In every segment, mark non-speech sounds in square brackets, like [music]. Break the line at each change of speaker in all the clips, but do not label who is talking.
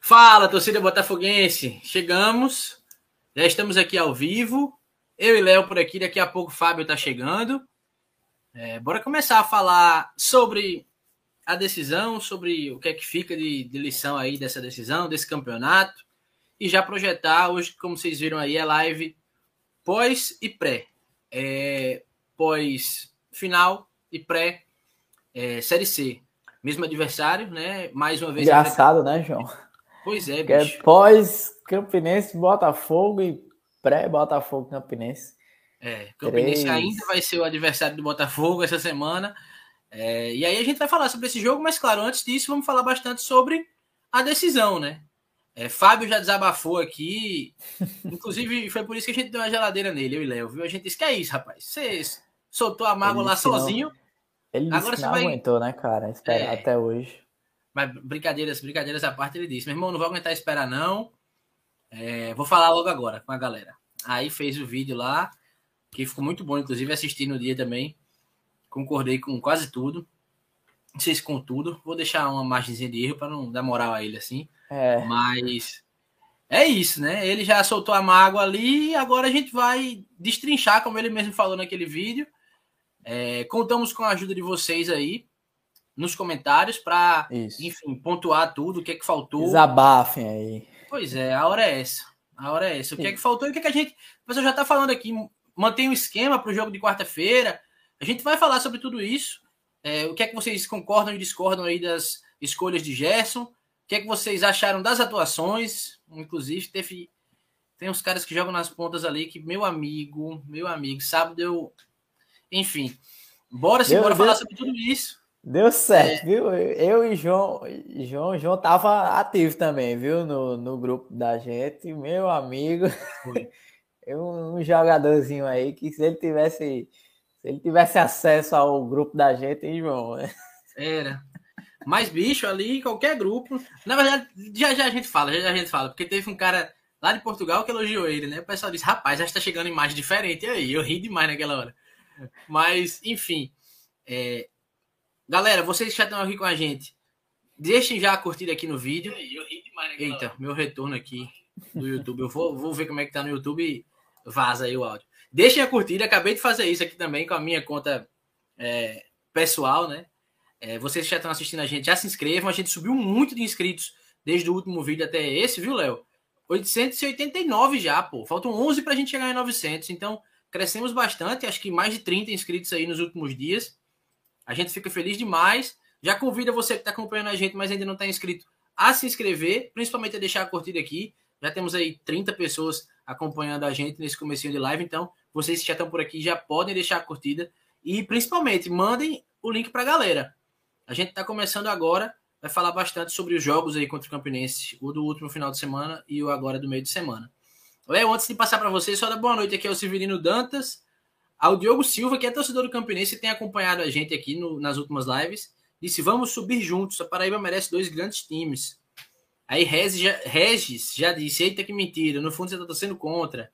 Fala, torcida botafoguense. Chegamos. Já estamos aqui ao vivo. Eu e Léo por aqui. Daqui a pouco o Fábio está chegando. É, bora começar a falar sobre a decisão, sobre o que é que fica de, de, lição aí dessa decisão, desse campeonato. E já projetar hoje, como vocês viram aí, a live pós e pré. É, pós final e pré é, Série C. Mesmo adversário, né? Mais uma vez.
Engraçado, né, João?
Pois é,
é bicho. É pós-Campinense, Botafogo e pré-Botafogo Campinense.
É, Campinense Três. ainda vai ser o adversário do Botafogo essa semana. É, e aí a gente vai falar sobre esse jogo, mas claro, antes disso, vamos falar bastante sobre a decisão, né? É, Fábio já desabafou aqui. [laughs] Inclusive, foi por isso que a gente deu uma geladeira nele, eu e Léo, viu? A gente disse que é isso, rapaz. Você soltou a mágoa lá sozinho.
Ele disse agora não vai... aguentou, né, cara? Esperar é. até hoje.
Mas brincadeiras, brincadeiras à parte, ele disse: meu irmão, não vou aguentar esperar, não. É, vou falar logo agora com a galera. Aí fez o vídeo lá, que ficou muito bom, inclusive assisti no dia também. Concordei com quase tudo. Não sei se com tudo. Vou deixar uma margem de erro para não dar moral a ele assim. É. Mas é isso, né? Ele já soltou a mágoa ali e agora a gente vai destrinchar, como ele mesmo falou naquele vídeo. É, contamos com a ajuda de vocês aí nos comentários para, enfim, pontuar tudo, o que é que faltou.
Desabafem aí.
Pois é, a hora é essa. A hora é essa. O que é que faltou e o que é que a gente. O pessoal já está falando aqui, mantém um esquema para o jogo de quarta-feira. A gente vai falar sobre tudo isso. É, o que é que vocês concordam e discordam aí das escolhas de Gerson? O que é que vocês acharam das atuações? Inclusive, teve. Tem uns caras que jogam nas pontas ali que, meu amigo, meu amigo, sábado eu. Enfim. Bora sim, bora falar sobre tudo isso.
Deu certo, é. viu? Eu e João, João, João tava ativo também, viu? No, no grupo da gente, meu amigo. [laughs] um jogadorzinho aí que se ele tivesse, se ele tivesse acesso ao grupo da gente, hein, João?
Era. Mais bicho ali, qualquer grupo. Na verdade, já já a gente fala, já já a gente fala, porque teve um cara lá de Portugal que elogiou ele, né? O pessoal disse, rapaz, já está chegando imagem diferente aí. Eu ri demais naquela hora. Mas, enfim. É, Galera, vocês que já estão aqui com a gente, deixem já a curtida aqui no vídeo. Eita, meu retorno aqui do YouTube. Eu vou, vou ver como é que tá no YouTube e vaza aí o áudio. Deixem a curtida, acabei de fazer isso aqui também com a minha conta é, pessoal, né? É, vocês que já estão assistindo a gente, já se inscrevam. A gente subiu muito de inscritos desde o último vídeo até esse, viu, Léo? 889 já, pô. Faltam 11 para a gente chegar em 900. Então, crescemos bastante. Acho que mais de 30 inscritos aí nos últimos dias. A gente fica feliz demais. Já convida você que está acompanhando a gente, mas ainda não está inscrito, a se inscrever, principalmente a deixar a curtida aqui. Já temos aí 30 pessoas acompanhando a gente nesse comecinho de live, então vocês que já estão por aqui já podem deixar a curtida e principalmente mandem o link para a galera. A gente está começando agora, vai falar bastante sobre os jogos aí contra o Campinense, o do último final de semana e o agora do meio de semana. Léo, antes de passar para vocês, só dar boa noite aqui ao Severino Dantas, ao Diogo Silva, que é torcedor do Campinense e tem acompanhado a gente aqui no, nas últimas lives, disse: vamos subir juntos. A Paraíba merece dois grandes times. Aí Regis já, Regis já disse: eita, que mentira. No fundo, você está torcendo contra.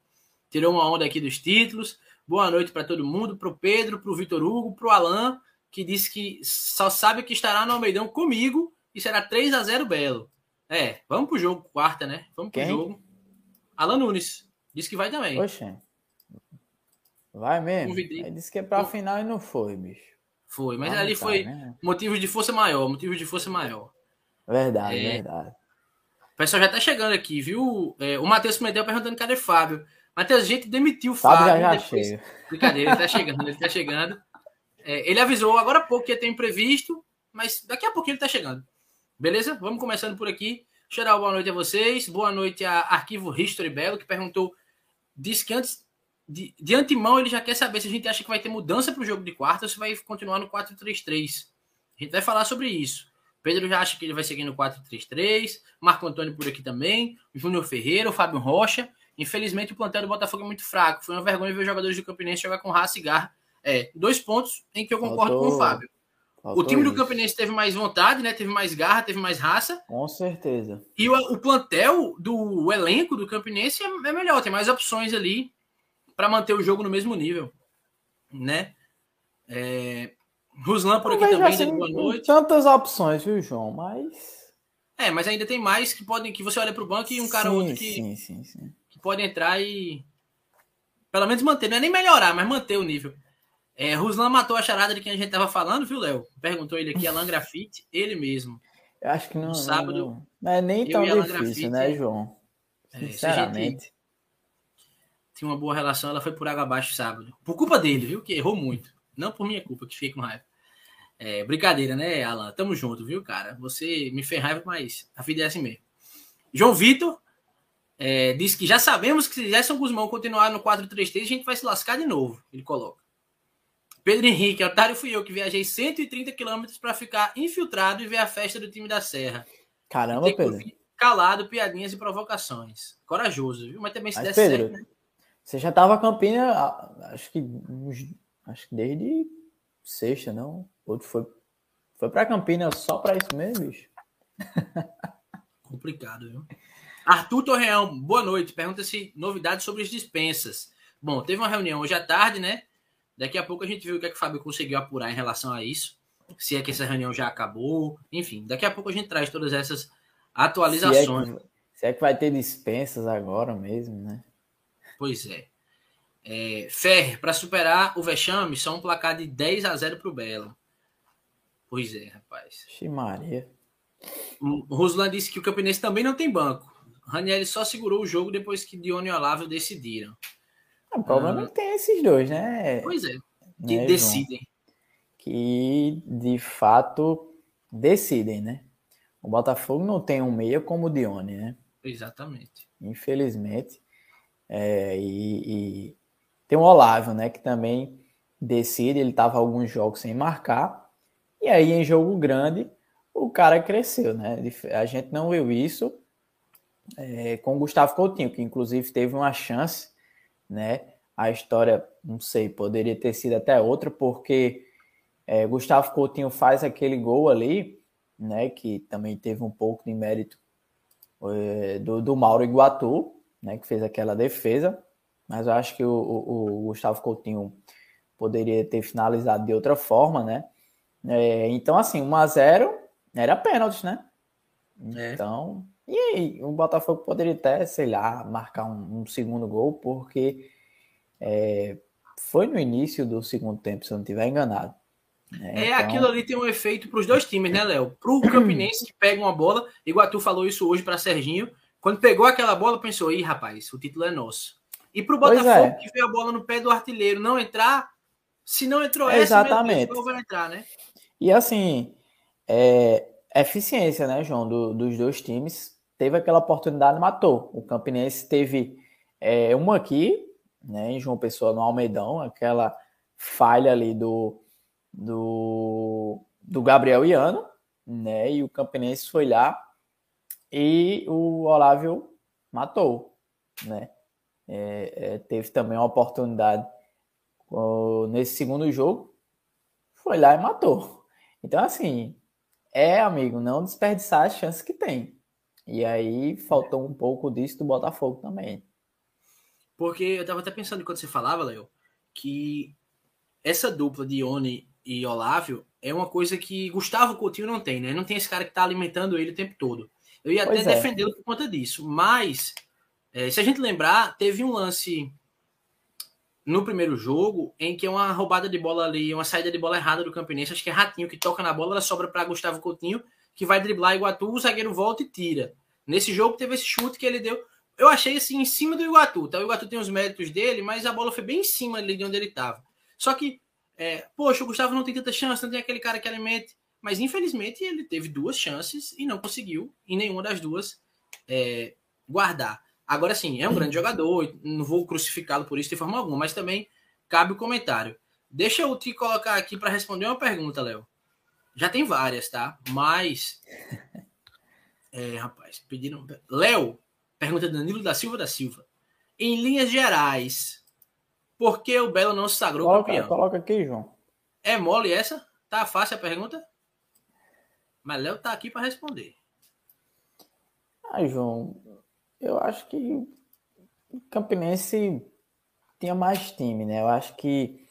Tirou uma onda aqui dos títulos. Boa noite para todo mundo, para o Pedro, para o Vitor Hugo, para o Alan, que disse que só sabe que estará no Almeidão comigo e será 3 a 0 Belo. É, vamos pro jogo, quarta, né? Vamos pro Quem? jogo. Alan Nunes. Disse que vai também.
Poxa. Vai mesmo? Convidei. Ele disse que é pra final e não foi, bicho.
Foi, mas ali tá, foi né? motivo de força maior, motivo de força maior.
Verdade, é... verdade.
O pessoal já tá chegando aqui, viu? É, o Matheus Medel perguntando cadê Fábio. Matheus, a gente demitiu o
Fábio. Fábio já, já depois...
Brincadeira, ele tá chegando, ele tá chegando. É, ele avisou agora há pouco que ia ter imprevisto, mas daqui a pouquinho ele tá chegando. Beleza? Vamos começando por aqui. Dar boa noite a vocês. Boa noite a Arquivo History Belo, que perguntou. Disse que antes de, de antemão ele já quer saber se a gente acha que vai ter mudança para o jogo de quarta ou se vai continuar no 4-3-3. A gente vai falar sobre isso. Pedro já acha que ele vai seguir no 4-3-3. Marco Antônio por aqui também. Júnior Ferreira, o Fábio Rocha. Infelizmente o plantel do Botafogo é muito fraco. Foi uma vergonha ver os jogadores do Campinense jogar com raça e garra. É, dois pontos em que eu concordo Faltou. com o Fábio. Faltou o time do Campinense teve mais vontade, né? Teve mais garra, teve mais raça.
Com certeza.
E o, o plantel do o elenco do Campinense é, é melhor, tem mais opções ali para manter o jogo no mesmo nível, né? É... Ruslan por aqui também, assim,
boa noite. Tantas opções, viu, João? Mas
É, mas ainda tem mais que podem que você olha para o banco e um cara
sim,
ou outro que,
sim, sim, sim.
que pode entrar e pelo menos manter, não é nem melhorar, mas manter o nível. É, Ruslan matou a charada de quem a gente tava falando, viu, Léo? Perguntou ele aqui, Alan Grafite, ele mesmo.
Eu acho que não,
No sábado,
não, não é nem tão difícil,
Grafite,
né, João?
É,
Sinceramente.
Tinha uma boa relação, ela foi por água abaixo sábado. Por culpa dele, viu? Que errou muito. Não por minha culpa, que fiquei com raiva. É, brincadeira, né, Alan? Tamo junto, viu, cara? Você me fez raiva, mas a vida é assim mesmo. João Vitor é, disse que já sabemos que se Gerson Guzmão continuar no 4-3-3, a gente vai se lascar de novo. Ele coloca. Pedro Henrique, otário fui eu que viajei 130 quilômetros para ficar infiltrado e ver a festa do time da Serra.
Caramba, Pedro.
calado, piadinhas e provocações. Corajoso, viu? Mas também se
Mas,
der
Pedro,
certo, né?
Você já tava Campina, acho que acho que desde sexta, não? Outro foi foi para Campina só para isso mesmo, bicho. [laughs]
Complicado, viu? Arthur Torreão, boa noite. Pergunta se novidades sobre as dispensas. Bom, teve uma reunião hoje à tarde, né? Daqui a pouco a gente viu o que, é que o Fábio conseguiu apurar em relação a isso. Se é que essa reunião já acabou. Enfim, daqui a pouco a gente traz todas essas
Se é,
atualizações.
que, se é que vai ter dispensas agora mesmo, né?
Pois é. é Ferrer, para superar o vexame, só um placar de 10 a 0 para o Belo. Pois é, rapaz.
Ximaria.
O Ruslan disse que o Campinense também não tem banco. Raniel só segurou o jogo depois que Dione e Olavo decidiram.
O problema
Ah.
é que tem esses dois, né?
Pois é, que
né, João?
decidem.
que de fato decidem, né? O Botafogo não tem um meia como o Dione, né?
Exatamente.
Infelizmente. É, e, e tem o Olavo, né? Que também decide. Ele estava alguns jogos sem marcar. E aí, em jogo grande, o cara cresceu, né? A gente não viu isso é, com o Gustavo Coutinho, que inclusive teve uma chance, né? A história, não sei, poderia ter sido até outra, porque é, Gustavo Coutinho faz aquele gol ali, né? Que também teve um pouco de mérito é, do, do Mauro Iguatu, né? Que fez aquela defesa, mas eu acho que o, o, o Gustavo Coutinho poderia ter finalizado de outra forma, né? É, então, assim, 1 a 0 era pênalti, né?
É.
Então, e aí, o Botafogo poderia até, sei lá, marcar um, um segundo gol, porque é, foi no início do segundo tempo, se eu não estiver enganado. né?
É,
Então,
aquilo ali tem um efeito para os dois times, né, Léo? Para o Campinense que pega uma bola, Iguatu falou isso hoje para Serginho. Quando pegou aquela bola, pensou: ih, rapaz, o título é nosso. E para o
Pois
Botafogo,
é.
que vê a bola no pé do artilheiro, não entrar, se não entrou essa,
Exatamente.
Deus, vai entrar, né?
E assim, é, eficiência, né, João, do- dos dois times. Teve aquela oportunidade, matou. O Campinense teve é, uma aqui, né, em João Pessoa, no Almeidão, aquela falha ali do, do, do Gabriel Iano, né, e o Campinense foi lá e o Olávio matou, né. É, é, teve também uma oportunidade nesse segundo jogo, foi lá e matou. Então, assim, é, amigo, não desperdiçar as chances que tem. E aí faltou um pouco disso do Botafogo também.
Porque eu tava até pensando quando você falava, Léo, que essa dupla de Ione e Olávio é uma coisa que Gustavo Coutinho não tem, né? Não tem esse cara que tá alimentando ele o tempo todo. Eu ia
Pois
até
é.
defendê-lo por conta disso. Mas, é, se a gente lembrar, teve um lance no primeiro jogo em que é uma roubada de bola ali, uma saída de bola errada do Campinense, acho que é Ratinho que toca na bola, ela sobra para Gustavo Coutinho, que vai driblar Iguatu, o zagueiro volta e tira. Nesse jogo teve esse chute que ele deu. Eu achei assim em cima do Iguatu, tá? O Iguatu tem os méritos dele, mas a bola foi bem em cima ali de onde ele estava. Só que, é, poxa, o Gustavo não tem tanta chance, não tem aquele cara que alimente. Mas infelizmente ele teve duas chances e não conseguiu em nenhuma das duas é, guardar. Agora sim, é um grande jogador, não vou crucificá-lo por isso de forma alguma, mas também cabe o comentário. Deixa eu te colocar aqui para responder uma pergunta, Léo. Já tem várias, tá? Mas. [laughs] É, rapaz, pediram. Léo, pergunta Danilo da Silva da Silva. Em linhas gerais, por que o Belo não se sagrou
Coloca,
campeão?
coloca aqui, João.
É mole essa? Tá fácil a pergunta? Mas Léo tá aqui para responder.
Ah, João, eu acho que o Campinense tinha mais time, né? Eu acho que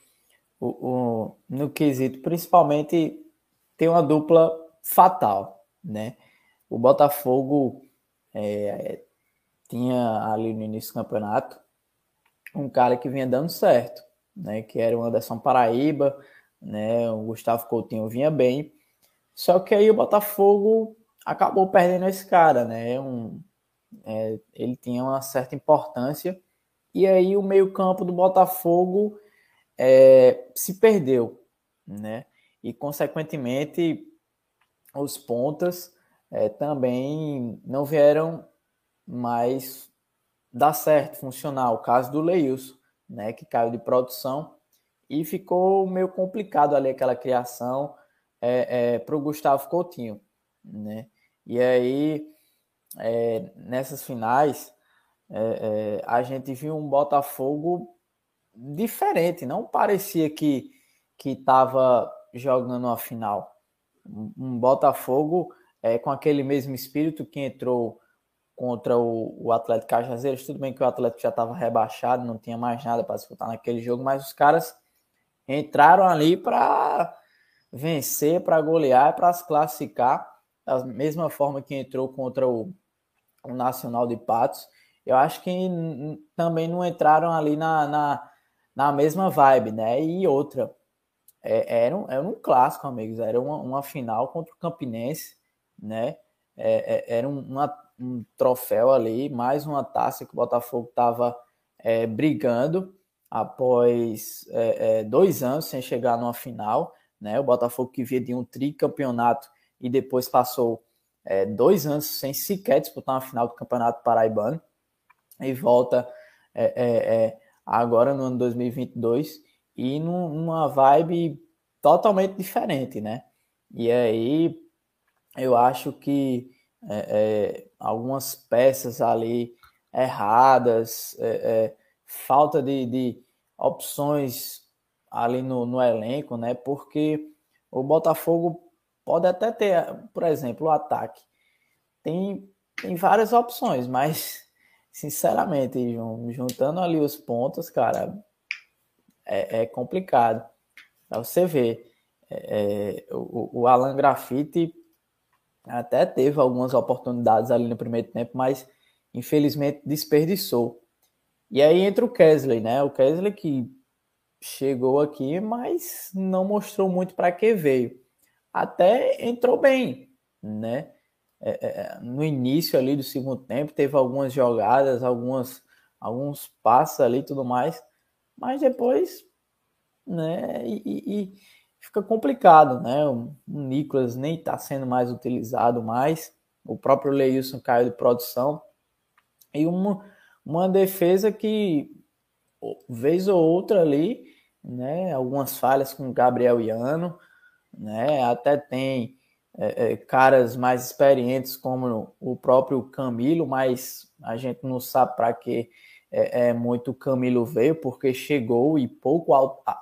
o, o- no quesito, principalmente, tem uma dupla fatal, né? o Botafogo é, tinha ali no início do campeonato um cara que vinha dando certo, né? Que era o Anderson Paraíba, né? O Gustavo Coutinho vinha bem. Só que aí o Botafogo acabou perdendo esse cara, né? Um, é, ele tinha uma certa importância. E aí o meio-campo do Botafogo é, se perdeu, né? E consequentemente os pontas é, também não vieram mais dar certo, funcionar. O caso do Leilson, né, que caiu de produção e ficou meio complicado ali aquela criação é, é, para o Gustavo Coutinho, né? E aí é, nessas finais é, é, a gente viu um Botafogo diferente, não parecia que que estava jogando a final. Um, um Botafogo é, com aquele mesmo espírito que entrou contra o, o Atlético Cajazeiras. Tudo bem que o Atlético já estava rebaixado, não tinha mais nada para disputar naquele jogo, mas os caras entraram ali para vencer, para golear, para se classificar, da mesma forma que entrou contra o, o Nacional de Patos. Eu acho que também não entraram ali na, na, na mesma vibe, né? E outra, é, era, um, era um clássico, amigos, era uma, uma final contra o Campinense, né? É, é, era uma, um troféu ali, mais uma taça que o Botafogo estava é, brigando após é, é, dois anos sem chegar numa final, né? O Botafogo que via de um tricampeonato e depois passou é, dois anos sem sequer disputar uma final do Campeonato Paraibano e volta é, agora no ano 2022 e numa vibe totalmente diferente, né? E aí eu acho que é, é, algumas peças ali erradas, é, é, falta de, de, opções ali no, no, elenco, né? Porque o Botafogo pode até ter, por exemplo, o ataque. Tem, tem várias opções, mas [laughs] sinceramente, juntando ali os pontos, cara, é, é complicado. Você ver, é, é, o, o Alan Grafite até teve algumas oportunidades ali no primeiro tempo, mas infelizmente desperdiçou. E aí entra o Kesley, né? O Kesley que chegou aqui, mas não mostrou muito para que veio. Até entrou bem, né? É, é, é, no início ali do segundo tempo teve algumas jogadas, algumas alguns passos ali e tudo mais, mas depois, né? E, e, fica complicado, né? O Nicolas nem está sendo mais utilizado mais, o próprio Leilson caiu de produção, e uma, uma defesa que, vez ou outra ali, né? Algumas falhas com Gabriel Iano, né? Até tem é, é, caras mais experientes como o próprio Camilo, mas a gente não sabe para que é, é, muito Camilo veio, porque chegou e pouco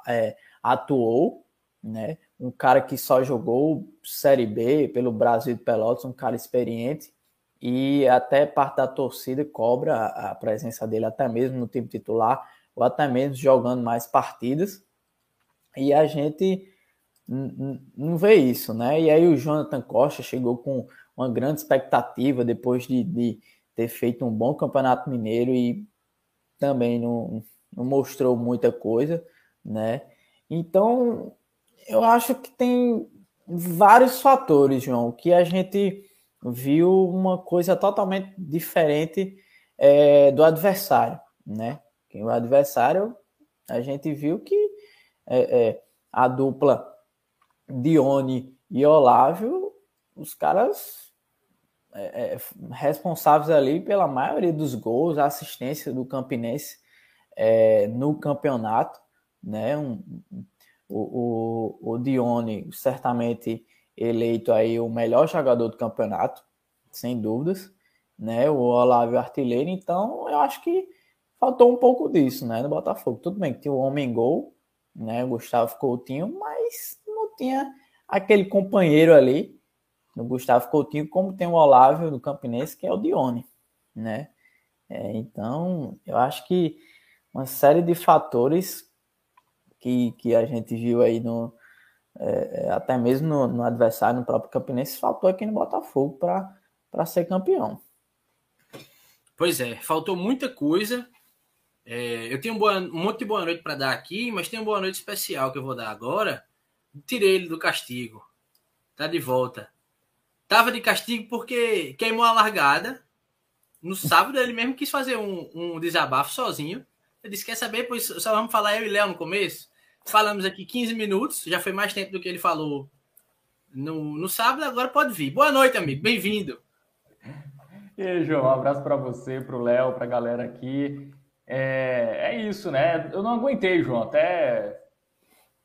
é, atuou, né? Um cara que só jogou Série B pelo Brasil de Pelotas, um cara experiente e até parte da torcida cobra a presença dele até mesmo no time titular ou até mesmo jogando mais partidas. E a gente não vê isso, né? E aí o Jonathan Costa chegou com uma grande expectativa depois de, de ter feito um bom campeonato mineiro e também não, não mostrou muita coisa, né? Então eu acho que tem vários fatores, João, que a gente viu uma coisa totalmente diferente é, do adversário, né? Que o adversário, a gente viu que é, é, a dupla Dione e Olávio, os caras é, é, responsáveis ali pela maioria dos gols, a assistência do Campinense é, no campeonato, né? Um, o, o, o Dione certamente eleito aí o melhor jogador do campeonato, sem dúvidas, né? O Olávio artilheiro, então eu acho que faltou um pouco disso, né? No Botafogo. Tudo bem que tinha o homem gol, né? O Gustavo Coutinho, mas não tinha aquele companheiro ali no Gustavo Coutinho, como tem o Olávio do Campinense, que é o Dione, né? É, então, eu acho que uma série de fatores que, que a gente viu aí no é, é, até mesmo no, no, adversário, no próprio Campinense, faltou aqui no Botafogo para para ser campeão.
Pois é, faltou muita coisa. É, eu tenho um, boa, um monte de boa noite para dar aqui, mas tem uma boa noite especial que eu vou dar agora. Tirei ele do castigo. Tá de volta. Tava de castigo porque queimou a largada. No sábado ele mesmo quis fazer um, um desabafo sozinho. Eu disse: Quer saber? Pois só vamos falar eu e Léo no começo. Falamos aqui 15 minutos, já foi mais tempo do que ele falou no, no sábado, agora pode vir. Boa noite, amigo, bem-vindo.
E aí, João, um abraço para você, para o Léo, para a galera aqui. É, é isso, né? Eu não aguentei, João, até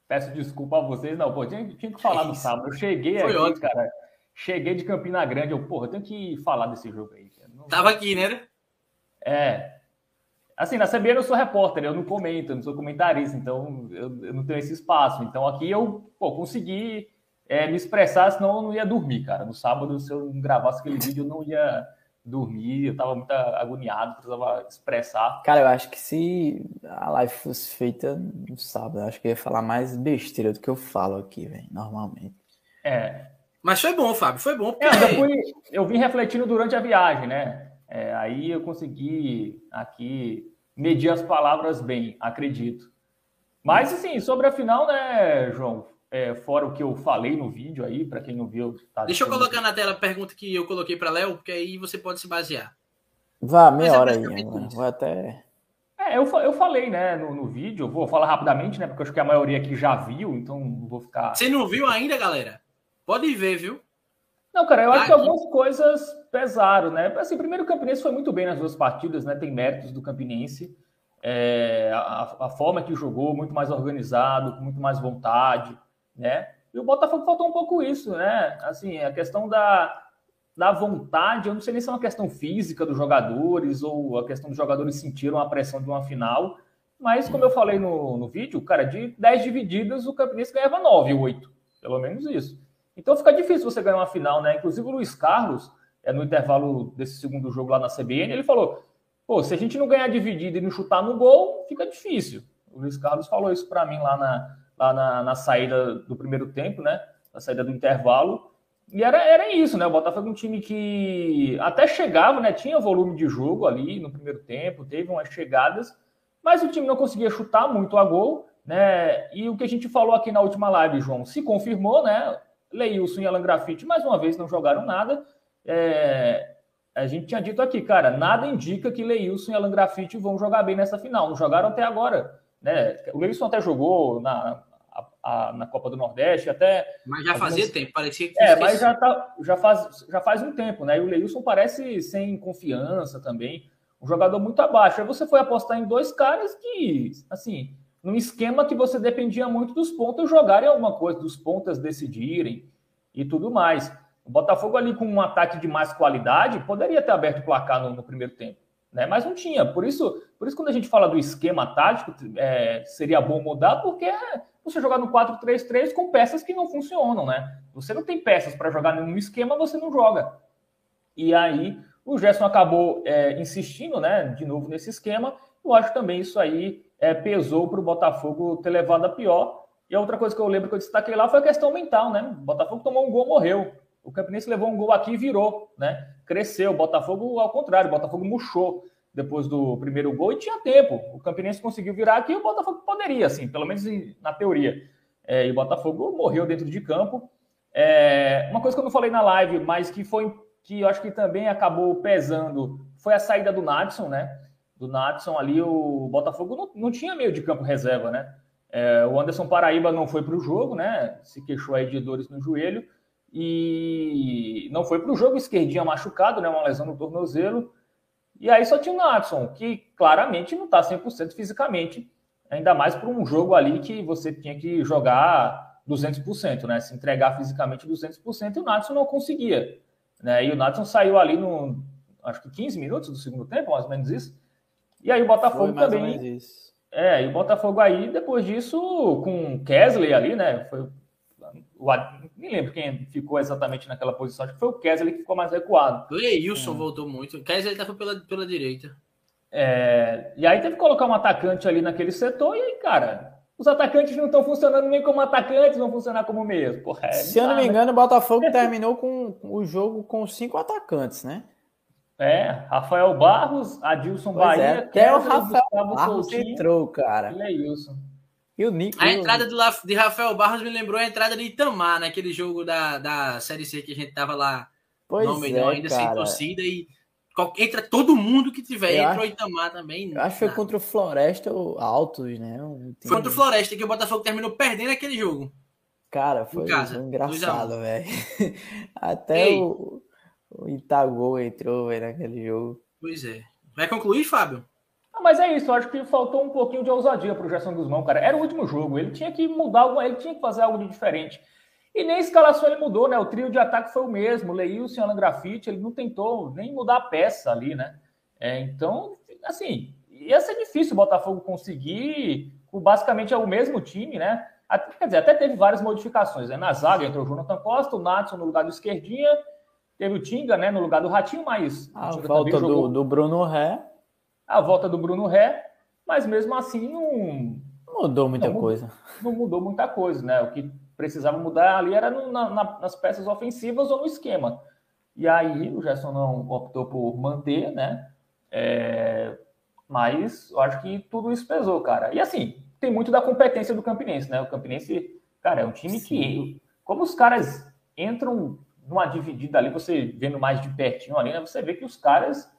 peço desculpa a vocês. Não, pô, tinha, tinha que falar do sábado. Eu cheguei Foi aqui, ótimo. cara. Cheguei de Campina Grande. Eu, porra, eu tenho que falar desse jogo aí.
Não... Tava aqui, né?
É. Assim, na CBN eu sou repórter, eu não comento, eu não sou comentarista, então eu, eu não tenho esse espaço. Então aqui eu pô, consegui é, me expressar, senão eu não ia dormir, cara. No sábado, se eu não gravasse aquele vídeo, eu não ia dormir, eu tava muito agoniado, precisava expressar.
Cara, eu acho que se a live fosse feita no sábado, eu acho que eu ia falar mais besteira do que eu falo aqui, velho, normalmente.
É.
Mas foi bom, Fábio, foi bom.
Porque... É, eu, [laughs] fui, eu vim refletindo durante a viagem, né? É, aí eu consegui aqui medir as palavras bem, acredito. Mas, assim, sobre a final, né, João? É, fora o que eu falei no vídeo aí, para quem não viu.
Tá Deixa eu colocar na tela a pergunta que eu coloquei para Léo, porque aí você pode se basear.
Vá, meia é hora aí. Vou até.
É, eu, eu falei, né, no, no vídeo, vou falar rapidamente, né, porque eu acho que a maioria aqui já viu, então não vou ficar.
Você não viu ainda, galera? Pode ver, viu?
Não, cara, eu acho que algumas coisas pesaram, né? Assim, primeiro o Campinense foi muito bem nas duas partidas, né? Tem méritos do Campinense. É, a, a, forma que jogou, muito mais organizado, com muito mais vontade, né? E o Botafogo faltou um pouco isso, né? Assim, a questão da, da vontade, eu não sei nem se é uma questão física dos jogadores ou a questão dos jogadores sentiram a pressão de uma final, mas como eu falei no, no vídeo, cara, de 10 divididas o Campinense ganhava 9, 8, pelo menos isso. Então fica difícil você ganhar uma final, né? Inclusive o Luiz Carlos, é, no intervalo desse segundo jogo lá na CBN, ele falou: pô, se a gente não ganhar dividida e não chutar no gol, fica difícil. O Luiz Carlos falou isso para mim lá, na, lá na, na, saída do primeiro tempo, né? Na saída do intervalo. E era, era isso, né? O Botafogo é um time que até chegava, né? Tinha volume de jogo ali no primeiro tempo, teve umas chegadas, mas o time não conseguia chutar muito a gol, né? E o que a gente falou aqui na última live, João, se confirmou, né? Leilson e Alan Grafite, mais uma vez, não jogaram nada. É, a gente tinha dito aqui, cara, nada indica que Leilson e Alan Grafite vão jogar bem nessa final. Não jogaram até agora. Né? O Leilson até jogou na, a, a, na Copa do Nordeste, até.
Mas já algumas... fazia tempo, parecia que.
É, mas já, tá, já, faz, já faz um tempo, né? E o Leilson parece sem confiança também. Um jogador muito abaixo. Aí você foi apostar em dois caras que, assim, num esquema que você dependia muito dos pontos jogarem alguma coisa, dos pontas decidirem e tudo mais. O Botafogo ali com um ataque de mais qualidade poderia ter aberto o placar no, no primeiro tempo, né? Mas não tinha. Por isso, por isso quando a gente fala do esquema tático, é, seria bom mudar, porque você jogar no 4-3-3 com peças que não funcionam, né? Você não tem peças para jogar nenhum esquema, você não joga. E aí o Gerson acabou é, insistindo, né? De novo nesse esquema. Eu acho também isso aí é, pesou para o Botafogo ter levado a pior. E a outra coisa que eu lembro que eu destaquei lá foi a questão mental, né? O Botafogo tomou um gol, morreu. O Campinense levou um gol aqui e virou, né? Cresceu. O Botafogo, ao contrário, o Botafogo murchou depois do primeiro gol e tinha tempo. O Campinense conseguiu virar aqui e o Botafogo poderia, assim, pelo menos na teoria. É, e o Botafogo morreu dentro de campo. É, uma coisa que eu não falei na live, mas que foi que eu acho que também acabou pesando foi a saída do Nadson, né? do Natson ali, o Botafogo não, não tinha meio de campo reserva, né? É, o Anderson Paraíba não foi para o jogo, né? Se queixou aí de dores no joelho e não foi para o jogo, esquerdinha machucado, né? Uma lesão no tornozelo. E aí só tinha o Natson, que claramente não está 100% fisicamente, ainda mais para um jogo ali que você tinha que jogar 200%, né? Se entregar fisicamente 200%, e o Natson não conseguia. Né? E o Natson saiu ali no, acho que 15 minutos do segundo tempo, mais ou menos isso. E aí o Botafogo Foi também. É, e o Botafogo aí, depois disso, com Kesley ali, né? Foi o, nem lembro quem ficou exatamente naquela posição, acho que foi o Kesley que ficou mais recuado.
Leilson hum. voltou muito. O Kesley estava pela, pela direita.
É, e aí teve que colocar um atacante ali naquele setor, e aí, cara, os atacantes não estão funcionando nem como atacantes, vão funcionar como meio.
Porra, é, Se eu não me engano, o Botafogo [laughs] terminou com o jogo com cinco atacantes, né?
É, Rafael Barros, Adilson pois Bahia, é,
até o Rafael Barros Coutinho, entrou, cara.
E é isso.
E o. A entrada do, de Rafael Barros me lembrou a entrada de Itamar, naquele jogo da, da Série C que a gente tava lá
pois no Almeidão, é, ainda cara. sem
torcida e entra todo mundo que tiver, eu entra acho, o Itamar também.
Eu acho que foi contra o Floresta Altos, né?
Foi contra o Floresta, que o Botafogo terminou perdendo aquele jogo.
Cara, foi, casa, foi engraçado, velho. [laughs] Até o, o Itagol entrou véio, naquele jogo.
Pois é. Vai concluir, Fábio?
Ah, mas é isso, eu acho que faltou um pouquinho de ousadia para o Gerson Guzmão, cara. Era o último jogo, ele tinha que mudar, ele tinha que fazer algo de diferente. E nem a escalação ele mudou, né? O trio de ataque foi o mesmo. O Leilson e Alan Grafite, ele não tentou nem mudar a peça ali, né? É, então, assim, ia ser difícil o Botafogo conseguir. Basicamente é o mesmo time, né? Quer dizer, até teve várias modificações. Né? Na zaga entrou o Jonathan Costa, o Natson no lugar do esquerdinha, teve o Tinga, né, no lugar do Ratinho, mas.
A volta do, do Bruno Ré.
A volta do Bruno Ré, mas mesmo assim não.
Mudou muita não, coisa.
Não mudou muita coisa, né? O que precisava mudar ali era no, na, nas peças ofensivas ou no esquema. E aí o Gerson não optou por manter, né? É, mas eu acho que tudo isso pesou, cara. E assim, tem muito da competência do Campinense, né? O Campinense, cara, é um time Sim. que, como os caras entram numa dividida ali, você vendo mais de pertinho ali, né? Você vê que os caras,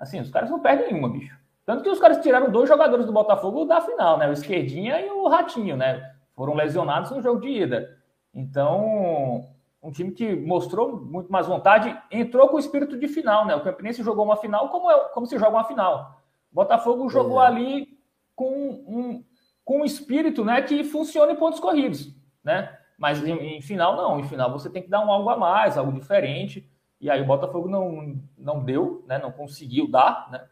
assim, os caras não perdem nenhuma, bicho. Tanto que os caras tiraram dois jogadores do Botafogo da final, né? O Esquerdinha e o Ratinho, né? foram lesionados no jogo de ida. Então, um time que mostrou muito mais vontade, entrou com o espírito de final, né? O Campinense jogou uma final como, é, como se joga uma final. O Botafogo jogou é. ali com um, com um espírito né, que funciona em pontos corridos, né? Mas em, em, final, não. Em final, você tem que dar um algo a mais, algo diferente. E aí o Botafogo não, não deu, né? Não conseguiu dar, né?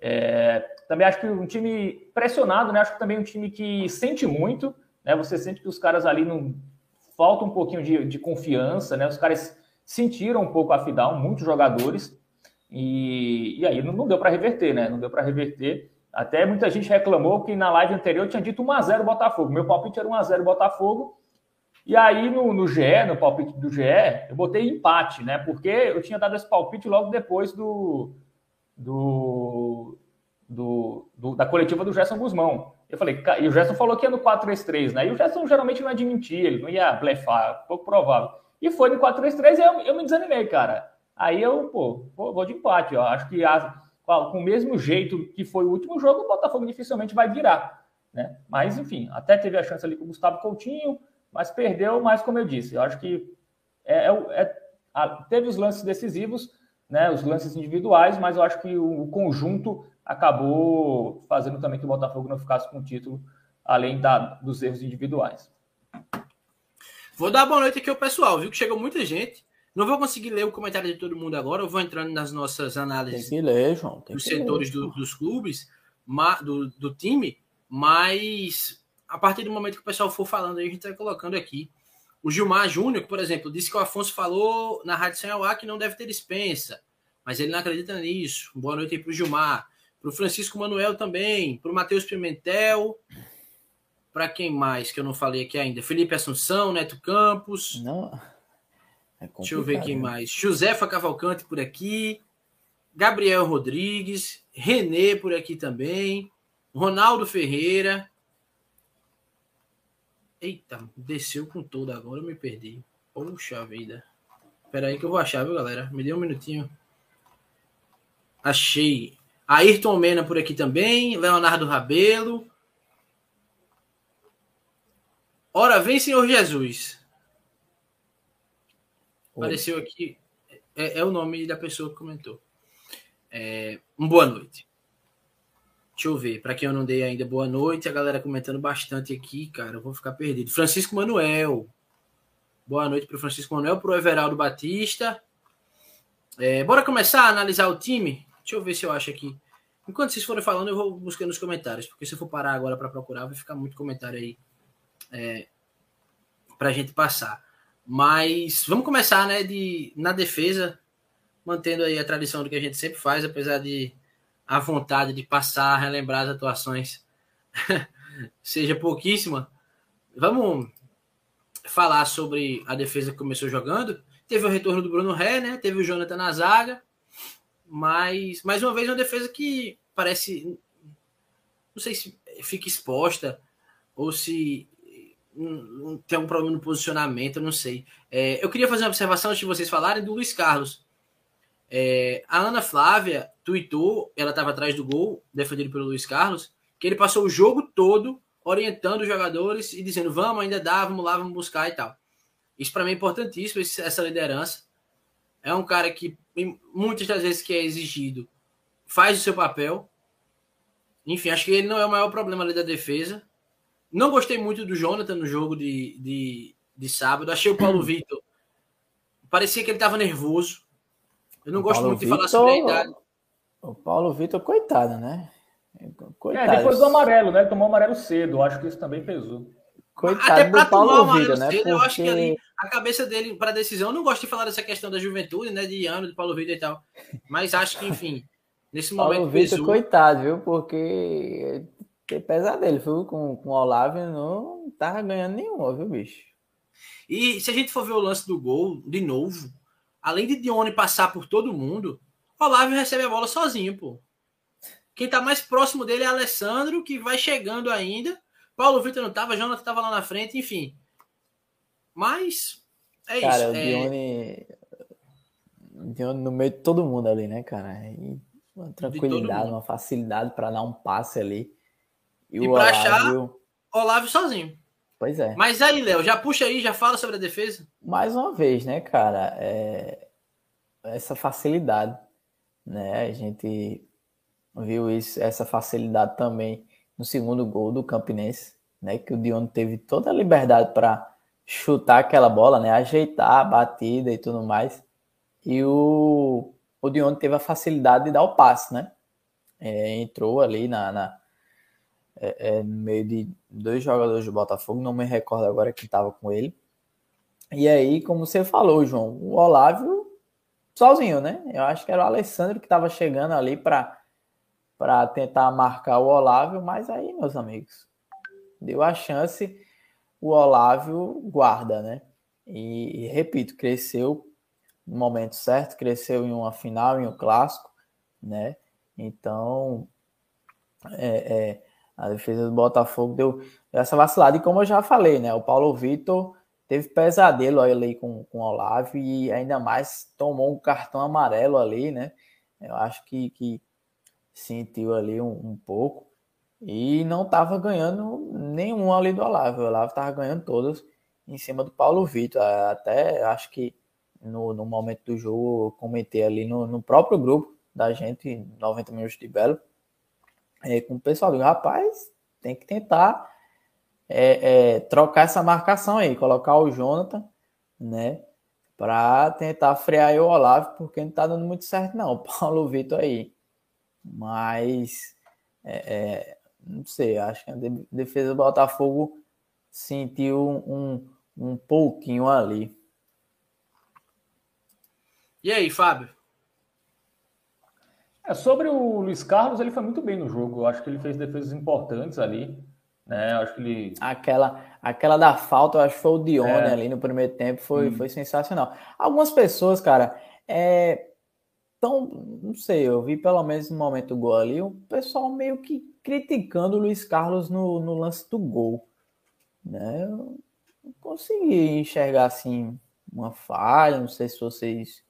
É, também acho que um time pressionado, né? Acho que também um time que sente muito, né? Você sente que os caras ali não falta um pouquinho de, de confiança, né? Os caras sentiram um pouco a final, muitos jogadores, e, e aí não, não deu para reverter, né? Não deu para reverter. Até muita gente reclamou que na live anterior tinha dito 1x0 Botafogo. Meu palpite era 1x0 Botafogo. E aí no, no GE, no palpite do GE, eu botei empate, né? Porque eu tinha dado esse palpite logo depois do, do, do, do da coletiva do Gerson Guzmão. Eu falei, e o Gerson falou que ia no 4-3-3, né? E o Gerson geralmente não ia mentir, ele não ia blefar, pouco provável. E foi no 4-3-3 e eu, eu, me desanimei, cara. Aí eu, pô, vou de empate, ó. Acho que a, com o mesmo jeito que foi o último jogo, o Botafogo dificilmente vai virar, né? Mas, enfim, até teve a chance ali com o Gustavo Coutinho, mas perdeu, mas como eu disse, eu acho que é, é, é a, teve os lances decisivos, né? Os lances individuais, mas eu acho que o, o conjunto acabou fazendo também que o Botafogo não ficasse com o título, além da, dos erros individuais.
Vou dar boa noite aqui ao pessoal, viu que chegou muita gente. Não vou conseguir ler o comentário de todo mundo agora, eu vou entrando nas nossas análises
tem que ler, João,
tem dos setores ler, do, dos clubes, do, do time, mas a partir do momento que o pessoal for falando a gente vai colocando aqui. O Gilmar Júnior, por exemplo, disse que o Afonso falou na Rádio Sem que não deve ter dispensa, mas ele não acredita nisso. Boa noite aí para o Gilmar para o Francisco Manuel também, para o Matheus Pimentel, para quem mais que eu não falei aqui ainda? Felipe Assunção, Neto Campos.
Não.
É Deixa eu ver quem né? mais. Josefa Cavalcante por aqui. Gabriel Rodrigues. Renê por aqui também. Ronaldo Ferreira. Eita, desceu com tudo agora, eu me perdi. Poxa vida. Espera aí que eu vou achar, viu, galera? Me dê um minutinho. Achei. Ayrton Mena por aqui também, Leonardo Rabelo. Ora vem, Senhor Jesus. Apareceu aqui. É, é, o nome da pessoa que comentou. É, um boa noite. Deixa eu ver. Para quem eu não dei ainda, boa noite. A galera comentando bastante aqui, cara. Eu vou ficar perdido. Francisco Manuel. Boa noite para Francisco Manuel, para o Everaldo Batista. É, bora começar a analisar o time? Deixa eu ver se eu acho aqui. Enquanto vocês forem falando, eu vou buscando os comentários, porque se eu for parar agora para procurar, vai ficar muito comentário aí é, para a gente passar. Mas vamos começar, né, de, na defesa, mantendo aí a tradição do que a gente sempre faz, apesar de a vontade de passar, relembrar as atuações [laughs] seja pouquíssima, vamos falar sobre a defesa que começou jogando. Teve o retorno do Bruno Ré, né? Teve o Jonathan na zaga. Mas, mais uma vez, uma defesa que parece. Não sei se fica exposta ou se tem algum problema no posicionamento, eu não sei. É, eu queria fazer uma observação antes de vocês falarem do Luiz Carlos. É, a Ana Flávia tweetou, ela estava atrás do gol, defendido pelo Luiz Carlos, que ele passou o jogo todo orientando os jogadores e dizendo: vamos, ainda dá, vamos lá, vamos buscar e tal. Isso para mim é importantíssimo, essa liderança. É um cara que, muitas das vezes que é exigido, faz o seu papel. Enfim, acho que ele não é o maior problema ali da defesa. Não gostei muito do Jonathan no jogo de, de, de sábado. Achei o Paulo Vitor. Parecia que ele estava nervoso. Eu não o gosto Paulo muito Vitor, de falar sobre a idade.
O Paulo Vitor, coitado, né?
Coitado. É, depois do amarelo, né? Ele tomou amarelo cedo. Acho que isso também pesou.
Coitado Até do Paulo Vitor, né? Cedo,
Porque... Eu acho que ali, a cabeça dele para decisão, eu não gosto de falar dessa questão da juventude, né? De ano, do Paulo Vitor e tal. Mas acho que, enfim, nesse momento.
Paulo Vitor, coitado, viu? Porque tem pesadelo, viu? Com, com o Olavo não tava ganhando nenhuma, viu, bicho?
E se a gente for ver o lance do gol, de novo, além de Dione passar por todo mundo, Olavo recebe a bola sozinho, pô. Quem tá mais próximo dele é Alessandro, que vai chegando ainda. Paulo Vitor não tava, Jonathan tava lá na frente, enfim. Mas é
cara,
isso.
O é... Dione, Dione no meio de todo mundo ali, né, cara? E uma tranquilidade, uma facilidade para dar um passe ali.
E, e para achar Olavo sozinho.
Pois é.
Mas aí, Léo, já puxa aí, já fala sobre a defesa.
Mais uma vez, né, cara? É... Essa facilidade, né? A gente viu isso, essa facilidade também no segundo gol do Campinense, né? Que o Dion teve toda a liberdade para chutar aquela bola, né? Ajeitar a batida e tudo mais. E o, o Dion teve a facilidade de dar o passe, né? É, entrou ali na, na é, é, no meio de dois jogadores do Botafogo, não me recordo agora quem estava com ele. E aí, como você falou, João, o Olávio sozinho, né? Eu acho que era o Alessandro que estava chegando ali para para tentar marcar o Olávio, mas aí, meus amigos, deu a chance, o Olávio guarda, né? E, e repito, cresceu no momento certo, cresceu em uma final, em um clássico, né? Então, é, é, a defesa do Botafogo deu essa vacilada. E como eu já falei, né? O Paulo Vitor teve pesadelo ali com, com o Olavo e ainda mais tomou um cartão amarelo ali, né? Eu acho que, que sentiu ali um, um pouco e não estava ganhando nenhum ali do Olavo. O Olavo estava ganhando todos em cima do Paulo Vitor. Até acho que no, no momento do jogo eu comentei ali no, no próprio grupo da gente, 90 minutos de Belo, é, com o pessoal. Digo, rapaz, tem que tentar é, é, trocar essa marcação aí, colocar o Jonathan, né? Para tentar frear o Olavo, porque não tá dando muito certo, não. O [laughs] Paulo Vitor aí. Mas, é, é, não sei, acho que a defesa do Botafogo sentiu um, um pouquinho ali.
E aí, Fábio?
É, sobre o Luiz Carlos, ele foi muito bem no jogo. Eu acho que ele fez defesas importantes ali. Né? Eu acho que ele.
Aquela, aquela da falta, eu acho que foi o Dione é. ali no primeiro tempo, foi, hum. foi sensacional. Algumas pessoas, cara, é, então, não sei, eu vi pelo menos no momento do gol ali, o pessoal meio que criticando o Luiz Carlos no, no lance do gol. Né? Eu não consegui enxergar assim uma falha, não sei se vocês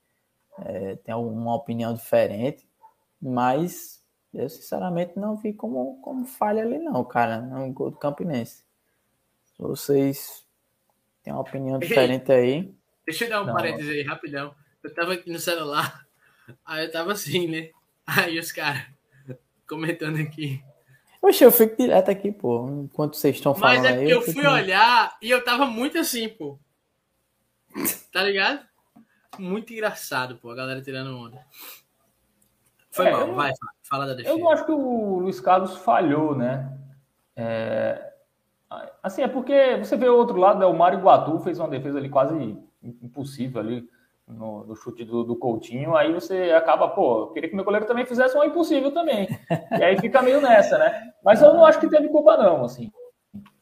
é, têm alguma opinião diferente. Mas eu sinceramente não vi como, como falha ali, não, cara, no gol do Campinense. Se vocês têm uma opinião diferente aí.
Deixa eu dar um não. parênteses aí, rapidão. Eu tava aqui no celular, [laughs] aí eu tava assim, né? Aí os caras comentando aqui.
Oxe, eu fico direto aqui, pô, enquanto vocês estão falando
Mas é
aí.
eu, eu fui olhar e eu tava muito assim, pô. Tá ligado? Muito engraçado, pô, a galera tirando onda. Foi é, mal, eu, vai, fala da defesa.
Eu não acho que o Luiz Carlos falhou, né? É, assim, é porque você vê o outro lado, né? o Mário Guatu fez uma defesa ali quase impossível ali. no, no chute do, do, Coutinho, aí você acaba, pô, queria que meu goleiro também fizesse um impossível também. e aí fica meio nessa, né? Mas eu não acho que teve culpa, não, assim.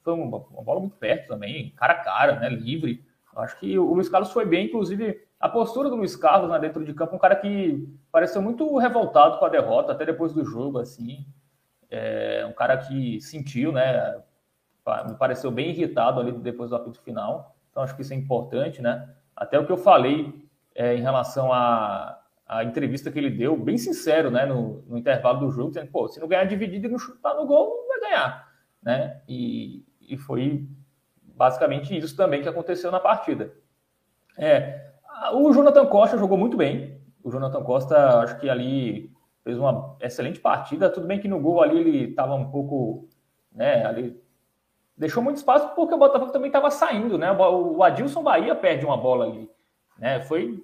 Foi uma, uma bola muito perto também, cara a cara, né? Livre. Eu acho que o Luiz Carlos foi bem, inclusive a postura do Luiz Carlos né, dentro de campo, um cara que pareceu muito revoltado com a derrota, até depois do jogo, assim. É, um cara que sentiu, né? Me pareceu bem irritado ali depois do apito final. Então acho que isso é importante, né? Até o que eu falei é, em relação à, entrevista que ele deu, bem sincero, né? No, no intervalo do jogo, dizendo, pô, se não ganhar dividido e não chutar no gol, não vai ganhar, né? E, e foi basicamente isso também que aconteceu na partida. É, o Jonathan Costa jogou muito bem. O Jonathan Costa, acho que ali fez uma excelente partida. Tudo bem que no gol ali ele estava um pouco, né, ali deixou muito espaço porque o Botafogo também estava saindo, né? O Adilson Bahia perde uma bola ali, né? Foi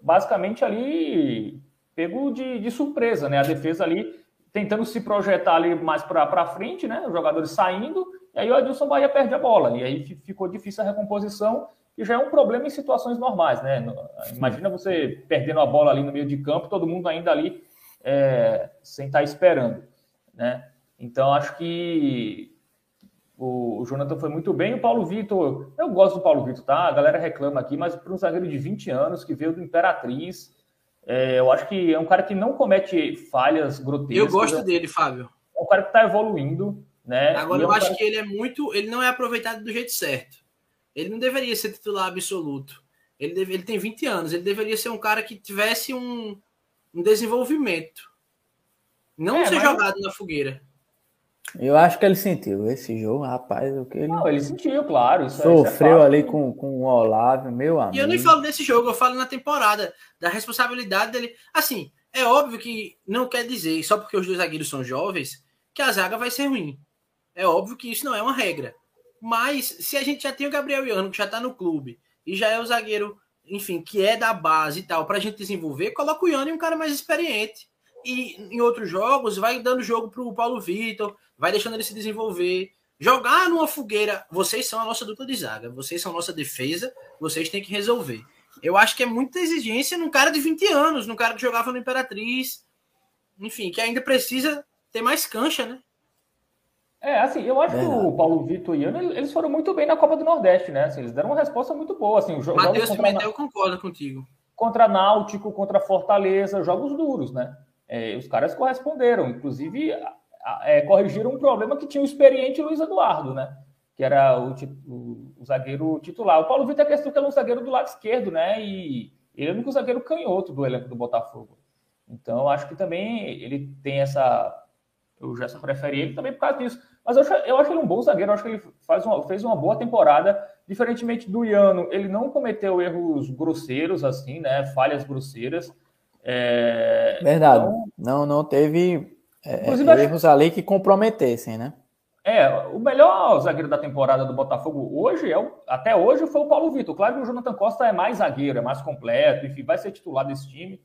basicamente ali pego de, de surpresa, né? A defesa ali tentando se projetar ali mais para frente, né? Os jogadores saindo, e aí o Adilson Bahia perde a bola, e aí ficou difícil a recomposição, e já é um problema em situações normais, né? Imagina você perdendo a bola ali no meio de campo, todo mundo ainda ali é, sem estar tá esperando, né? Então acho que o, o Jonathan foi muito bem. O Paulo Vitor, eu gosto do Paulo Vitor, tá? A galera reclama aqui, mas para um zagueiro de 20 anos que veio do Imperatriz, é, eu acho que é um cara que não comete falhas grotescas.
Eu gosto dele, Fábio.
É um cara que está evoluindo, né?
Agora
é
um
eu
acho
cara...
que ele é muito. Ele não é aproveitado do jeito certo. Ele não deveria ser titular absoluto. Ele, deve, ele tem 20 anos. Ele deveria ser um cara que tivesse um, um desenvolvimento. Não é, ser mas... jogado na fogueira.
Eu acho que ele sentiu esse jogo, rapaz. O que ele...
Não, ele sentiu, claro. Isso
Sofreu é, ali com, com o Olavo, meu amigo.
E eu nem falo desse jogo, eu falo na temporada, da responsabilidade dele. Assim, é óbvio que não quer dizer, só porque os dois zagueiros são jovens, que a zaga vai ser ruim. É óbvio que isso não é uma regra. Mas se a gente já tem o Gabriel Iano, que já tá no clube, e já é o zagueiro, enfim, que é da base e tal, pra gente desenvolver, coloca o Iano em um cara mais experiente. E em outros jogos, vai dando jogo pro Paulo Vitor, vai deixando ele se desenvolver. Jogar numa fogueira, vocês são a nossa dupla de zaga, vocês são a nossa defesa, vocês têm que resolver. Eu acho que é muita exigência num cara de 20 anos, num cara que jogava no Imperatriz, enfim, que ainda precisa ter mais cancha, né?
É, assim, eu acho é. que o Paulo Vitor e Iano, eles foram muito bem na Copa do Nordeste, né? Assim, eles deram uma resposta muito boa. Assim,
Matheus Pimentel concorda contigo.
Contra Náutico, contra Fortaleza, jogos duros, né? É, os caras corresponderam. Inclusive, é, corrigiram um problema que tinha o experiente Luiz Eduardo, né? Que era o, o, o zagueiro titular. O Paulo Vitor é questão que é um zagueiro do lado esquerdo, né? E ele é o único zagueiro canhoto do elenco do Botafogo. Então, acho que também ele tem essa. O Gerson prefere ele também por causa disso. Mas eu acho, eu acho ele um bom zagueiro, eu acho que ele faz uma, fez uma boa temporada. Diferentemente do Iano, ele não cometeu erros grosseiros, assim, né? Falhas grosseiras. É...
Verdade. Então, não, não teve é, é erros ali que comprometessem, né?
É, o melhor zagueiro da temporada do Botafogo hoje, é o, até hoje, foi o Paulo Vitor. Claro que o Jonathan Costa é mais zagueiro, é mais completo, enfim, vai ser titular desse time.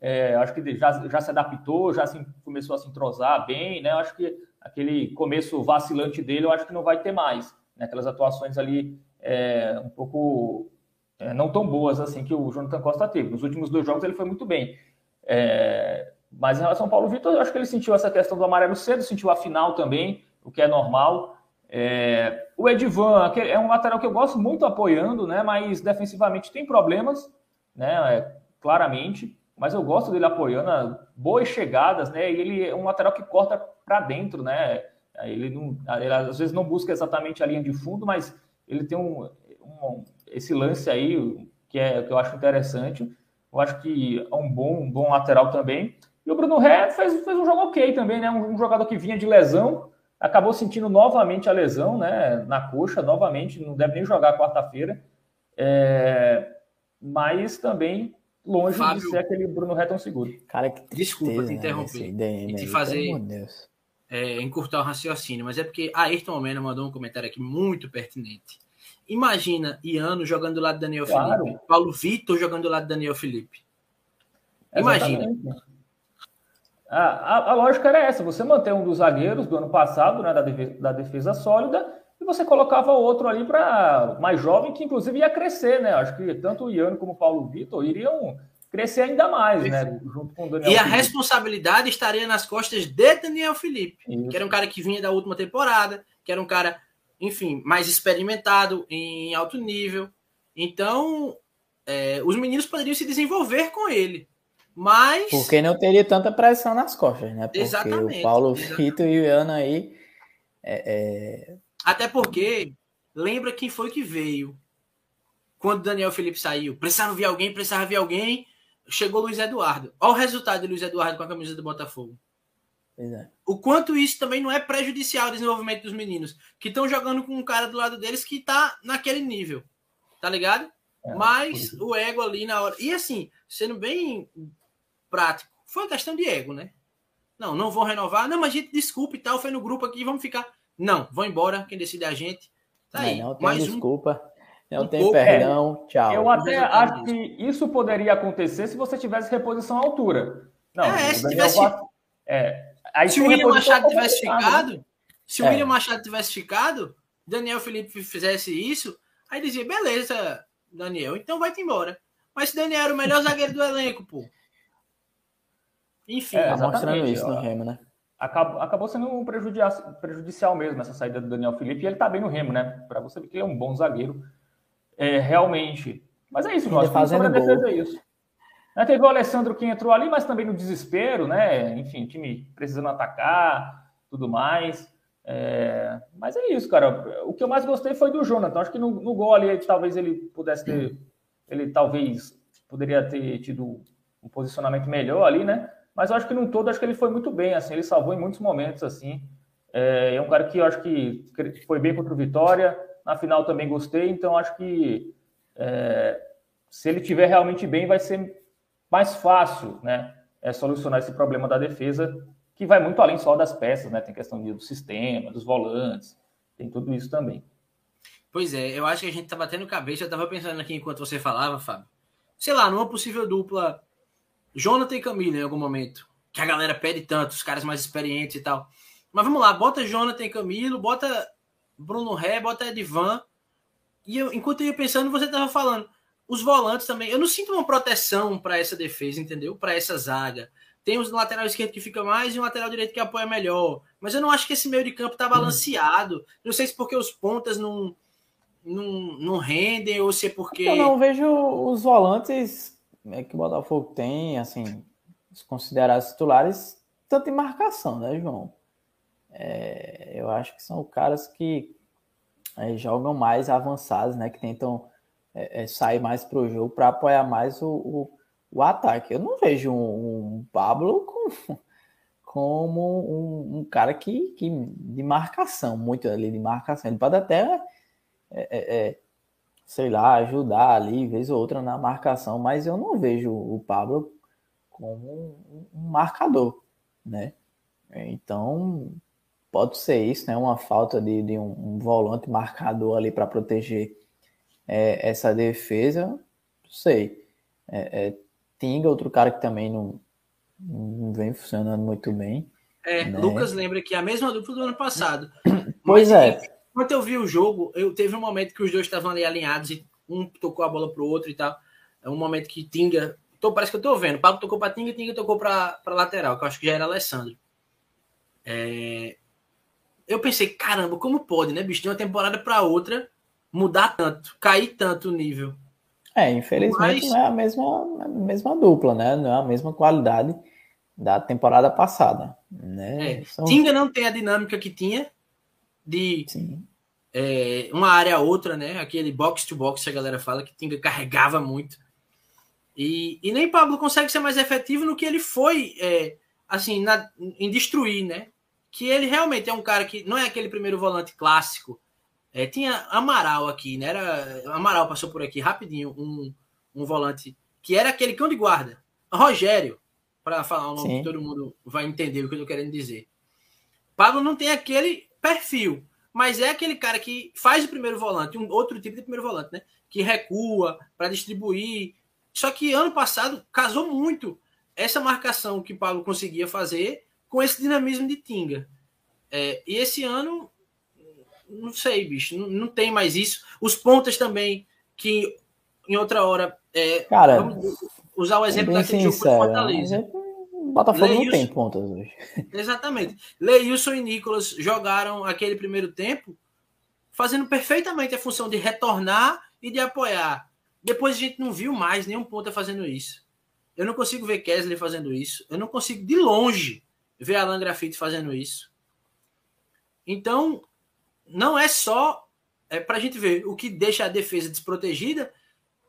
É, acho que já, já se adaptou, já se, começou a se entrosar bem, né? Acho que aquele começo vacilante dele, eu acho que não vai ter mais. Né? Aquelas atuações ali é, um pouco é, não tão boas assim que o Jonathan Costa teve. Nos últimos dois jogos ele foi muito bem. É, mas em relação ao Paulo Vitor, eu acho que ele sentiu essa questão do amarelo cedo, sentiu a final também, o que é normal. É, o Edvan é um lateral que eu gosto muito apoiando, né? Mas defensivamente tem problemas, né? É, claramente. Mas eu gosto dele apoiando, boas chegadas, né? E ele é um lateral que corta para dentro, né? Ele, não, ele às vezes não busca exatamente a linha de fundo, mas ele tem um, um esse lance aí que é que eu acho interessante. Eu acho que é um bom, um bom lateral também. E o Bruno Ré fez, fez um jogo ok também, né? Um, um, jogador que vinha de lesão, acabou sentindo novamente a lesão, né? Na coxa, novamente, não deve nem jogar quarta-feira. É, mas também longe Fábio, de ser aquele Bruno Ré tão seguro.
Cara, que tristeza,
Desculpa te né, interromper
ideia,
e te fazer é, encurtar o raciocínio, mas é porque a Ayrton Mena mandou um comentário aqui muito pertinente. Imagina Iano jogando do lado do Daniel claro. Felipe, Paulo Vitor jogando do lado do Daniel Felipe. Imagina. Exatamente.
A, a, a, lógica era essa: você manter um dos zagueiros do ano passado, né, da, defesa, da defesa sólida, você colocava outro ali para mais jovem, que inclusive ia crescer, né? Acho que tanto o Iano como o Paulo Vitor iriam crescer ainda mais, né?
Junto com o Daniel. E a Felipe. responsabilidade estaria nas costas de Daniel Felipe, Isso. que era um cara que vinha da última temporada, que era um cara, enfim, mais experimentado em alto nível. Então, é, os meninos poderiam se desenvolver com ele. Mas.
Porque não teria tanta pressão nas costas, né? Porque exatamente, o Paulo Vitor e o Iano aí. É, é...
Até porque, lembra quem foi que veio quando Daniel Felipe saiu? Precisava ver alguém, precisava ver alguém chegou Luiz Eduardo. Olha o resultado de Luiz Eduardo com a camisa do Botafogo. É. O quanto isso também não é prejudicial ao desenvolvimento dos meninos, que estão jogando com um cara do lado deles que tá naquele nível. Tá ligado? É, Mas o ego ali na hora. E assim, sendo bem prático, foi uma questão de ego, né? Não, não vou renovar. Não, mas gente, desculpa e tal, foi no grupo aqui, vamos ficar. Não, vão embora, quem decide é a gente. Tá aí.
Não, não mais desculpa. Um... Não um tem pouco, perdão, é. tchau.
Eu até acho que isso poderia acontecer se você tivesse reposição à altura.
Não, é, se tivesse. É, aí se o William Machado tivesse ficado, se o é. William Machado tivesse ficado, Daniel Felipe fizesse isso, aí dizia, beleza, Daniel, então vai-te embora. Mas se Daniel era o melhor zagueiro do elenco, pô.
Enfim. É, tá mostrando isso no Remo, né?
Acabou, acabou sendo um prejudicial, mesmo essa saída do Daniel Felipe, e ele tá bem no Remo, né? Para você ver que ele é um bom zagueiro é, realmente. Mas é isso, nós
fazendo sobre a defesa
é isso. Né, teve o Alessandro que entrou ali, mas também no desespero, né? Enfim, o time precisando atacar, tudo mais. É... Mas é isso, cara. O que eu mais gostei foi do Jonathan. Acho que no, no gol ali, talvez ele pudesse ter. Ele talvez poderia ter tido um posicionamento melhor ali, né? Mas eu acho que no todo, acho que ele foi muito bem, assim. Ele salvou em muitos momentos, assim. É, é um cara que eu acho que foi bem contra o Vitória. Na final também gostei, então acho que é, se ele tiver realmente bem, vai ser mais fácil, né? É solucionar esse problema da defesa, que vai muito além só das peças, né? Tem questão do sistema, dos volantes, tem tudo isso também.
Pois é, eu acho que a gente tá batendo cabeça. Eu tava pensando aqui enquanto você falava, Fábio. Sei lá, numa possível dupla Jonathan e Camila em algum momento. Que a galera pede tanto, os caras mais experientes e tal. Mas vamos lá, bota Jonathan e Camilo, bota Bruno Ré, bota Edvan. E eu, enquanto eu ia pensando, você estava falando. Os volantes também. Eu não sinto uma proteção para essa defesa, entendeu? Para essa zaga. Tem um lateral esquerdo que fica mais e um lateral direito que apoia melhor. Mas eu não acho que esse meio de campo está balanceado. Não sei se porque os pontas não, não, não rendem ou se é porque.
Eu não vejo os volantes é que o Botafogo tem, assim, se considerar titulares, tanto em marcação, né, João? É, eu acho que são caras que é, jogam mais avançados, né? Que tentam é, é sair mais para o jogo para apoiar mais o, o, o, ataque. Eu não vejo um, um Pablo com, como um, um, cara que, que de marcação, muito ali de marcação. Ele pode até, é, é, sei lá, ajudar ali, vez ou outra na marcação, mas eu não vejo o Pablo como um marcador, né? Então, pode ser isso, né? Uma falta de, de um, um, volante marcador ali para proteger é, essa defesa. Não sei. É, é, Tinga, outro cara que também não, não vem funcionando muito bem.
É, né? Lucas lembra que é a mesma dupla do ano passado.
Pois Mas, é.
Quando eu vi o jogo, eu teve um momento que os dois estavam ali alinhados e um tocou a bola pro outro e tal. É um momento que Tinga. Tô, parece que eu tô vendo. Pablo tocou para Tinga e Tinga tocou para lateral, que eu acho que já era Alessandro. É, eu pensei, caramba, como pode, né, bicho, de uma temporada para outra mudar tanto, cair tanto o nível.
É, infelizmente Mas... não é a mesma, a mesma dupla, né? Não é a mesma qualidade da temporada passada. Né?
É. São... Tinga não tem a dinâmica que tinha de é, uma área a outra, né? Aquele box to box que a galera fala que Tinga carregava muito. E, e nem Pablo consegue ser mais efetivo no que ele foi, é, assim, na, em destruir, né? que ele realmente é um cara que não é aquele primeiro volante clássico. É, tinha Amaral aqui, né? Era, Amaral passou por aqui rapidinho, um, um volante que era aquele cão de guarda. Rogério, para falar o nome Sim. que todo mundo vai entender o que eu estou querendo dizer. Pablo não tem aquele perfil, mas é aquele cara que faz o primeiro volante, um outro tipo de primeiro volante, né? Que recua para distribuir. Só que ano passado casou muito essa marcação que Pablo conseguia fazer com esse dinamismo de Tinga. É, e esse ano não sei, bicho, não, não tem mais isso. Os pontas também, que em outra hora. É,
Cara,
usar o exemplo daquele sincero, jogo
do Fortaleza. Botafogo Leilson, não tem pontas hoje. [laughs]
Exatamente. Leilson e Nicolas jogaram aquele primeiro tempo fazendo perfeitamente a função de retornar e de apoiar. Depois a gente não viu mais nenhum ponta fazendo isso. Eu não consigo ver Kesley fazendo isso. Eu não consigo, de longe, ver Alan Grafite fazendo isso. Então, não é só é para a gente ver o que deixa a defesa desprotegida,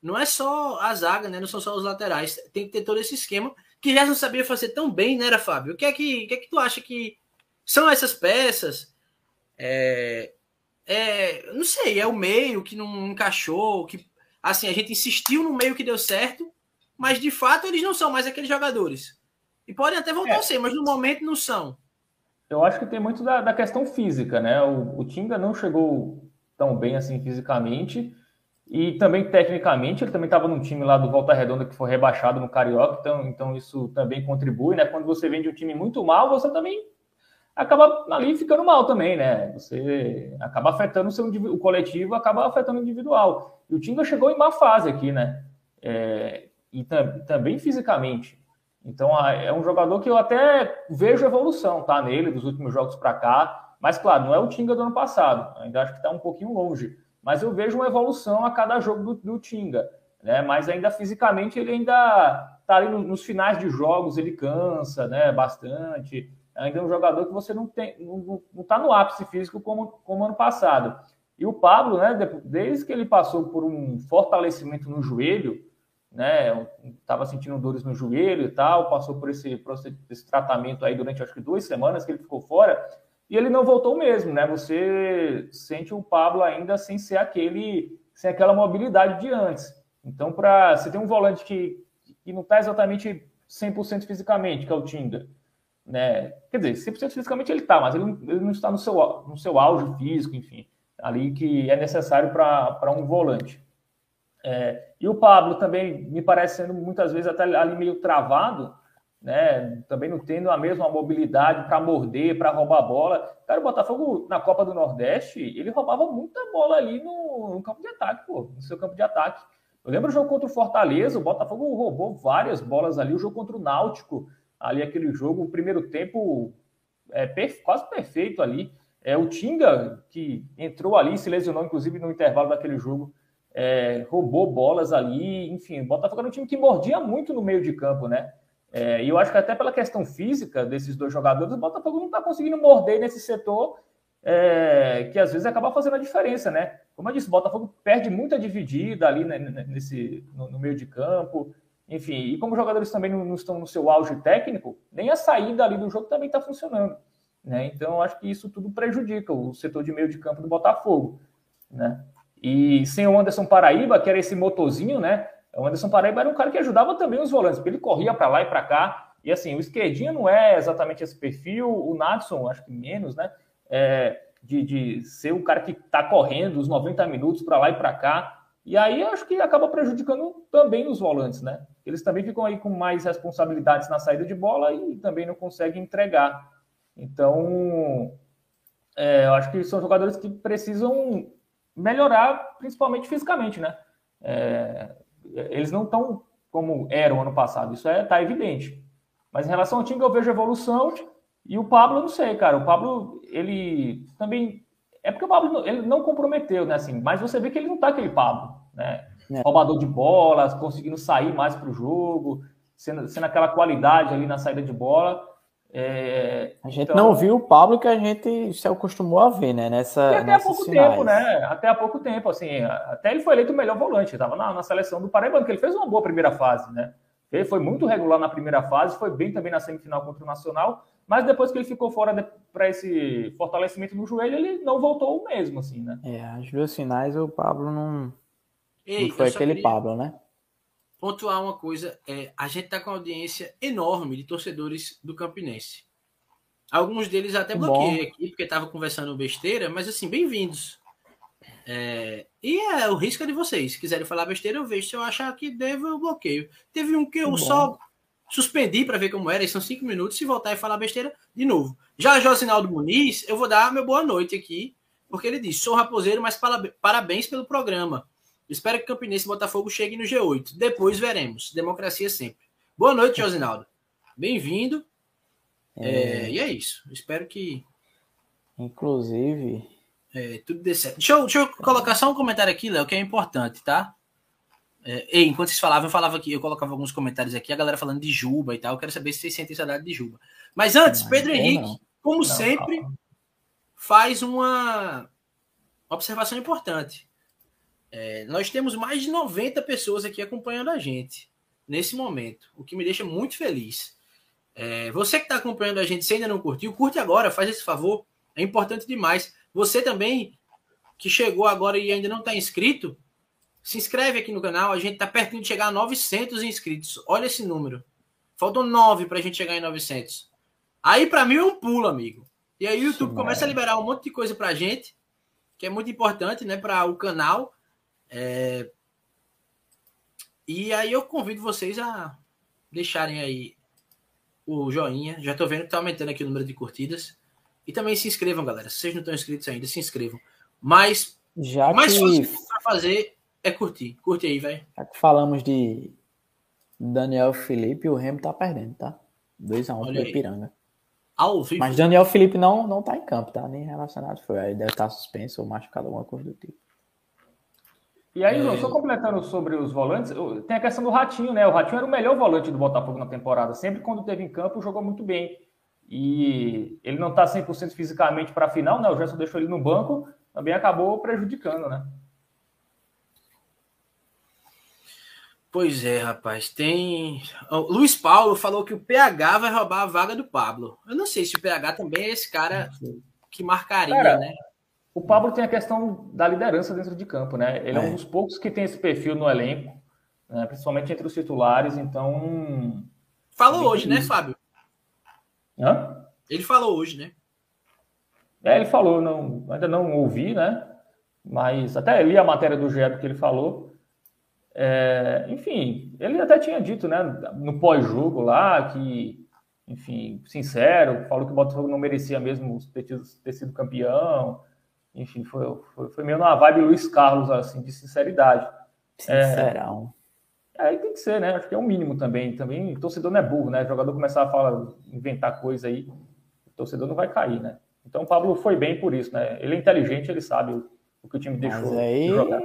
não é só a zaga, né? Não são só os laterais. Tem que ter todo esse esquema que já não sabia fazer tão bem, né, era Fábio? O que é que, o que, é que tu acha que são essas peças? É, é, não sei, é o meio que não encaixou, que assim a gente insistiu no meio que deu certo, mas de fato eles não são mais aqueles jogadores. E podem até voltar é. a ser, mas no momento não são.
Eu acho que tem muito da, da questão física, né? O, o Tinga não chegou tão bem assim fisicamente. E também, tecnicamente, ele também estava num time lá do Volta Redonda que foi rebaixado no Carioca, então, então isso também contribui, né? Quando você vem de um time muito mal, você também acaba ali ficando mal também, né? Você acaba afetando o seu o coletivo, acaba afetando o individual. E o Tinga chegou em má fase aqui, né? É, e tam, também fisicamente. Então é um jogador que eu até vejo evolução, tá? Nele, dos últimos jogos para cá. Mas, claro, não é o Tinga do ano passado. Ainda acho que está um pouquinho longe mas eu vejo uma evolução a cada jogo do, do Tinga. Né? Mas ainda fisicamente ele ainda está ali nos finais de jogos, ele cansa né? bastante. Ainda é um jogador que você não tem, não está no ápice físico como, como ano passado. E o Pablo, né, desde que ele passou por um fortalecimento no joelho, né, estava sentindo dores no joelho e tal, passou por esse, por esse tratamento aí durante acho que duas semanas que ele ficou fora, e ele não voltou mesmo, né? Você sente o Pablo ainda sem ser aquele, sem aquela mobilidade de antes. Então, para você tem um volante que, que não está exatamente 100% fisicamente, que é o Tinga, né? Quer dizer, 100% fisicamente ele está, mas ele ele não, está no seu, no seu auge físico, enfim, ali que é necessário para um volante. É, e o Pablo também me parece sendo muitas vezes até ali meio travado, né? Também não tendo a mesma mobilidade para morder, para roubar a bola. Cara, o Botafogo na Copa do Nordeste, ele roubava muita bola ali no, no, campo de ataque, pô, no seu campo de ataque. Eu lembro o jogo contra o Fortaleza, o Botafogo roubou várias bolas ali, o jogo contra o Náutico, ali aquele jogo, o primeiro tempo é perfe quase perfeito ali. É, o Tinga, que entrou ali, se lesionou, inclusive, no intervalo daquele jogo, é, roubou bolas ali, enfim, o Botafogo era um time que mordia muito no meio de campo, né? É, e eu acho que até pela questão física desses dois jogadores, o Botafogo não está conseguindo morder nesse setor é, que às vezes acaba fazendo a diferença, né? Como eu disse, o Botafogo perde muita dividida ali né, nesse, no, no, meio de campo, enfim, e como os jogadores também não, não, estão no seu auge técnico, nem a saída ali do jogo também está funcionando, né? Então acho que isso tudo prejudica o setor de meio de campo do Botafogo, né? E sem o Anderson Paraíba, que era esse motorzinho, né? O Anderson Paraíba era um cara que ajudava também os volantes, porque ele corria para lá e para cá. E assim, o esquerdinho não é exatamente esse perfil, o Nadson, acho que menos, né? É, de, de ser o cara que está correndo os 90 minutos para lá e para cá. E aí acho que acaba prejudicando também os volantes, né? Eles também ficam aí com mais responsabilidades na saída de bola e também não conseguem entregar. Então, é, eu acho que são jogadores que precisam melhorar, principalmente fisicamente, né? É, eles não estão como eram ano passado, isso é tá evidente. Mas em relação ao time, eu vejo evolução e o Pablo, eu não sei, cara. O Pablo, ele também. É porque o Pablo ele não comprometeu, né? Assim, mas você vê que ele não tá aquele Pablo, né? É. Roubador de bolas, conseguindo sair mais para o jogo, sendo, sendo aquela qualidade ali na saída de bola.
É, a gente então... não viu o Pablo que a gente se acostumou a ver, né? Nessa,
e até há pouco finais. tempo, né? Até há pouco tempo, assim, até ele foi eleito o melhor volante, estava na, na, seleção do Paraibano, que ele fez uma boa primeira fase, né? Ele foi muito regular na primeira fase, foi bem também na semifinal contra o Nacional, mas depois que ele ficou fora para esse fortalecimento no joelho, ele não voltou o mesmo, assim, né?
É, as duas finais o Pablo não, Ei, não foi aquele queria... Pablo, né?
Pontuar uma coisa: é, a gente está com uma audiência enorme de torcedores do Campinense. Alguns deles até bloqueei aqui, porque estava conversando besteira, mas assim, bem-vindos. É, e é o risco é de vocês. Se quiserem falar besteira, eu vejo. Se eu achar que devo, eu bloqueio. Teve um que eu Bom. só suspendi para ver como era, e são cinco minutos. Se voltar e falar besteira, de novo. Já Josinaldo Muniz, eu vou dar meu boa noite aqui. porque ele diz: sou raposeiro, mas parabéns pelo programa. Espero que Campinense e Botafogo cheguem no G8. Depois veremos. Democracia sempre. Boa noite, Josinaldo. Bem-vindo. É... É, e é isso. Espero que.
Inclusive.
É, tudo dê certo. Deixa eu, deixa eu colocar só um comentário aqui, Léo, que é importante, tá? É, enquanto vocês falavam, eu falava aqui, eu colocava alguns comentários aqui, a galera falando de Juba e tal. Eu quero saber se vocês sentem saudade de Juba. Mas antes, não, Pedro Henrique, não. como não, sempre, faz uma observação importante. É, nós temos mais de 90 pessoas aqui acompanhando a gente nesse momento, o que me deixa muito feliz. É, você que está acompanhando a gente, se ainda não curtiu, curte agora, faz esse favor, é importante demais. Você também que chegou agora e ainda não está inscrito, se inscreve aqui no canal, a gente está pertinho de chegar a 900 inscritos. Olha esse número. Faltam 9 para a gente chegar em 900. Aí para mim é um pulo, amigo. E aí o YouTube Sim, começa a liberar um monte de coisa para a gente, que é muito importante, né, para o canal é... E aí eu convido vocês a deixarem aí o joinha. Já estou vendo que está aumentando aqui o número de curtidas. E também se inscrevam, galera. Se vocês não estão inscritos ainda, se inscrevam. Mas
já
o mais que... fácil para fazer é curtir. Curte aí, velho.
Já que falamos de Daniel Felipe, o Remo tá perdendo, tá? 2x1 um pro Ipiranga.
Ao vivo.
Mas Daniel Felipe não, não tá em campo, tá? Nem relacionado. Foi. Aí deve estar tá suspenso ou machucado, alguma coisa do tipo.
E aí, João, só completando sobre os volantes, tem a questão do Ratinho, né? O Ratinho era o melhor volante do Botafogo na temporada. Sempre quando teve em campo, jogou muito bem. E ele não está 100% fisicamente para a final, né? O Gerson deixou ele no banco, também acabou prejudicando, né?
Pois é, rapaz. Tem. O Luiz Paulo falou que o PH vai roubar a vaga do Pablo. Eu não sei se o PH também é esse cara que marcaria, cara, né?
O Pablo tem a questão da liderança dentro de campo, né? Ele é, é um dos poucos que tem esse perfil no elenco, né? principalmente entre os titulares, então.
Falou hoje, né, Fábio?
Hã?
Ele falou hoje, né?
É, ele falou, não, ainda não ouvi, né? Mas até li a matéria do Gero que ele falou. É, enfim, ele até tinha dito, né, no pós-jogo lá, que, enfim, sincero, falou que o Botafogo não merecia mesmo ter, tido, ter sido campeão, enfim, foi, foi, foi meio na vibe Luiz Carlos, assim, de sinceridade.
Sincerão.
É, aí tem que ser, né? Acho que é o um mínimo também. Também o torcedor não é burro, né? O jogador começar a falar, inventar coisa aí, o torcedor não vai cair, né? Então o Pablo foi bem por isso, né? Ele é inteligente, ele sabe o, que o time deixou
Mas aí, jogar.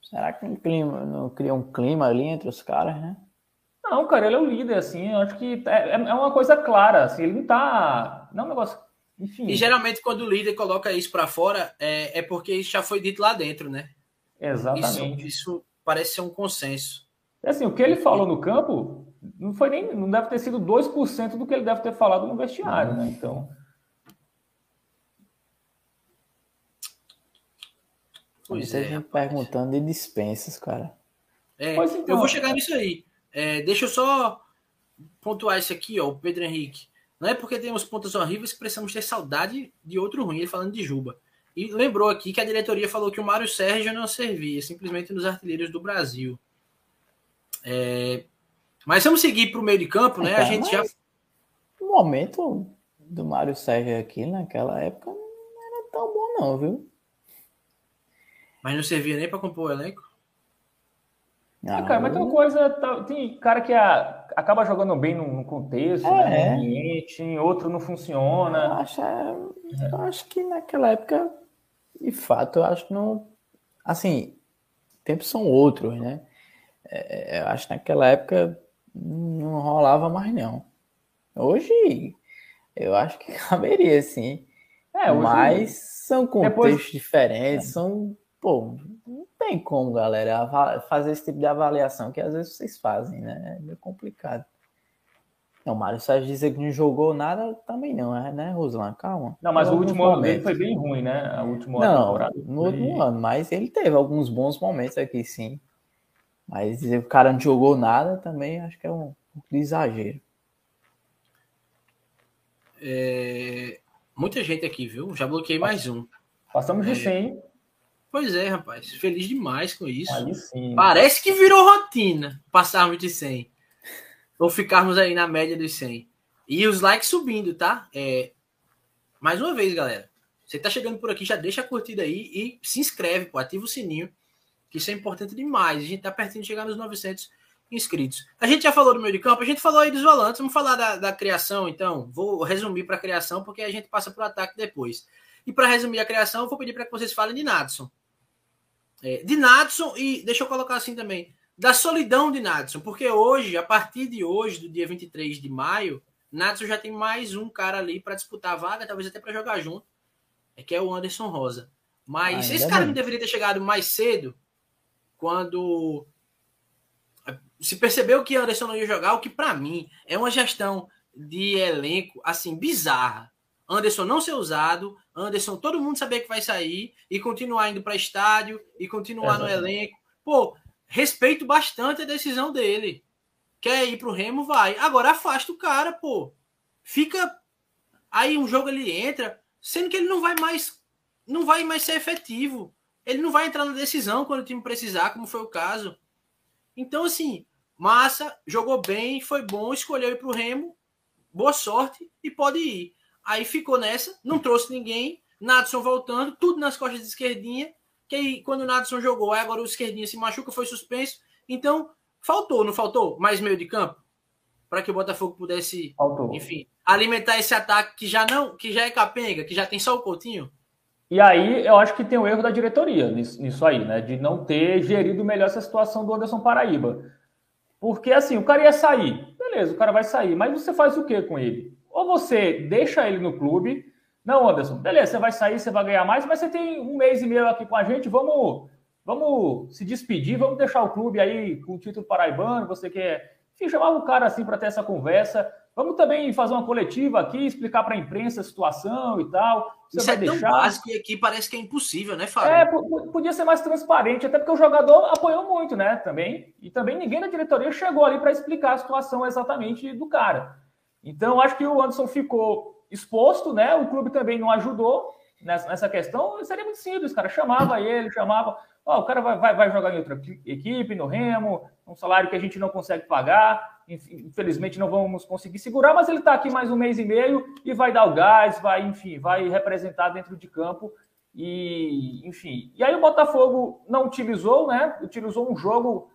Será que não, clima, não cria um clima ali entre os caras, né?
Não, cara, ele é o líder, assim, eu acho que é, é uma coisa clara, assim, ele não tá. Não é um negócio enfim.
E geralmente quando o líder coloca isso para fora, é, é porque isso já foi dito lá dentro, né?
Exatamente.
Isso, isso parece ser um consenso.
É assim, o que ele falou no campo não foi nem, não deve ter sido 2% do que ele deve ter falado no vestiário, né? Então.
Pois é, gente perguntando de dispensas, cara.
É, então, eu vou chegar nisso aí. É, deixa eu só pontuar isso aqui, ó, o Pedro Henrique. Não é porque temos pontos horríveis que precisamos ter saudade de outro ruim, ele falando de Juba. E lembrou aqui que a diretoria falou que o Mário Sérgio não servia, simplesmente nos artilheiros do Brasil. É... Mas vamos seguir para o meio de campo, né? a gente já.
O momento do Mário Sérgio aqui naquela época não era tão bom, não, viu?
Mas não servia nem para compor o elenco?
Ah, cara, mas tem uma coisa. Tá, tem cara que a, acaba jogando bem num contexto, é, né, num ambiente, em outro não funciona.
Eu acho, é, eu acho que naquela época, de fato, eu acho que não. Assim, tempos são outros, né? É, eu acho que naquela época não rolava mais, não. Hoje, eu acho que [laughs] caberia, sim. É, hoje, mas são contextos depois... diferentes, são. Pô, não tem como, galera, fazer esse tipo de avaliação que às vezes vocês fazem, né? É meio complicado. Não, o Mário Sérgio dizer que não jogou nada também não, é, né, Ruslan? Calma.
Não, mas o último ano dele foi bem ruim, né? A última não, temporada.
No último ano, mas ele teve alguns bons momentos aqui, sim. Mas dizer que o cara não jogou nada também acho que é um, um exagero.
É... Muita gente aqui, viu? Já bloqueei mais um.
Passamos de 100.
Pois é, rapaz. Feliz demais com isso. Parece que virou rotina passarmos de 100. Ou ficarmos aí na média dos 100. E os likes subindo, tá? É... Mais uma vez, galera. Você tá chegando por aqui, já deixa a curtida aí e se inscreve, pô, ativa o sininho, que isso é importante demais. A gente tá pertinho de chegar nos 900 inscritos. A gente já falou do meio de campo, a gente falou aí dos volantes, vamos falar da, da criação, então. Vou resumir para a criação, porque a gente passa para o ataque depois. E para resumir a criação, eu vou pedir para que vocês falem de Nadson. É, de Nadson e deixa eu colocar assim também, da solidão de Nadson, porque hoje, a partir de hoje, do dia 23 de maio, Nadson já tem mais um cara ali para disputar a vaga, talvez até para jogar junto, é que é o Anderson Rosa. Mas ah, esse cara não deveria ter chegado mais cedo, quando se percebeu que Anderson não ia jogar, o que para mim é uma gestão de elenco assim bizarra. Anderson não ser usado, Anderson todo mundo saber que vai sair e continuar indo para estádio e continuar no elenco. Pô, respeito bastante a decisão dele. Quer ir pro Remo, vai. Agora afasta o cara, pô. Fica aí um jogo ele entra, sendo que ele não vai mais não vai mais ser efetivo. Ele não vai entrar na decisão quando o time precisar, como foi o caso. Então assim, Massa, jogou bem, foi bom, escolheu ir para o Remo, boa sorte e pode ir. Aí ficou nessa, não trouxe ninguém, Nadson voltando, tudo nas costas de esquerdinha, que aí quando o Nadson jogou, aí agora o esquerdinha se machuca, foi suspenso. Então, faltou, não faltou? Mais meio de campo? Para que o Botafogo pudesse, faltou. enfim, alimentar esse ataque que já não, que já é capenga, que já tem só o Coutinho?
E aí eu acho que tem o erro da diretoria nisso, nisso aí, né? De não ter gerido melhor essa situação do Anderson Paraíba. Porque assim, o cara ia sair. Beleza, o cara vai sair. Mas você faz o que com ele? Ou você deixa ele no clube. Não, Anderson, beleza, você vai sair, você vai ganhar mais, mas você tem um mês e meio aqui com a gente, vamos, vamos se despedir, vamos deixar o clube aí com o título paraibano, você quer. Enfim, chamava o cara assim para ter essa conversa. Vamos também fazer uma coletiva aqui, explicar para a imprensa a situação e tal.
Você Isso é tão deixar... básico e aqui parece que é impossível, né, Fábio?
É, podia ser mais transparente, até porque o jogador apoiou muito, né, também. E também ninguém da diretoria chegou ali para explicar a situação exatamente do cara. Então, acho que o Anderson ficou exposto, né? O clube também não ajudou nessa, nessa questão. Seria muito simples, cara. Chamava ele, chamava. Ó, o cara vai, vai, vai jogar em outra equipe, no Remo, um salário que a gente não consegue pagar infelizmente não vamos conseguir segurar, mas ele está aqui mais um mês e meio e vai dar o gás, vai, enfim, vai representar dentro de campo e, enfim. E aí o Botafogo não utilizou, né? Utilizou um jogo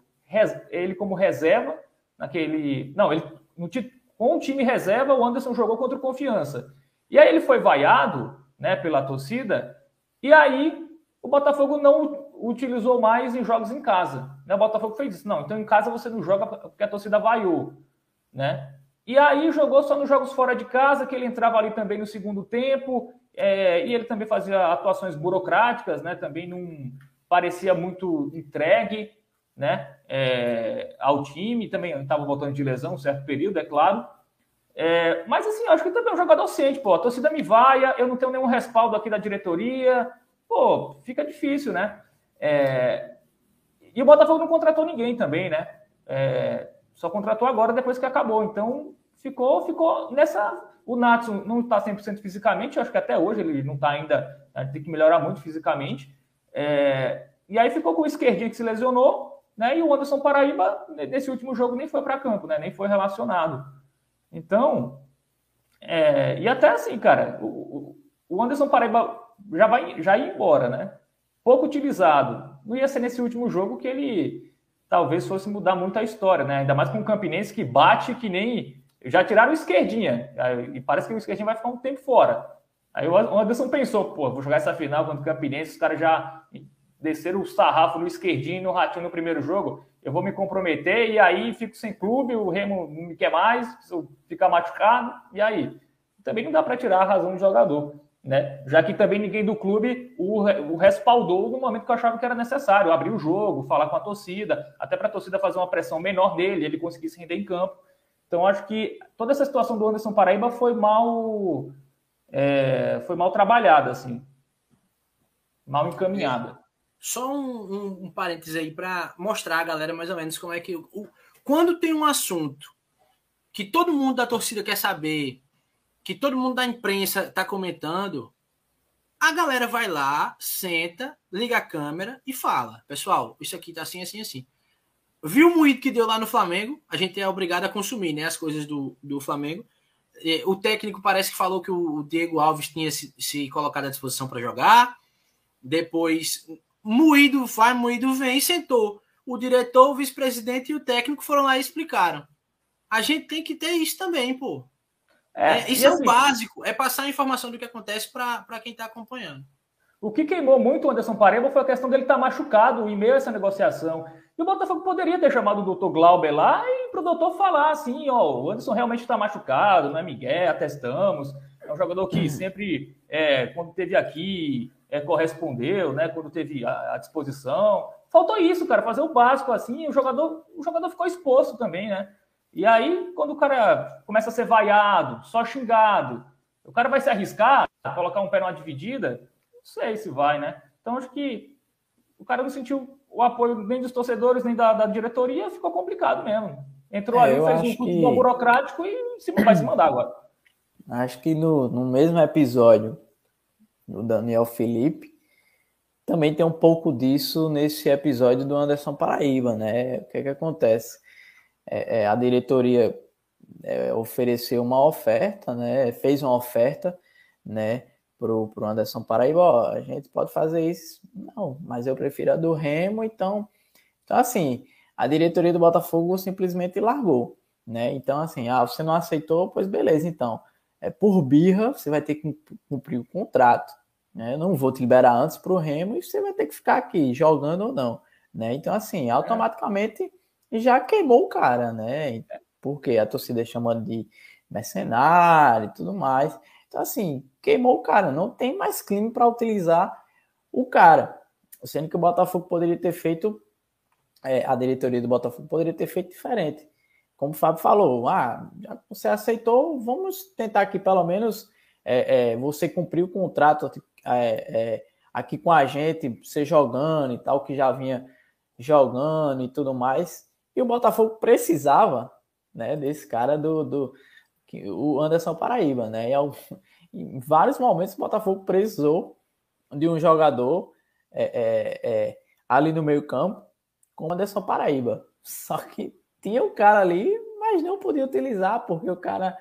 ele como reserva naquele, não, ele no, com o time reserva o Anderson jogou contra o Confiança. E aí ele foi vaiado, né, pela torcida. E aí o Botafogo não utilizou mais em jogos em casa. Né? O Botafogo fez isso. Não, então em casa você não joga porque a torcida vaiou. Né? E aí jogou só nos jogos fora de casa, que ele entrava ali também no segundo tempo, é, e ele também fazia atuações burocráticas, né? também não parecia muito entregue né? É, ao time, também estava voltando de lesão um certo período, é claro. É, mas assim, acho que também é um jogador ciente, pô, a torcida me vaia, eu não tenho nenhum respaldo aqui da diretoria, pô, fica difícil, né? É... E o Botafogo não contratou ninguém também, né? É... Só contratou agora depois que acabou. Então ficou, ficou nessa. O Natson não está 100% fisicamente, acho que até hoje ele não está ainda. Tem que melhorar muito fisicamente. É... E aí ficou com o esquerdinho que se lesionou, né? E o Anderson Paraíba, nesse último jogo, nem foi para campo, né? Nem foi relacionado. Então, é... e até assim, cara, o, o Anderson Paraíba já vai já ia embora, né? pouco utilizado. Não ia ser nesse último jogo que ele talvez fosse mudar muito a história, né? Ainda mais com o Campinense que bate que nem. Já tiraram o esquerdinha. E parece que o esquerdinha vai ficar um tempo fora. Aí o Anderson pensou, pô, vou jogar essa final contra o Campinense, os caras já desceram o sarrafo no esquerdinho e no ratinho no primeiro jogo. Eu vou me comprometer e aí fico sem clube, o Remo não me quer mais, ficar machucado, e aí? Também não dá para tirar a razão do jogador né? Já que também ninguém do clube o, o respaldou no momento que eu achava que era necessário, abrir o jogo, falar com a torcida, até para a torcida fazer uma pressão menor dele, ele conseguir se render em campo. Então acho que toda essa situação do Anderson Paraíba foi mal é, foi mal trabalhada, assim, mal encaminhada.
Só um, um, um parênteses aí para mostrar a galera mais ou menos como é que o, quando tem um assunto que todo mundo da torcida quer saber que todo mundo da imprensa está comentando, a galera vai lá, senta, liga a câmera e fala: Pessoal, isso aqui tá assim, assim, assim. Viu o moído que deu lá no Flamengo? A gente é obrigado a consumir né, as coisas do, do Flamengo. o técnico parece que falou que o Diego Alves tinha se, se colocado à disposição para jogar. Depois, moído vai, moído vem, sentou. O diretor, o vice-presidente e o técnico foram lá e explicaram. A gente tem que ter isso também, pô. É, é, isso é assim, o básico, é passar a informação do que acontece para quem está acompanhando.
O que queimou muito o Anderson Pareba foi a questão dele estar tá machucado em meio a essa negociação. E o Botafogo poderia ter chamado o doutor Glauber lá e para o doutor falar assim: ó, o Anderson realmente está machucado, não é Miguel, atestamos. É um jogador que [clears throat] sempre, é, quando teve aqui, é, correspondeu, né? Quando teve a, a, disposição. Faltou isso, cara, fazer o básico assim. O jogador, o jogador ficou exposto também, né? E aí, quando o cara começa a ser vaiado, só xingado, o cara vai se arriscar a colocar um pé numa dividida não sei se vai, né? Então acho que o cara não sentiu o apoio nem dos torcedores, nem da, da diretoria, ficou complicado mesmo. Entrou é, ali, fez um que... burocrático e se, vai se mandar agora.
Acho que no, no mesmo episódio do Daniel Felipe, também tem um pouco disso nesse episódio do Anderson Paraíba, né? O que, é que acontece? É, é, a diretoria é, ofereceu uma oferta, né? Fez uma oferta, né? pro, pro Anderson Paraíba, ó, a gente pode fazer isso. Não, mas eu prefiro a do Remo, então. Então, assim, a diretoria do Botafogo simplesmente largou, né? Então, assim, ah, você não aceitou, pois beleza, então. É por birra, você vai ter que cumprir o contrato. Né? Eu não vou te liberar antes para o Remo e você vai ter que ficar aqui jogando ou não. Né? Então, assim, automaticamente já queimou o cara, né? Porque a torcida chamando de mercenário e tudo mais. Então, assim, queimou o cara. Não tem mais crime para utilizar o cara. Sendo que o Botafogo poderia ter feito, é, a diretoria do Botafogo poderia ter feito diferente. Como o Fábio falou, ah, você aceitou, vamos tentar aqui pelo menos é, é, você cumprir o contrato é, é, aqui com a gente, você jogando e tal, que já vinha jogando e tudo mais. E o Botafogo precisava né, desse cara do, do o Anderson Paraíba, né? E [laughs] em vários momentos o Botafogo precisou de um jogador é, é, ali no meio campo com o Anderson Paraíba. [laughs] Só que tinha o um cara ali, mas não podia utilizar, porque o cara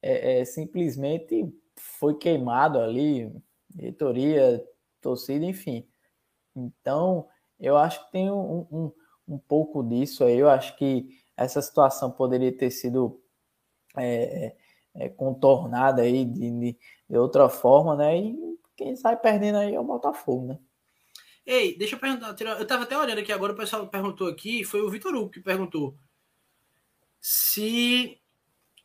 é, é, simplesmente foi queimado ali, diretoria, torcida, enfim. Então, eu acho que tem um, um, um pouco disso aí. Eu acho que essa situação poderia ter sido é, é, contornada aí de, de, de, outra forma, né? E quem sai perdendo aí é o Botafogo, né?
Ei, deixa eu perguntar. Eu tava até olhando aqui agora, o pessoal perguntou aqui, foi o Vitor Hugo que perguntou se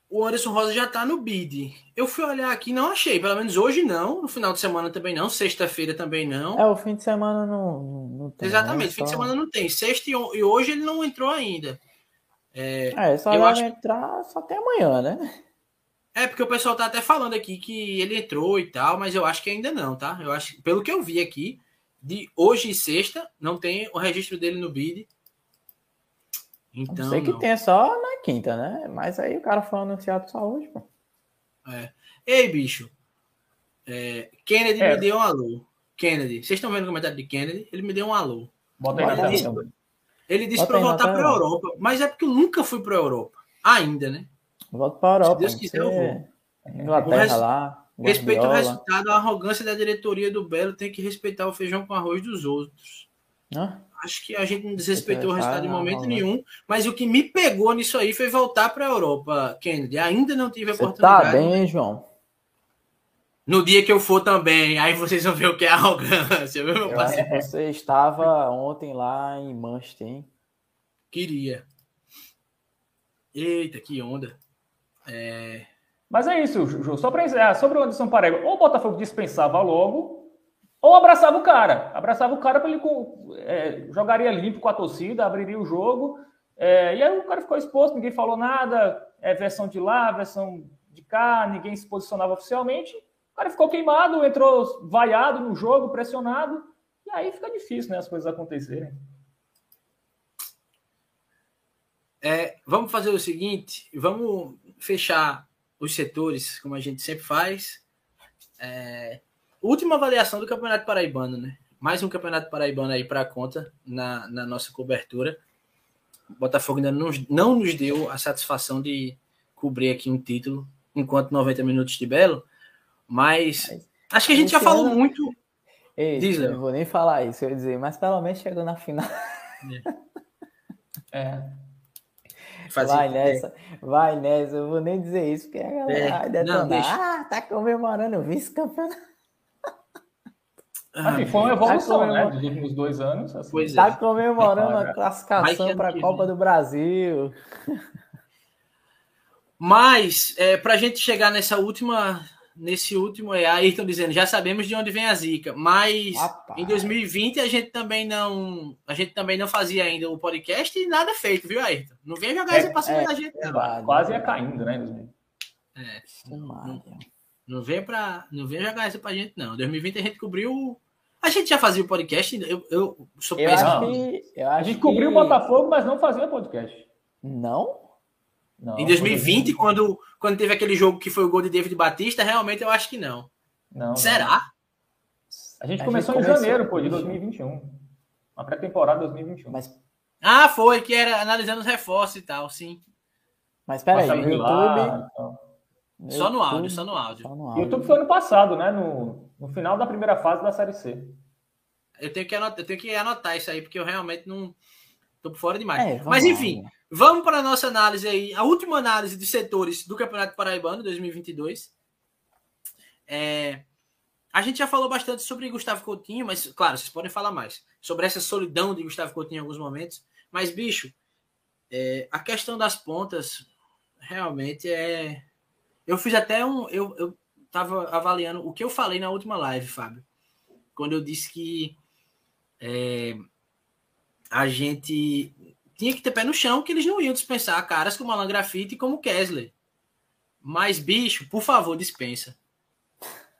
o Anderson Rosa já tá no bid. Eu fui olhar aqui, não achei, pelo menos hoje não, no final de semana também não, sexta-feira também não.
É, o fim de semana não, não
tem. Exatamente, né? fim de semana não tem. Sexta e hoje ele não entrou ainda.
É, é só vai acho... entrar só até amanhã, né?
É, porque o pessoal tá até falando aqui que ele entrou e tal, mas eu acho que ainda não, tá? Eu acho, pelo que eu vi aqui, de hoje e sexta, não tem o registro dele no BID.
Então. Não sei que tem só na quinta, né? Mas aí o cara foi anunciado só hoje, pô.
É. Ei, bicho. É, Kennedy é. me deu um alô. Kennedy, vocês estão vendo o comentário de Kennedy? Ele me deu um alô.
Bota aí
ele, disse, ele disse para voltar para a Europa, mas é porque eu nunca fui para a Europa. Ainda, né?
Volto para a Europa. Se Deus quiser, eu vou. Inglaterra res... lá.
Respeito o resultado, a arrogância da diretoria do Belo tem que respeitar o feijão com arroz dos outros. Ah? Acho que a gente não desrespeitou o resultado em momento não, nenhum, mas o que me pegou nisso aí foi voltar para a Europa, Kennedy. Ainda não tive a Você oportunidade.
Tá bem, João.
No dia que eu for também, aí vocês vão ver o que é arrogância, viu, meu
parceiro? Você estava ontem lá em Manchester, hein?
Queria. Eita, que onda.
É... Mas é isso, Ju. Só para encerrar, sobre o Anderson Paraíba, ou o Botafogo dispensava logo, ou abraçava o cara. Abraçava o cara para ele é, jogaria limpo com a torcida, abriria o jogo. É, e aí o cara ficou exposto, ninguém falou nada. É versão de lá, versão de cá, ninguém se posicionava oficialmente. O cara ficou queimado, entrou vaiado no jogo, pressionado. E aí fica difícil, né, as coisas acontecerem.
É, vamos fazer o seguinte, vamos fechar os setores, como a gente sempre faz. É, última avaliação do Campeonato Paraibano, né? Mais um Campeonato Paraibano aí para conta na, na nossa cobertura. O Botafogo ainda não, não nos deu a satisfação de cobrir aqui um título enquanto 90 minutos de Belo, mas acho que a gente já falou ano... muito.
Ei, Diz, eu não vou nem falar isso, eu ia dizer, mas pelo menos chegou na final.
É. é.
vai nessa, vai nessa, eu vou nem dizer isso, porque a galera é. vai detonar. Não, ah, tá comemorando o vice-campeonato.
Assim, foi uma evolução, tá né? Dos últimos dois anos. Assim.
Pois tá é. comemorando a classificação para a Copa do Brasil.
Mas, é, para a gente chegar nessa última, nesse último, é, aí estão dizendo, já sabemos de onde vem a zica, mas Rapaz. em 2020 a gente também não, a gente também não fazia ainda o podcast e nada feito, viu, Ayrton? Não vem jogar é, isso para cima é, da gente,
não. Quase ia caindo, né?
É. Não, não vem para, não vem jogar isso para gente, não. Em 2020 a gente cobriu a gente já fazia o podcast? Eu, eu
sou eu acho que, eu
acho A gente cobriu o Botafogo, mas não fazia podcast.
Não?
não? Em 2020, quando, quando teve aquele jogo que foi o gol de David Batista, realmente eu acho que não.
não
Será?
Não. A gente a começou gente em começou janeiro, pô, de 2021. Uma pré-temporada 2021. Mas...
Ah, foi, que era analisando os reforços e tal, sim.
Mas peraí, no YouTube... Lá, então.
Só no áudio, só no áudio. Só no
áudio. YouTube foi ano passado, né? No, no final da primeira fase da Série C.
Eu tenho que anotar, eu tenho que anotar isso aí, porque eu realmente não tô por fora demais. É, Mas enfim, lá. vamos para a nossa análise aí, a última análise de setores do Campeonato Paraibano 2022. É, a gente já falou bastante sobre Gustavo Coutinho, mas claro, vocês podem falar mais sobre essa solidão de Gustavo Coutinho em alguns momentos. Mas bicho, é, a questão das pontas realmente é eu fiz até um. Eu, eu tava avaliando o que eu falei na última live, Fábio. Quando eu disse que é, a gente tinha que ter pé no chão, que eles não iam dispensar caras como Alan Graffiti e como Kessler. Mas, bicho, por favor, dispensa.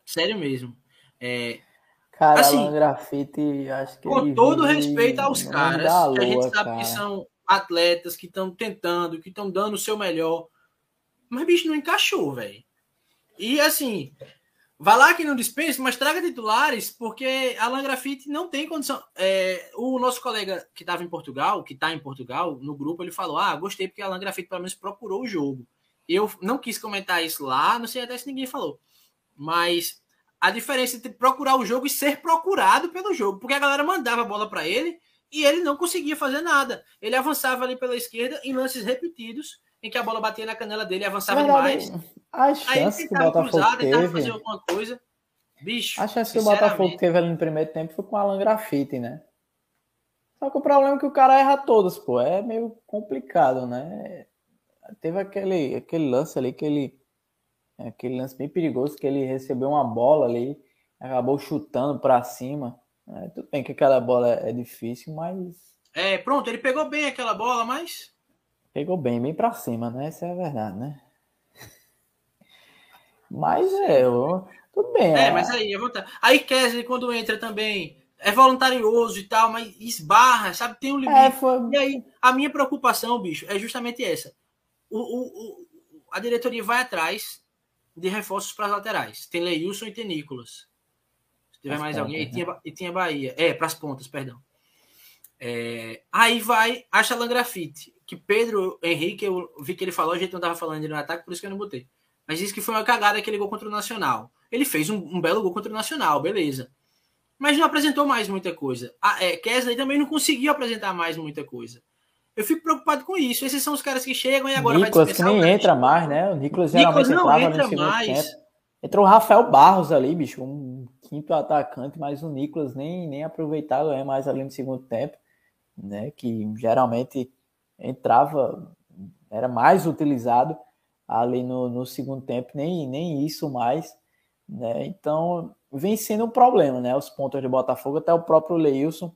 Sério mesmo. É,
cara, assim, Alan Graffiti, acho que.
Com todo respeito aos caras, lua, que a gente sabe cara. que são atletas que estão tentando, que estão dando o seu melhor. Mas, bicho, não encaixou, velho. E assim, vai lá que não dispensa, mas traga titulares, porque Alan Grafite não tem condição. É, o nosso colega que estava em Portugal, que está em Portugal, no grupo, ele falou: Ah, gostei porque Alan Grafite pelo menos procurou o jogo. Eu não quis comentar isso lá, não sei até se ninguém falou. Mas a diferença entre procurar o jogo e ser procurado pelo jogo, porque a galera mandava a bola para ele e ele não conseguia fazer nada. Ele avançava ali pela esquerda em lances repetidos em que a bola batia na canela dele e avançava verdade, demais.
A chance que o Botafogo cruzar, teve... fazer
alguma coisa. Bicho,
a chance que o Botafogo teve ali no primeiro tempo foi com o Alan Grafite, né? Só que o problema é que o cara erra todas, pô. É meio complicado, né? Teve aquele, aquele lance ali que ele. Aquele lance bem perigoso que ele recebeu uma bola ali, acabou chutando para cima. É, tudo bem que aquela bola é difícil, mas.
É, pronto, ele pegou bem aquela bola, mas
Pegou bem, bem pra cima, né? Essa é a verdade, né? Mas é, eu... tudo bem.
É, é, mas aí, eu vou... aí Kesley, quando entra também, é voluntarioso e tal, mas esbarra, sabe? Tem um limite. É, foi... E aí, a minha preocupação, bicho, é justamente essa. O, o, o a diretoria vai atrás de reforços para as laterais. Tem Leilson e tem Nicolas. Se tiver as mais pontas, alguém, né? e, tinha, e tinha Bahia. É, para as pontas, perdão. É, aí vai, acha Langrafite que Pedro Henrique, eu vi que ele falou, a gente não estava falando de no ataque, por isso que eu não botei. Mas disse que foi uma cagada aquele gol contra o Nacional. Ele fez um, um, belo gol contra o Nacional, beleza. Mas não apresentou mais muita coisa. A é, Kesley também não conseguiu apresentar mais muita coisa. Eu fico preocupado com isso. Esses são os caras que chegam e agora
Nicolas, que nem entra mais, né? O Nicolas geralmente Nicolas não entra mais. Tempo. Entrou o Rafael Barros ali, bicho, um quinto atacante, mas o Nicolas nem, nem aproveitava é mais ali no segundo tempo, né? Que geralmente entrava, era mais utilizado ali no, no segundo tempo, nem, nem isso mais. Né? Então, vem sendo um problema, né? Os pontos de Botafogo, até o próprio Leilson,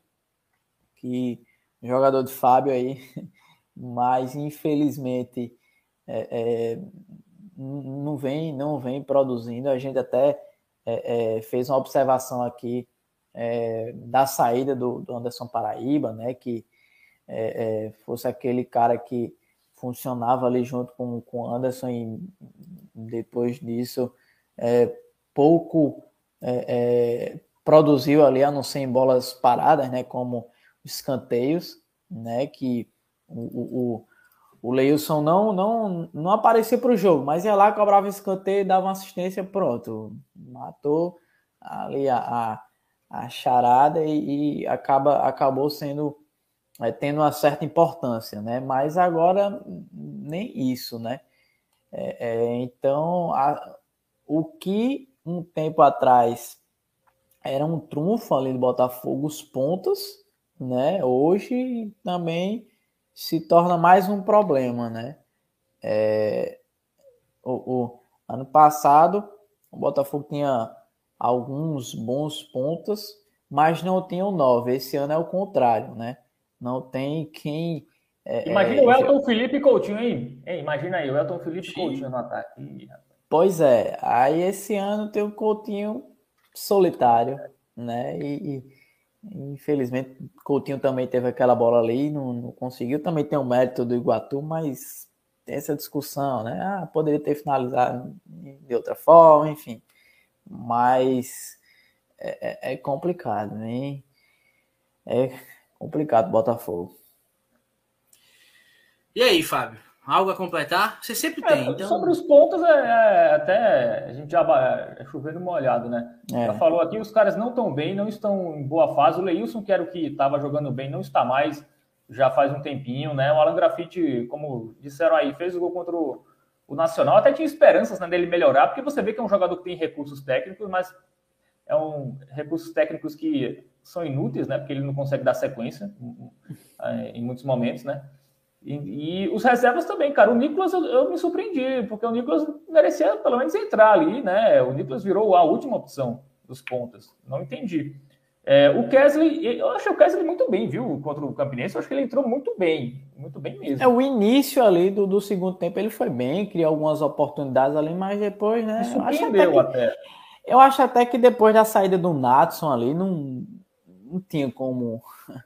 que jogador de Fábio aí, [laughs] mas infelizmente é, é, não vem não vem produzindo. A gente até é, é fez uma observação aqui é, da saída do, do Anderson Paraíba, né? Que é, é, fosse aquele cara que funcionava ali junto com o Anderson e depois disso é, pouco é, é, produziu ali, a não ser em bolas paradas, né, como escanteios, né, que o, o, o Leilson não, não, não aparecia para o jogo, mas ia lá, cobrava escanteio, dava uma assistência, pronto. Matou ali a, a, a charada e, e, acaba, acabou sendo é, tendo uma certa importância, né? Mas agora nem isso, né? É, é, então, a, o que um tempo atrás era um trunfo ali do Botafogo, os pontos, né? Hoje também se torna mais um problema, né? É, o, o, ano passado o Botafogo tinha alguns bons pontos, mas não tinha o nove. Esse ano é o contrário, né? Não tem quem.
É, Imagina é, o Elton já... Felipe Coutinho, hein? Ei, imagina aí, o Elton Felipe Sim. Coutinho no ataque.
Pois é, aí esse ano tem o Coutinho solitário, né? E, e Infelizmente, Coutinho também teve aquela bola ali, não, não conseguiu. Também tem o mérito do Iguatu, mas tem essa discussão, né? Ah, poderia ter finalizado de outra forma, enfim. Mas é, é, é complicado, né? É complicado Botafogo.
E aí, Fábio? Algo a completar? Você sempre tem.
É,
então...
Sobre os pontos, é, é, até a gente já é chovendo molhado, né? É. Já falou aqui, os caras não estão bem, não estão em boa fase. O Leilson, que era o que estava jogando bem, não está mais, já faz um tempinho, né? O Alan Grafite, como disseram aí, fez o gol contra o, o Nacional. Até tinha esperanças né, dele melhorar, porque você vê que é um jogador que tem recursos técnicos, mas é um recursos técnicos que são inúteis, né? Porque ele não consegue dar sequência em muitos momentos, né? E, e, os reservas também, cara. O Nicolas, eu, eu, me surpreendi, porque o Nicolas merecia pelo menos entrar ali, né? O Nicolas virou a última opção dos pontas. Não entendi. É, o Kesley, eu achei o Kesley muito bem, viu? Contra o Campinense, eu acho que ele entrou muito bem. Muito bem mesmo.
É, o início ali do, do segundo tempo ele foi bem, criou algumas oportunidades ali, mas depois, né?
Surpreendeu até,
até. Eu acho até que depois da saída do Natson ali, não, não tinha como. [laughs]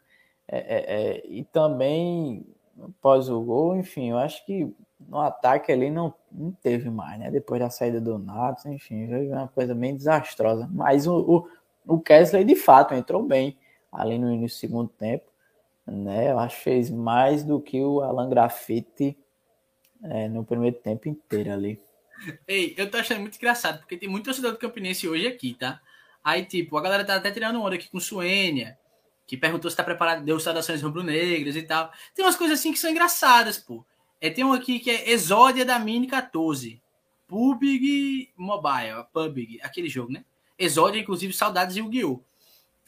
É, é, é, e também após o gol, enfim, eu acho que no ataque ali não, não teve mais, né? Depois da saída do Nato, enfim, foi uma coisa bem desastrosa. Mas o, o, o Kessler, de fato, entrou bem ali no segundo tempo, né? Eu acho que fez mais do que o Alan Graffiti é, no primeiro tempo inteiro ali.
Ei, eu tô achando muito engraçado, porque tem muito torcedor do Campinense hoje aqui, tá? Aí, tipo, a galera tá até tirando onda aqui com Suênia, que perguntou se tá preparado, deu saudações rubro-negras e tal. Tem umas coisas assim que são engraçadas, pô. É, tem um aqui que é Exódia da Mini 14. PUBG Mobile, PUBG, aquele jogo, né? Exódia, inclusive, saudades e o Guiô.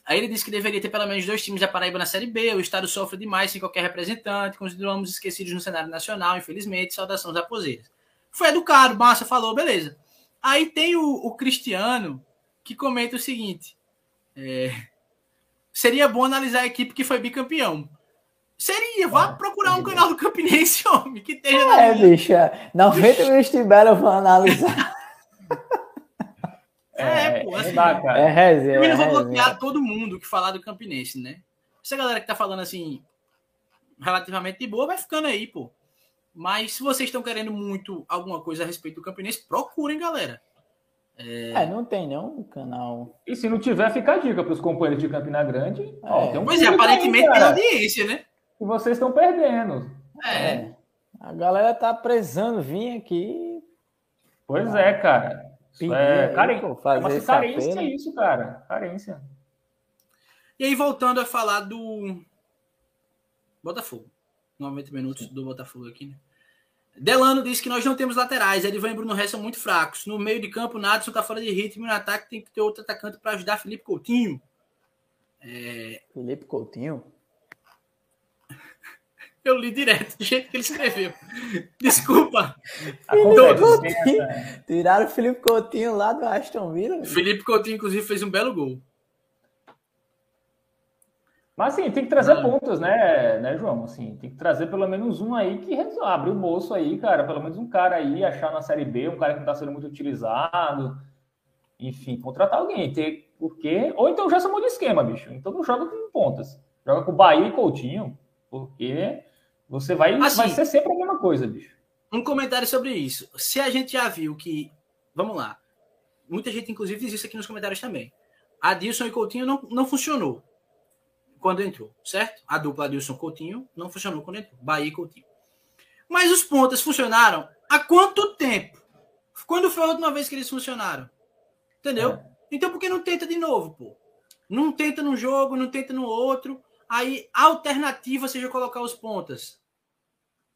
Aí ele disse que deveria ter pelo menos dois times da Paraíba na Série B. O estado sofre demais sem qualquer representante. Continuamos esquecidos no cenário nacional, infelizmente. Saudações raposeiras. Foi educado, Massa falou, beleza. Aí tem o, o Cristiano que comenta o seguinte: é, seria bom analisar a equipe que foi bicampeão. Seria, vá é, procurar um canal do Campinense, [laughs] homem, que esteja
é, na É, bicha, 90 minutos de bela eu vou analisar. [laughs]
É, é, pô, assim, dá, é resenha, eu não vou bloquear todo mundo que falar do Campinense, né? Essa galera que tá falando assim, relativamente de boa, vai ficando aí, pô. Mas se vocês estão querendo muito alguma coisa a respeito do Campinense, procurem, galera.
É... é, não tem nenhum canal.
E se não tiver, fica a dica para os companheiros de Campina Grande. É.
Ó, tem um pois é, aparentemente tem audiência, né?
E vocês estão perdendo.
É. é. A galera tá prezando vir aqui.
Pois é, cara. Isso é, care... é uma carência isso, cara. Carência.
E aí, voltando a falar do Botafogo. 90 minutos do Botafogo aqui, né? Delano disse que nós não temos laterais. Edivan e Bruno Ré são muito fracos. No meio de campo, Nadson está fora de ritmo. E no ataque tem que ter outro atacante para ajudar Felipe Coutinho.
É... Felipe Coutinho? [laughs]
Eu li direto, do jeito que ele escreveu. [laughs] Desculpa.
Tiraram o Felipe Coutinho lá do Aston Villa.
Felipe Coutinho, inclusive, fez um belo gol.
Mas assim, tem que trazer não. pontos, né, né, João? Assim, tem que trazer pelo menos um aí que abre o bolso aí, cara. Pelo menos um cara aí, achar na Série B, um cara que não está sendo muito utilizado. Enfim, contratar alguém. Ter, porque... Ou então já somou de esquema, bicho. Então não joga com pontas. Joga com Bahia e Coutinho. Porque você vai, assim, vai ser sempre a mesma coisa, bicho.
Um comentário sobre isso. Se a gente já viu que. Vamos lá. Muita gente, inclusive, diz isso aqui nos comentários também. Adilson e Coutinho não, não funcionou quando entrou, certo? A dupla Adilson Coutinho não funcionou quando entrou. Bahia e Coutinho. Mas os pontas funcionaram há quanto tempo? Quando foi a última vez que eles funcionaram? Entendeu? É. Então por que não tenta de novo, pô? Não tenta num jogo, não tenta no outro. Aí a alternativa seja colocar os pontas.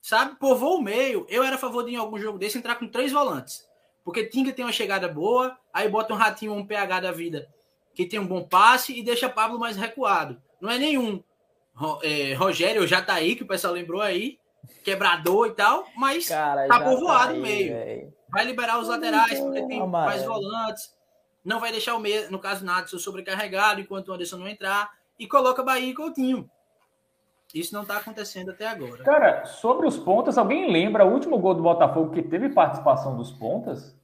Sabe? Povou o meio. Eu era a favor de em algum jogo desse entrar com três volantes. Porque Tinga tem uma chegada boa, aí bota um ratinho, um PH da vida, que tem um bom passe e deixa Pablo mais recuado. Não é nenhum é, Rogério já tá aí, que o pessoal lembrou aí, quebrador e tal, mas Cara, tá povoado tá no meio. Véio. Vai liberar os laterais, porque tem mais volantes. Não vai deixar o meio, no caso, Natson sobrecarregado enquanto o Anderson não entrar. E coloca Bahia e Coutinho. Isso não está acontecendo até agora.
Cara, sobre os pontas, alguém lembra o último gol do Botafogo que teve participação dos pontas?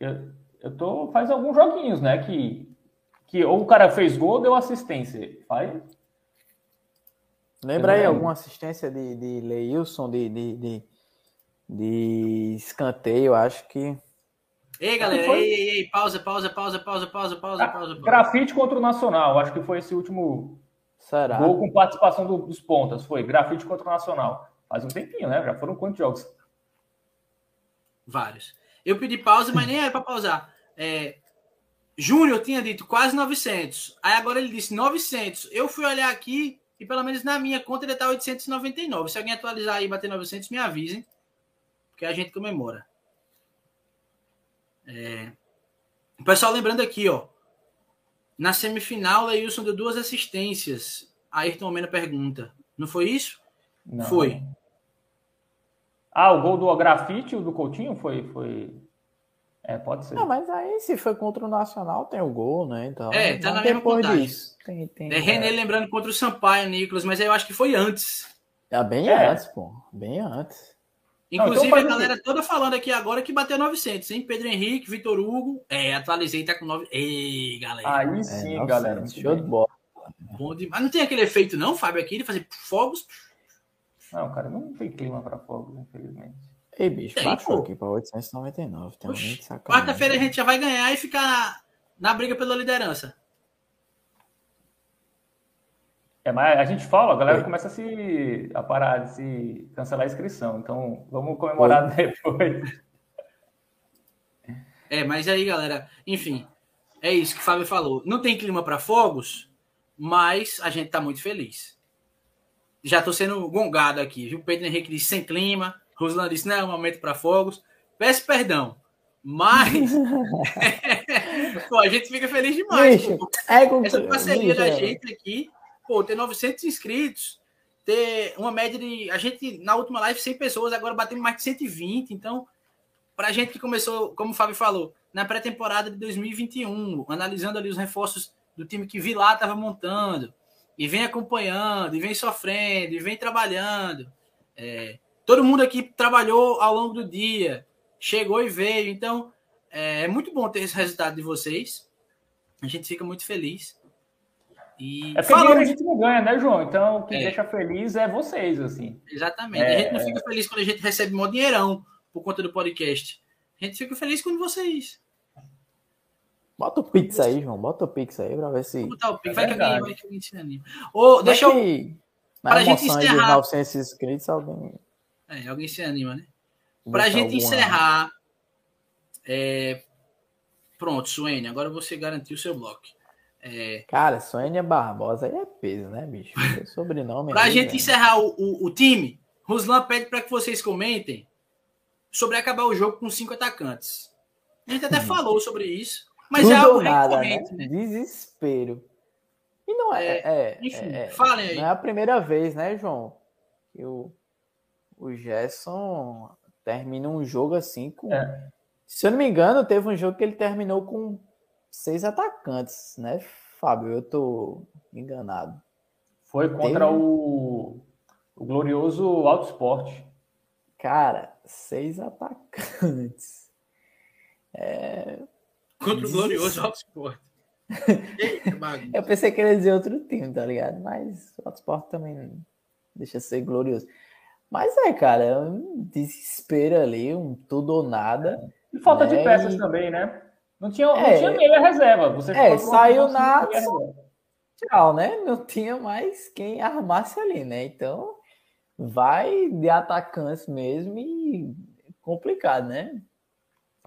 Eu, eu tô faz alguns joguinhos, né? Que, que ou o cara fez gol deu assistência. Faz.
Lembra aí alguma assistência de, de Leilson, de, de, de, de escanteio, acho que.
Ei, galera, foi... ei, ei, ei, pausa, pausa, pausa, pausa, pausa, pausa, ah, pausa.
Grafite contra o Nacional, acho que foi esse último
Será?
gol com participação do, dos pontas. Foi grafite contra o Nacional. Faz um tempinho, né? Já foram quantos jogos?
Vários. Eu pedi pausa, mas nem é para pausar. É, Júnior tinha dito quase 900. Aí agora ele disse 900. Eu fui olhar aqui e pelo menos na minha conta ele está 899. Se alguém atualizar aí e bater 900, me avisem. Porque a gente comemora. É... O pessoal lembrando aqui, ó. Na semifinal, o Leilson deu duas assistências. Ayrton Mena pergunta. Não foi isso?
Não.
Foi.
Ah, o gol do grafite, o do Coutinho, foi, foi. É, pode ser.
Não, mas aí se foi contra o Nacional, tem o gol, né? Então,
é, tá na mesma contagem. Disso, tem, tem, é René lembrando contra o Sampaio, Nicolas, mas eu acho que foi antes.
É bem é. antes, pô. Bem antes.
Inclusive, Não, então, a galera toda falando aqui agora que bateu 900, hein? Pedro Henrique, Vitor Hugo. É, atualizei, tá com 9. Ei, galera.
Aí sim, é, galera. Show de bola.
Bom demais. Mas não tem aquele efeito, não, Fábio, aqui de fazer fogos?
Não, cara, não tem clima para fogos, infelizmente.
Ei, bicho, tem, baixou aqui para 899.
Quarta-feira a gente já vai ganhar e ficar na, na briga pela liderança.
É, mas a gente fala, a galera começa a se a parar de se cancelar a inscrição. Então, vamos comemorar Oi. depois. [laughs]
É, mas aí, galera, enfim, é isso que o Fábio falou. Não tem clima para fogos, mas a gente tá muito feliz. Já tô sendo gongado aqui, viu? Pedro Henrique disse sem clima, Roslan disse não é um momento para fogos. Peço perdão, mas [laughs] pô, a gente fica feliz demais. Bicho, é com... Essa parceria Bicho, da gente aqui pô, ter 900 inscritos, ter uma média de. A gente, na última live, 100 pessoas, agora batemos mais de 120. Então, para a gente que começou, como o Fábio falou, na pré-temporada de 2021, analisando ali os reforços do time que Vilar estava montando, e vem acompanhando, e vem sofrendo, e vem trabalhando. É, todo mundo aqui trabalhou ao longo do dia, chegou e veio. Então, é, é muito bom ter esse resultado de vocês. A gente fica muito feliz.
E é porque a gente não ganha, né, João? Então, o que é. deixa feliz é vocês, assim.
Exatamente. É... A gente não fica feliz quando a gente recebe um dinheirão por conta do podcast. A gente fica feliz quando vocês.
Bota o Pix aí, João. Bota o Pix aí pra ver se. Vou botar o Pix.
É vai, que alguém, vai que alguém se anima. Ô, deixa eu. Que,
para a gente encerrar. 900 inscritos, alguém.
É, alguém se anima, né? Para a gente encerrar. É... Pronto, Suene, agora você garantiu o seu bloco. É...
Cara, Sônia Barbosa aí é peso, né, bicho? É sobrenome. [laughs]
Pra gente encerrar o, o, o, time, Ruslan pede para que vocês comentem sobre acabar o jogo com cinco atacantes. A gente até falou sobre isso, mas Tudo é algo
nada, né? né? Desespero. E não é. é, é
enfim,
é,
falem aí.
Não é a primeira vez, né, João? Que o, Gerson termina um jogo assim com. É. Se eu não me engano, teve um jogo que ele terminou com seis atacantes, né, Fábio? Eu tô enganado.
Foi contra Teve... o, o glorioso Alto Esporte.
Cara, seis atacantes. É...
Contra o glorioso Alto Esporte. [laughs]
eu pensei que ele ia dizer outro time, tá ligado? Mas o Alto Esporte também deixa ser glorioso. Mas é, cara, é um desespero ali, um tudo ou nada.
E falta né? de peças e... também, né? Não tinha, é, não tinha meia reserva. Você
é, saiu nada. Tchau, né? Não tinha mais quem armasse ali, né? Então, vai de atacantes mesmo e complicado, né?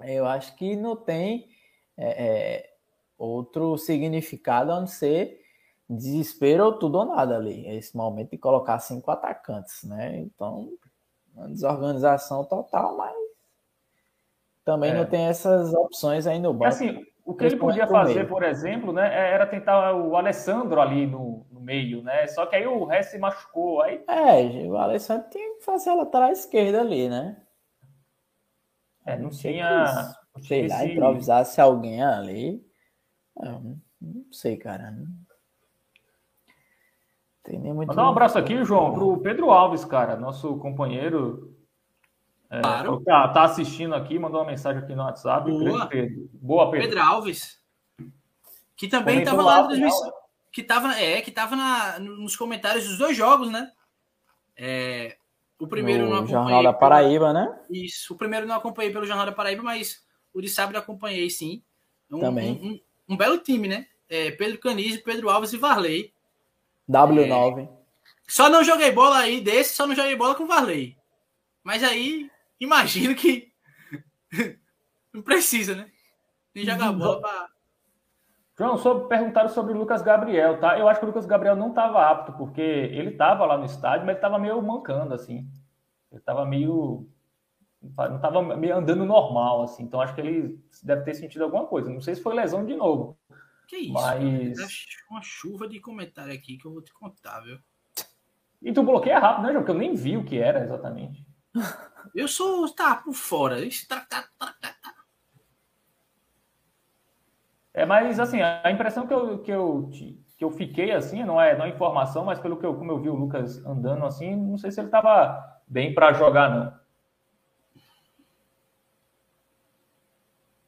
Eu acho que não tem é, é, outro significado a não ser desespero ou tudo ou nada ali. Esse momento de colocar cinco atacantes, né? Então, uma desorganização total, mas também é. não tem essas opções aí no banco.
Assim, o que ele podia fazer, por exemplo, né, é, era tentar o Alessandro ali no, no, meio, né? Só que aí o resto se machucou. Aí...
É, o Alessandro tinha que fazer a lateral esquerda ali, né?
É, não, não tinha.
Sei lá, esse... improvisasse alguém ali. Não, não sei, cara.
Tem nem muito. Mandar um abraço aqui, João, pro Pedro Alves, cara, nosso companheiro. É, claro. Tá, tá, assistindo aqui, mandou uma mensagem aqui no WhatsApp.
Boa, Pedro. Boa, Pedro. Pedro Alves. Que também estava lá no 2005. Que estava é, que tava na, nos comentários dos dois jogos, né? É, o primeiro no
não acompanhei. Jornal da Paraíba,
pelo,
né?
Isso. O primeiro não acompanhei pelo Jornal da Paraíba, mas o de sábado acompanhei sim.
Um, também.
Um, um, um, belo time, né? É, Pedro Canizzi, Pedro Alves e Varley.
W9.
É, só não joguei bola aí desse, só não joguei bola com o Varley. Mas aí, imagino que [laughs] não precisa, né? Nem jogar bola pra...
João, sobre, perguntaram sobre o Lucas Gabriel, tá? Eu acho que o Lucas Gabriel não estava apto, porque ele estava lá no estádio, mas ele estava meio mancando, assim. Ele estava meio. Não estava meio andando normal, assim. Então acho que ele deve ter sentido alguma coisa. Não sei se foi lesão de novo.
Que isso? Mas... Uma chuva de comentário aqui que eu vou te contar, viu?
E tu bloqueia rápido, né, João? Porque eu nem vi o que era exatamente. [laughs]
Eu sou. tá por fora.
É, mas assim, a impressão que eu, que eu, que eu fiquei assim, não é, não é informação, mas pelo que eu, como eu vi o Lucas andando assim, não sei se ele estava bem para jogar, não.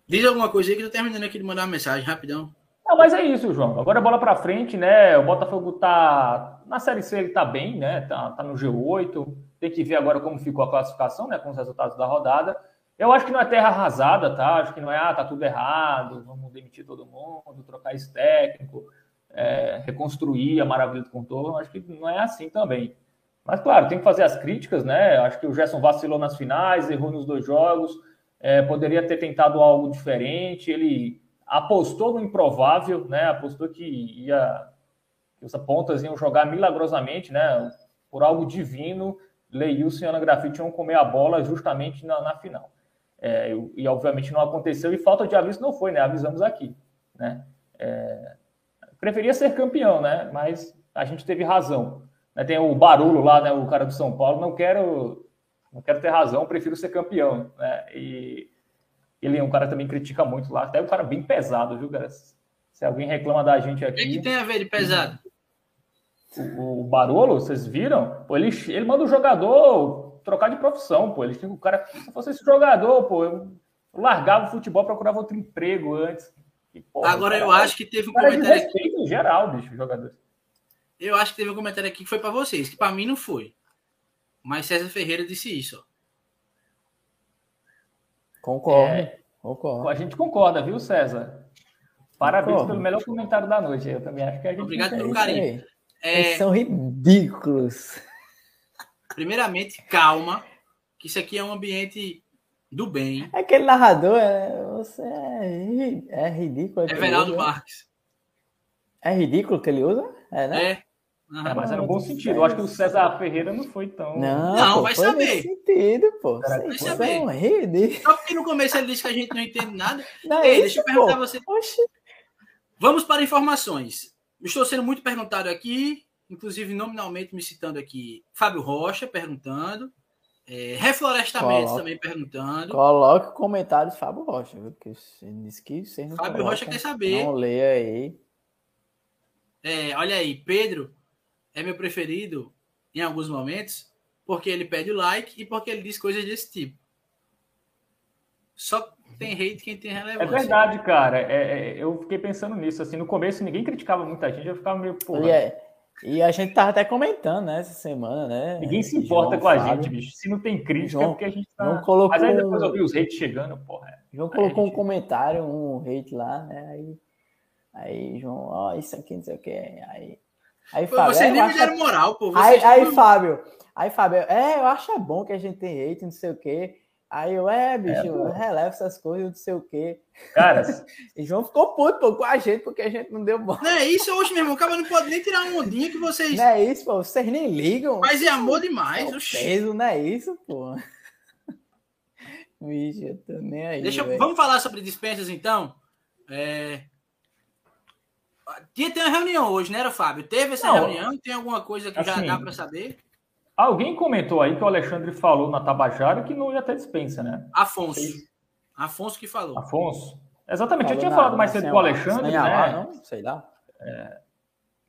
Diz alguma coisa aí que eu tô terminando aqui de mandar uma mensagem, rapidão.
Não, mas é isso, João. Agora bola para frente, né? O Botafogo tá na Série C, ele tá bem, né? Tá, tá no G8. Tem que ver agora como ficou a classificação, né? Com os resultados da rodada. Eu acho que não é terra arrasada, tá? Acho que não é, ah, tá tudo errado, vamos demitir todo mundo, trocar esse técnico, é, reconstruir a maravilha do contorno. Acho que não é assim também. Mas, claro, tem que fazer as críticas, né? Acho que o Gerson vacilou nas finais, errou nos dois jogos, é, poderia ter tentado algo diferente. Ele apostou no improvável, né? Apostou que ia que os pontas iam jogar milagrosamente, né? Por algo divino, Leilson e Ana Grafite iam comer a bola justamente na, na final. É, e, obviamente não aconteceu e falta de aviso não foi, né? Avisamos aqui, né? É, preferia ser campeão, né? Mas a gente teve razão. Né? Tem o barulho lá, né? O cara do São Paulo, não quero, não quero ter razão, prefiro ser campeão, né? E ele é um cara que também critica muito lá, até um cara bem pesado, viu, cara? Se alguém reclama da gente aqui. O
que, tem a ver de pesado?
O, o Barolo, vocês viram? Pô, ele, ele manda o jogador trocar de profissão, pô. Ele o cara. Se fosse esse jogador, pô, eu largava o futebol, procurava outro emprego antes.
E, pô, Agora cara, eu acho que teve um comentário aqui.
em geral, bicho, jogadores.
Eu acho que teve um comentário aqui que foi para vocês, que para mim não foi. Mas César Ferreira disse isso, ó.
Concordo. É, concordo.
A gente concorda, viu, César? Parabéns concordo. pelo melhor comentário da noite. Eu também acho que a gente.
Obrigado pelo carinho.
É... Eles são ridículos.
Primeiramente, calma, que isso aqui é um ambiente do bem.
Aquele narrador, é, você é, é ridículo.
É Veraldo Marques.
É ridículo que ele usa? É, né?
É.
É, mas era um bom sentido. Eu acho que o César Ferreira não foi tão.
Não, não pô, vai
foi saber.
sentido, pô.
Vai saber. É Só porque no começo ele disse que a gente não entende nada. Não, Ei, deixa eu perguntar a você. Oxi. Vamos para informações. Estou sendo muito perguntado aqui, inclusive nominalmente me citando aqui, Fábio Rocha perguntando. É, Reflorestamentos coloque, também perguntando.
Coloque comentários Fábio Rocha, viu? Porque você disse que você
não Fábio Rocha quer saber.
Não leia aí.
É, olha aí, Pedro é meu preferido em alguns momentos, porque ele pede o like e porque ele diz coisas desse tipo. Só tem hate quem tem relevância.
É verdade, cara. É, é, eu fiquei pensando nisso. Assim, no começo ninguém criticava muita gente, eu ficava meio porra.
E, é, e a gente tava até comentando, né, essa semana, né?
Ninguém se importa João, com a Fábio. gente, bicho. Se não tem crítica, João, é porque a gente tá.
Não colocou...
Mas aí depois eu vi os hates chegando, porra.
João colocou gente... um comentário, um hate lá, né? Aí, aí João, ó, oh, isso aqui, não sei o que. Aí Aí,
Pô,
Fábio,
Vocês
é,
nem me deram moral, pô.
Aí,
Vocês
aí,
tudo-
Fábio, aí, Fábio, é, eu acho é bom que a gente tem hate, não sei o quê. Aí eu, é, bicho,
pô.
releva essas coisas, não sei o quê.
Cara, [laughs]
E João ficou puto pô, com a gente, porque a gente não deu bola.
Não é isso hoje, meu irmão. O cara não pode nem tirar uma ondinha que vocês
Não é isso, pô, vocês nem ligam.
amor
É
demais.
o
oxi.
peso, não é isso, pô. [laughs] Bicho, eu tô nem aí.
Deixa, eu- vamos falar sobre dispensas, então? É... Tinha ter uma reunião hoje, né, era, Fábio? Teve essa
Não,
reunião? Tem alguma coisa que já
assim,
dá para saber?
alguém comentou aí que o Alexandre falou na Tabajara que não ia ter dispensa, né?
Afonso. Afonso que falou.
Afonso. Exatamente, eu
Falou
tinha
na-
falado mais cedo com o Alexandre,
Senha
né?
lá, não? Sei lá.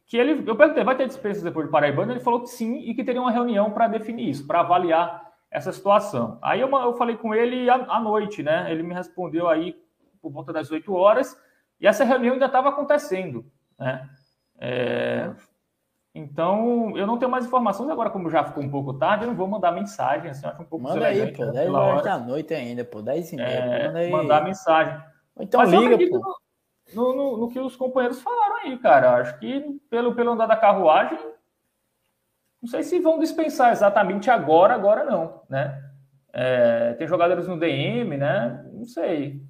que ele, eu perguntei, vai ter dispensas depois de Paraibano? Ele falou que sim e que teria uma reunião para definir isso, para avaliar essa situação. Aí eu, eu falei com ele à, à noite, né? Ele me respondeu aí por volta das 8 horas e essa reunião ainda estava acontecendo, né? É, então, eu não tenho mais informações agora, como já ficou um pouco tarde, eu não vou mandar mensagem, assim, acho um pouco
Manda aí, pô,
né,
10
pela
horas
hora.
da noite ainda, pô, 10 e meia.
É,
manda aí.
mandar mensagem.
Ou Então
Mas
liga, pô.
no, no- no que os companheiros falaram aí, cara. Acho que pelo, pelo andar da carruagem, não sei se vão dispensar exatamente agora, agora não, né? É, tem jogadores no DM, né? Não sei.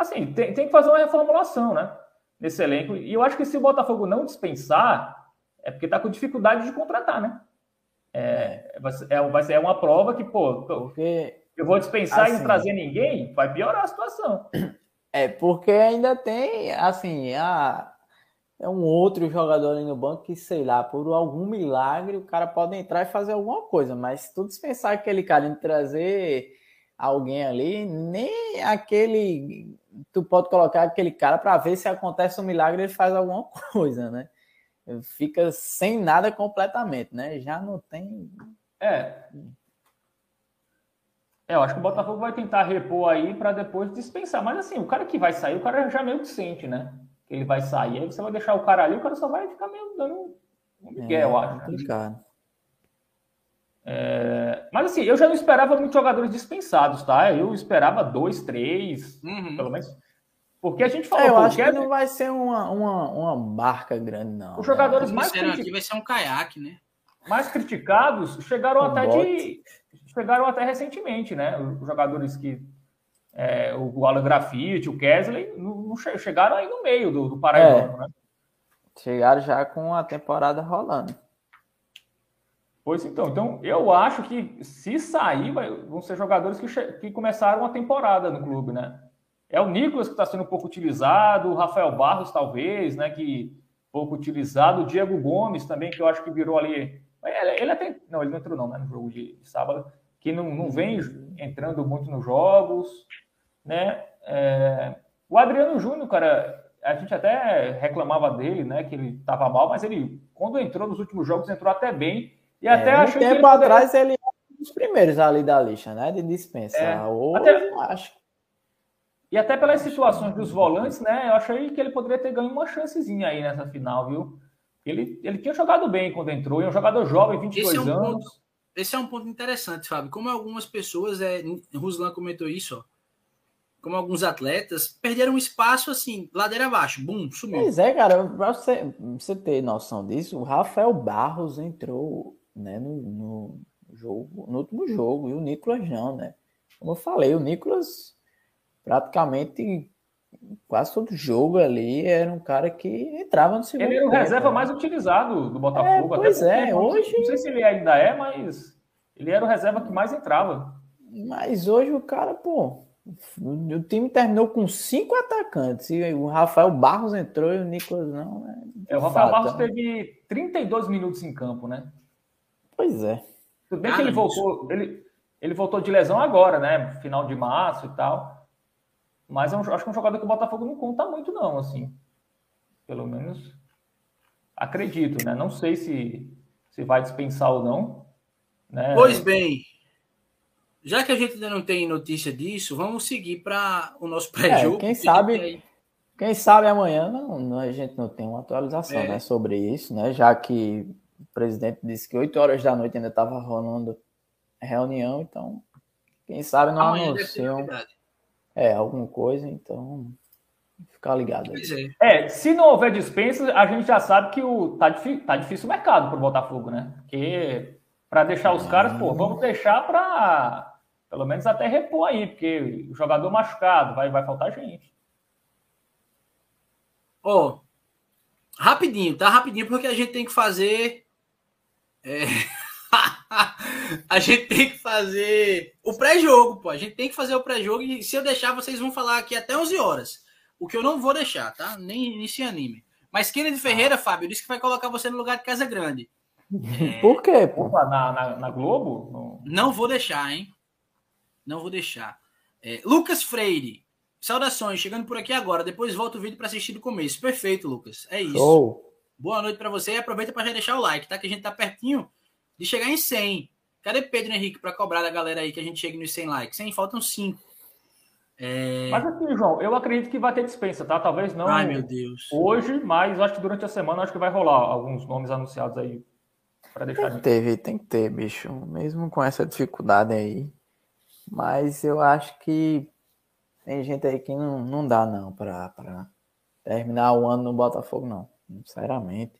Assim, tem, tem que fazer uma reformulação, né? Nesse elenco. E eu acho que se o Botafogo não dispensar, é porque tá com dificuldade de contratar, né? É, vai ser, é, vai ser uma prova que, pô,
Porque,
eu vou dispensar e
Assim.
não trazer ninguém, vai piorar a situação. [clears throat]
é, porque ainda tem, assim, a, é um outro jogador ali no banco que, sei lá, por algum milagre o cara pode entrar e fazer alguma coisa, mas se tu dispensar aquele cara em trazer alguém ali, nem aquele. Tu pode colocar aquele cara para ver se acontece um milagre ele faz alguma [laughs] coisa, né? Fica sem nada completamente, né? Já não tem.
É. É, eu acho que o Botafogo vai tentar repor aí para depois dispensar. Mas assim, o cara que vai sair, o cara já meio que sente, né? Que ele vai sair. Aí você vai deixar o cara ali, o cara só vai ficar meio dando um migué, eu acho. né? É, Mas assim, eu já não esperava muitos jogadores dispensados, tá? Eu esperava dois, três,
Uhum.
pelo menos. Porque a gente falou,
É, eu acho que não vai ser uma, uma, uma barca grande, não.
Os
né?
jogadores mais,
Disseram
criti-
aqui vai ser um caiaque, né?
mais criticados chegaram
Um
até de.
bote.
Chegaram até recentemente, né? Os jogadores que. é, o Alan Grafite, o Kesley, não, não che- chegaram aí no meio do, do Paraibano, né?
Chegaram já com a temporada rolando.
Pois então, então eu acho que se sair, vai- vão ser jogadores que, que começaram a temporada no clube, né? É o Nicolas que está sendo pouco utilizado, o Rafael Barros, talvez, né? Que pouco utilizado, o Diego Gomes também, que eu acho que virou ali. Ele, ele até. Não, ele não entrou, não, né? No jogo de, de sábado, que não, não vem entrando muito nos jogos, né? É, o Adriano Júnior, cara, a gente até reclamava dele, né? Que ele estava mal, mas ele, quando entrou nos últimos jogos, entrou até bem. E até
é, um
achei que
tempo
ele poderia-
atrás ele era um dos primeiros ali da lista, né? De dispensa.
É,
Hoje,
até-
acho
E até pelas situações dos volantes, né? Eu achei que ele poderia ter ganho uma chancezinha aí nessa final, viu? Ele, ele tinha jogado bem quando entrou, e é um jogador jovem, 22
Esse é um
anos.
Esse é um ponto interessante, Fábio. Como algumas pessoas, é, Ruslan comentou isso, ó. Como alguns atletas perderam espaço assim, ladeira abaixo, bum, sumiu.
Pois é, cara, pra você, pra você ter noção disso, o Rafael Barros entrou né, no, no jogo, no último jogo, e o Nicolas não, né? Como eu falei, o Nicolas praticamente quase todo jogo ali era um cara que entrava no segundo
Ele era o
tempo,
reserva
né?
mais utilizado do Botafogo.
É, pois é, hoje-
Não sei se ele ainda é, mas ele era o reserva que mais entrava.
Mas hoje o cara, pô, o time terminou com cinco atacantes. E o Rafael Barros entrou e o Nicolas não. né?
É, o Rafael
Fato,
Barros
né?
teve 32 minutos em campo, né?
Pois é.
Tudo bem que
Cara,
ele voltou, ele, ele voltou de lesão agora, né? Final de março e tal. Mas é um- acho que é um jogador que o Botafogo não conta muito, não, assim. Pelo menos acredito, né? Não sei se, se vai dispensar ou não. Né?
Pois bem, já que a gente ainda não tem notícia disso, vamos seguir para o nosso pré-jogo.
É, quem sabe- Quem sabe amanhã não, não- a gente não tem uma atualização
É.
né, sobre isso, né? Já que presidente disse que 8 horas da noite ainda estava rolando reunião, então quem sabe não
Amanhã
anunciam é, alguma coisa, então Ficar ligado.
Aí. É. é, se não houver dispensa, a gente já sabe que o tá, tá difícil o mercado para o Botafogo, né? Porque para deixar os caras, pô, vamos deixar para pelo menos até repor aí, porque o jogador machucado vai, vai faltar gente.
Ó, oh, rapidinho, tá? Rapidinho, porque a gente tem que fazer. É... [laughs] a gente tem que fazer o pré-jogo, pô. A gente tem que fazer o pré-jogo e se eu deixar, vocês vão falar aqui até 11 horas. O que eu não vou deixar, tá? Nem, nem se anime. Mas Kennedy Ferreira, Fábio, disse que vai colocar você no lugar de Casa Grande. [laughs]
É... Por quê? Pô?
Na, na, na Globo?
Não vou deixar, hein? Não vou deixar. É, Lucas Freire, saudações, chegando por aqui agora. Depois volta o vídeo para assistir do começo. Perfeito, Lucas. É isso. Oh. Boa noite para você e aproveita para já deixar o like, tá? Que a gente tá pertinho de chegar em 100. Cadê Pedro Henrique para cobrar da galera aí que a gente chegue nos 100 likes? 100, faltam 5.
É... Mas assim, João, eu acredito que vai ter dispensa, tá? Talvez não
Ai, meu Deus.
hoje, mas acho que durante a semana acho que vai rolar alguns nomes anunciados aí para deixar.
Tem que ter, tem que ter, bicho. Mesmo com essa dificuldade aí. Mas eu acho que tem gente aí que não, não dá, não, para terminar o ano no Botafogo, não. Sinceramente.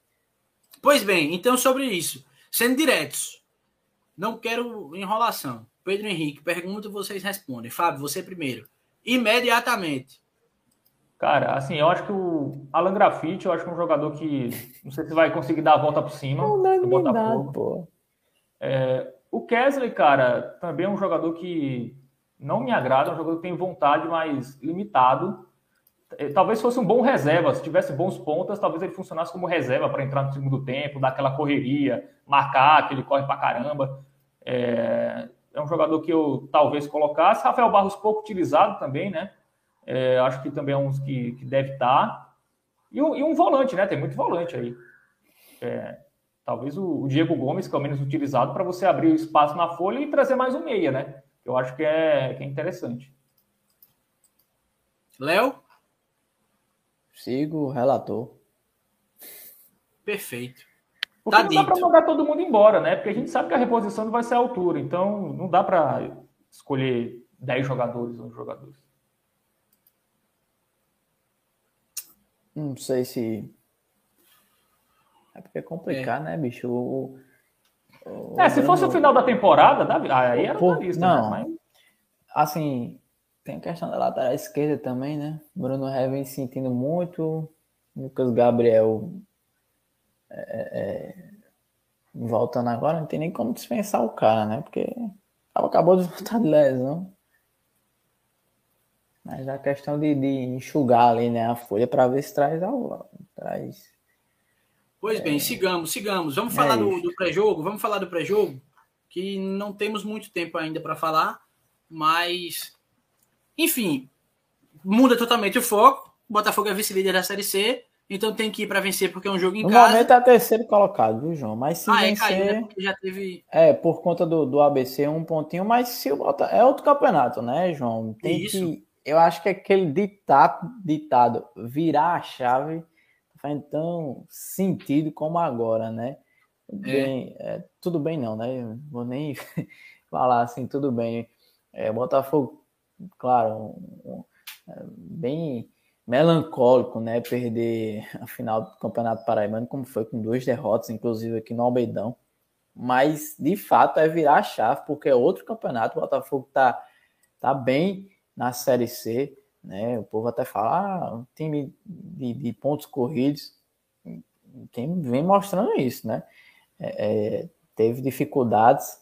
Pois bem, então sobre isso. Sendo diretos, não quero enrolação. Pedro Henrique, pergunta, vocês respondem. Fábio, você primeiro. Imediatamente.
Cara, assim, eu acho que o Alan Grafite, eu acho que é um jogador que não sei se vai conseguir dar a volta por cima
não, não do Botafogo. pô.
É, o Kesley, cara, também é um jogador que não me agrada, é um jogador que tem vontade, mas limitado. É, talvez fosse um bom reserva, se tivesse bons pontas, talvez ele funcionasse como reserva para entrar no segundo tempo, dar aquela correria, marcar, que ele corre para caramba. É, é, um jogador que eu talvez colocasse. Rafael Barros pouco utilizado também, né? É, acho que também é um que, que deve estar. E um, e um volante, né? Tem muito volante aí. É, talvez o, o, Diego Gomes, que é o menos utilizado, para você abrir o espaço na folha e trazer mais um meia, né? Eu acho que é, que é interessante.
Léo?
Sigo o relator.
Perfeito.
Porque tá não dito. dá para mandar todo mundo embora, né? Porque a gente sabe que a reposição não vai ser a altura. Então, não dá para escolher 10 jogadores, 11 jogadores.
Não sei se é porque é complicado, é. né, bicho? O,
o é, se fosse o final da temporada, aí era
Por, lista, né? não, né? Mas... Assim, tem a questão da lateral esquerda também, né? Bruno Ré vem sentindo muito. Lucas Gabriel é, é, é, voltando agora, não tem nem como dispensar o cara, né? Porque acabou de voltar de lesão. Mas a questão de, de enxugar ali, né, a folha para ver se traz, traz
Pois bem, é. sigamos, sigamos. Vamos falar é do, do pré-jogo, vamos falar do pré-jogo, que não temos muito tempo ainda para falar, mas enfim, muda totalmente o foco. O Botafogo é vice-líder da Série C, então tem que ir para vencer porque é um jogo em
no
casa.
No momento é terceiro colocado, viu, João? Mas se
ah,
vencer... é caiu,
né? Porque já teve...
É, por conta do, do ABC, um pontinho, mas se o Bota... É outro campeonato, né, João? Tem Isso. que... Eu acho que é aquele ditado, ditado virar a chave faz tão sentido como agora, né? É. Bem, é, tudo bem não, né? Vou nem [laughs] falar assim, tudo bem. É, Botafogo, claro, um, um, é, bem melancólico, né? Perder a final do Campeonato Paraibano, como foi com duas derrotas, inclusive aqui no Albeidão. Mas, de fato, é virar a chave, porque é outro campeonato. O Botafogo tá, tá bem na Série C. Né? O povo até fala, ah, um time de, de pontos corridos, quem vem mostrando isso, né? É, é, teve dificuldades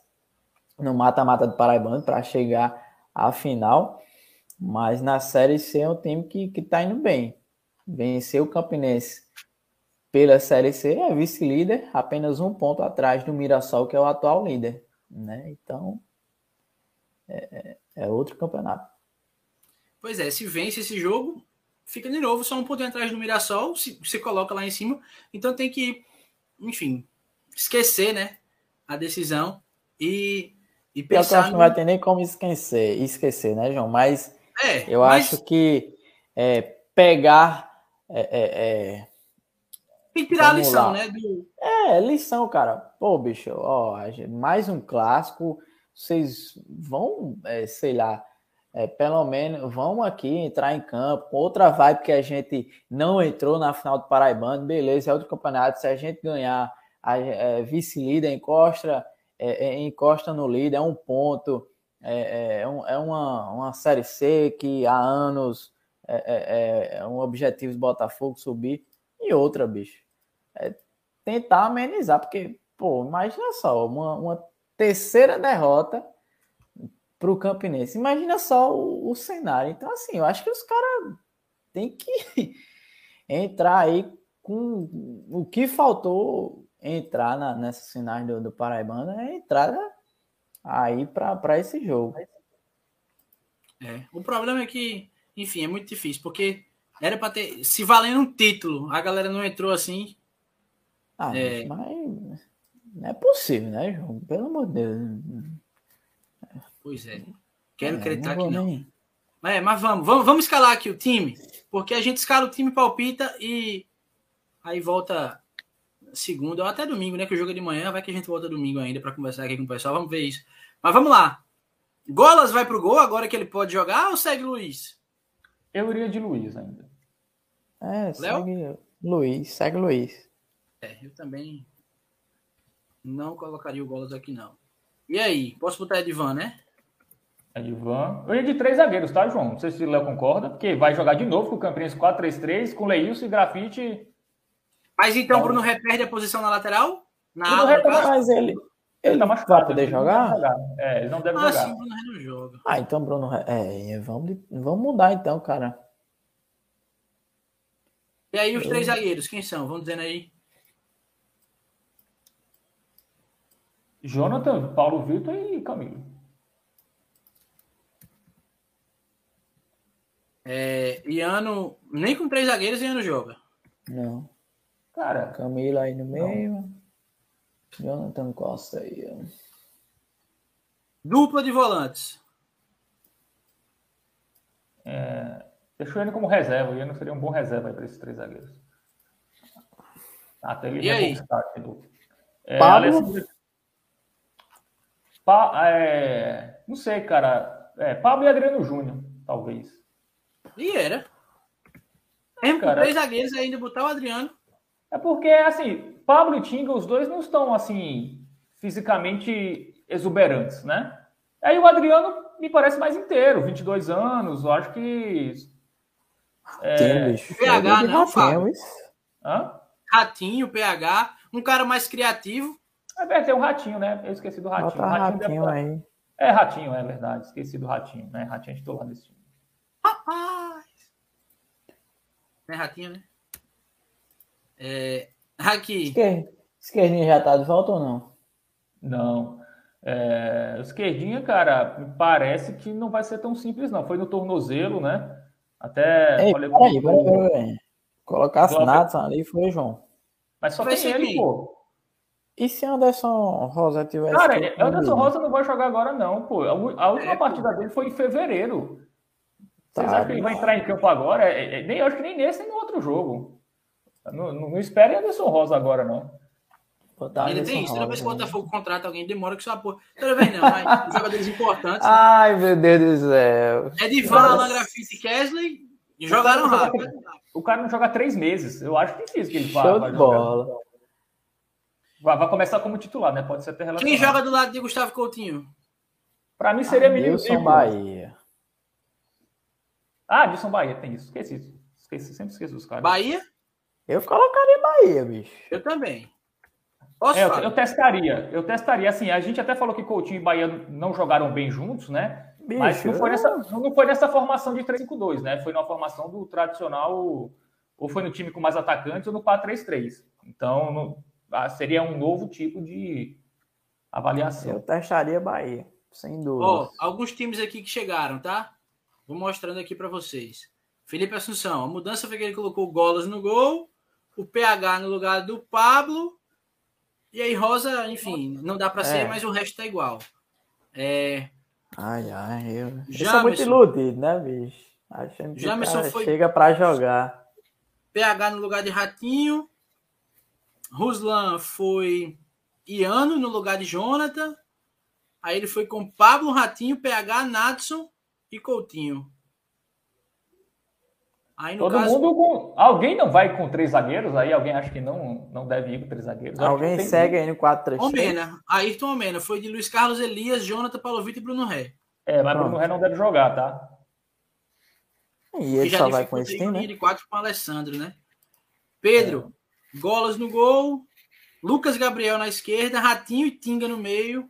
no mata-mata do Paraibano para chegar à final, mas na Série C é um time que, que tá indo bem. Venceu o Campinense pela Série C, é vice-líder, apenas um ponto atrás do Mirassol, que é o atual líder. Né? Então, é, é, é outro campeonato.
Pois é, se vence esse jogo, fica de novo só um ponto atrás do Mirassol, se, se coloca lá em cima. Então tem que, enfim, esquecer, né, a decisão e, e pensar.
Eu acho que não vai ter nem como esquecer, esquecer, né, João? Mas é, eu mas... acho que é, pegar. É, é, é
tem que tirar a lição, lá. né? Do...
É, lição, cara. Pô, bicho, ó, mais um clássico. Vocês vão, é, sei lá, é, pelo menos vamos aqui entrar em campo, outra vibe que a gente não entrou na final do Paraibano, beleza, é outro campeonato, se a gente ganhar, a é, vice-líder encosta, é, é, encosta no líder, é um ponto, é, é, um, é uma, uma Série C que há anos é, um objetivo de Botafogo subir, e outra, bicho, tentar amenizar, porque, pô, imagina só, uma, uma terceira derrota para o Campinense. Imagina só o, o, cenário. Então, assim, eu acho que os caras têm que [laughs] entrar aí com o que faltou entrar na, nessas finais do, do Paraibana é entrar aí para esse jogo.
É, o problema é que, enfim, é muito difícil, porque era para ter. Se valendo um título, a galera não entrou assim.
Ah, é... mas não é possível, né, João? Pelo amor de Deus.
Pois é. Quero é, acreditar não que não. É, mas vamos, vamos, vamos escalar aqui o time, porque a gente escala o time, palpita e aí volta segunda ou até domingo, né? Que o jogo é de manhã, vai que a gente volta domingo ainda para conversar aqui com o pessoal. Vamos ver isso. Mas vamos lá. Golas vai pro gol agora que ele pode jogar ou segue Luiz?
Eu iria de Luiz ainda.
É, segue Luiz, segue Luiz.
É, eu também não colocaria o Golas aqui, não. E aí? Posso botar Edvan, né?
Edvan. Eu ia de três zagueiros, tá, João? Não sei se o Léo concorda, porque vai jogar de novo com o Campinense 4-3-3, com Leilson e Grafite.
Mas então o Bruno Ré perde a posição na lateral?
Na Bruno Ré mas ele. Ele tá machucado, vai poder jogar?
jogar? É, ele não deve ah, jogar. Sim,
Bruno Ré não joga. Ah, então Bruno Ré. É, vamos, vamos mudar então, cara.
E aí os Eu... três zagueiros, quem são? Vamos dizendo aí.
Jonathan, Paulo Vitor e Camilo.
É, Iano, nem com três zagueiros Iano joga.
Não. Cara. Camilo aí no meio. Não. Jonathan Costa aí. Ó.
Dupla de volantes.
É, deixou ele como reserva. O Iano seria um bom reserva para esses três zagueiros.
Até ele e aí?
É, Pablo? Alessandro... Pa, é, não sei, cara. É, Pablo e Adriano Júnior, talvez.
E era. Mesmo cara, com três zagueiros ainda botar o Adriano.
É porque, assim, Pablo e Tinga, os dois não estão, assim, fisicamente exuberantes, né? Aí o Adriano me parece mais inteiro, 22 anos, eu acho que.
É... PH, não, Fábio. Hã? Ratinho, PH, um cara mais criativo.
É, tem um ratinho, né? Eu esqueci do ratinho. Bota
ratinho, ratinho aí.
É, ratinho, é verdade. Esqueci do ratinho, né? Ratinho é titular desse time.
Rapaz! Não é ratinho, né? É... Aqui.
Esquerdinha já tá de volta ou não?
Não. É... O esquerdinha, cara, parece que não vai ser tão simples, não. Foi no tornozelo, né? Até.
Ei, falei, peraí, peraí, peraí. Colocar Natson ali foi João.
Mas só tem ele, pô.
E se Anderson Rosa tivesse.
Cara, Anderson Rosa não vai jogar agora, não, pô. A última é, partida dele foi em fevereiro. Tá, Vocês acham que ele vai entrar em campo agora? É, é, nem, eu acho que nem nesse nem no outro jogo. Não, não, não espere Anderson Rosa agora, não.
Ainda tem isso, toda vez que o Botafogo contrata alguém, demora que só porra. Toda vez não, mas [laughs] jogadores importantes.
Né? Ai, meu Deus do céu.
Edivan, Alan Grafite e Kesley jogaram rápido.
O cara não joga três meses. Eu acho difícil que ele vá.
Show de bola.
Vai, vai, começar como titular, né? Pode ser até
relacionado. Quem joga do lado de Gustavo Coutinho?
Para mim seria
menino Wilson Bahia.
Ah, Dilson Bahia, tem isso. Esqueci isso. Esqueci, sempre esqueço os caras.
Bahia?
Eu colocaria Bahia, bicho.
Eu também.
É, eu, eu, testaria. Eu testaria. Assim, a gente até falou que Coutinho e Bahia não jogaram bem juntos, né? Bicho, Mas não foi, nessa, não foi nessa formação de 3-5-2, né? Foi na formação do tradicional, ou foi no time com mais atacantes ou no 4-3-3. Então, no, ah, seria um novo tipo de avaliação.
Eu testaria Bahia, sem dúvida.
Oh, alguns times aqui que chegaram, tá? Vou mostrando aqui para vocês. Felipe Assunção, a mudança foi que ele colocou o Golas no gol, o PH no lugar do Pablo, e aí Rosa, enfim, não dá para ser, é. mas o resto tá igual. É...
Ai, ai, eu. Jamerson, eu sou muito iludido, né, bicho? Achando que Jamerson foi... chega para jogar.
PH no lugar de Ratinho, Ruslan foi Iano no lugar de Jonathan. Aí ele foi com Pablo Ratinho, PH, Natson e Coutinho.
Aí, Todo caso... mundo com. Alguém não vai com três zagueiros? Aí alguém acha que não, não deve ir com três zagueiros?
Alguém segue aí no 4-3-3.
Omena. Ayrton Omena. Foi de Luiz Carlos Elias, Jonathan Paulovito e Bruno Ré.
É, mas Pronto. Bruno Ré não deve jogar, tá?
E ele só vai com esse time,
né? de 4 com o Alessandro, né? Pedro, é. Golas no gol. Lucas Gabriel na esquerda, Ratinho e Tinga no meio.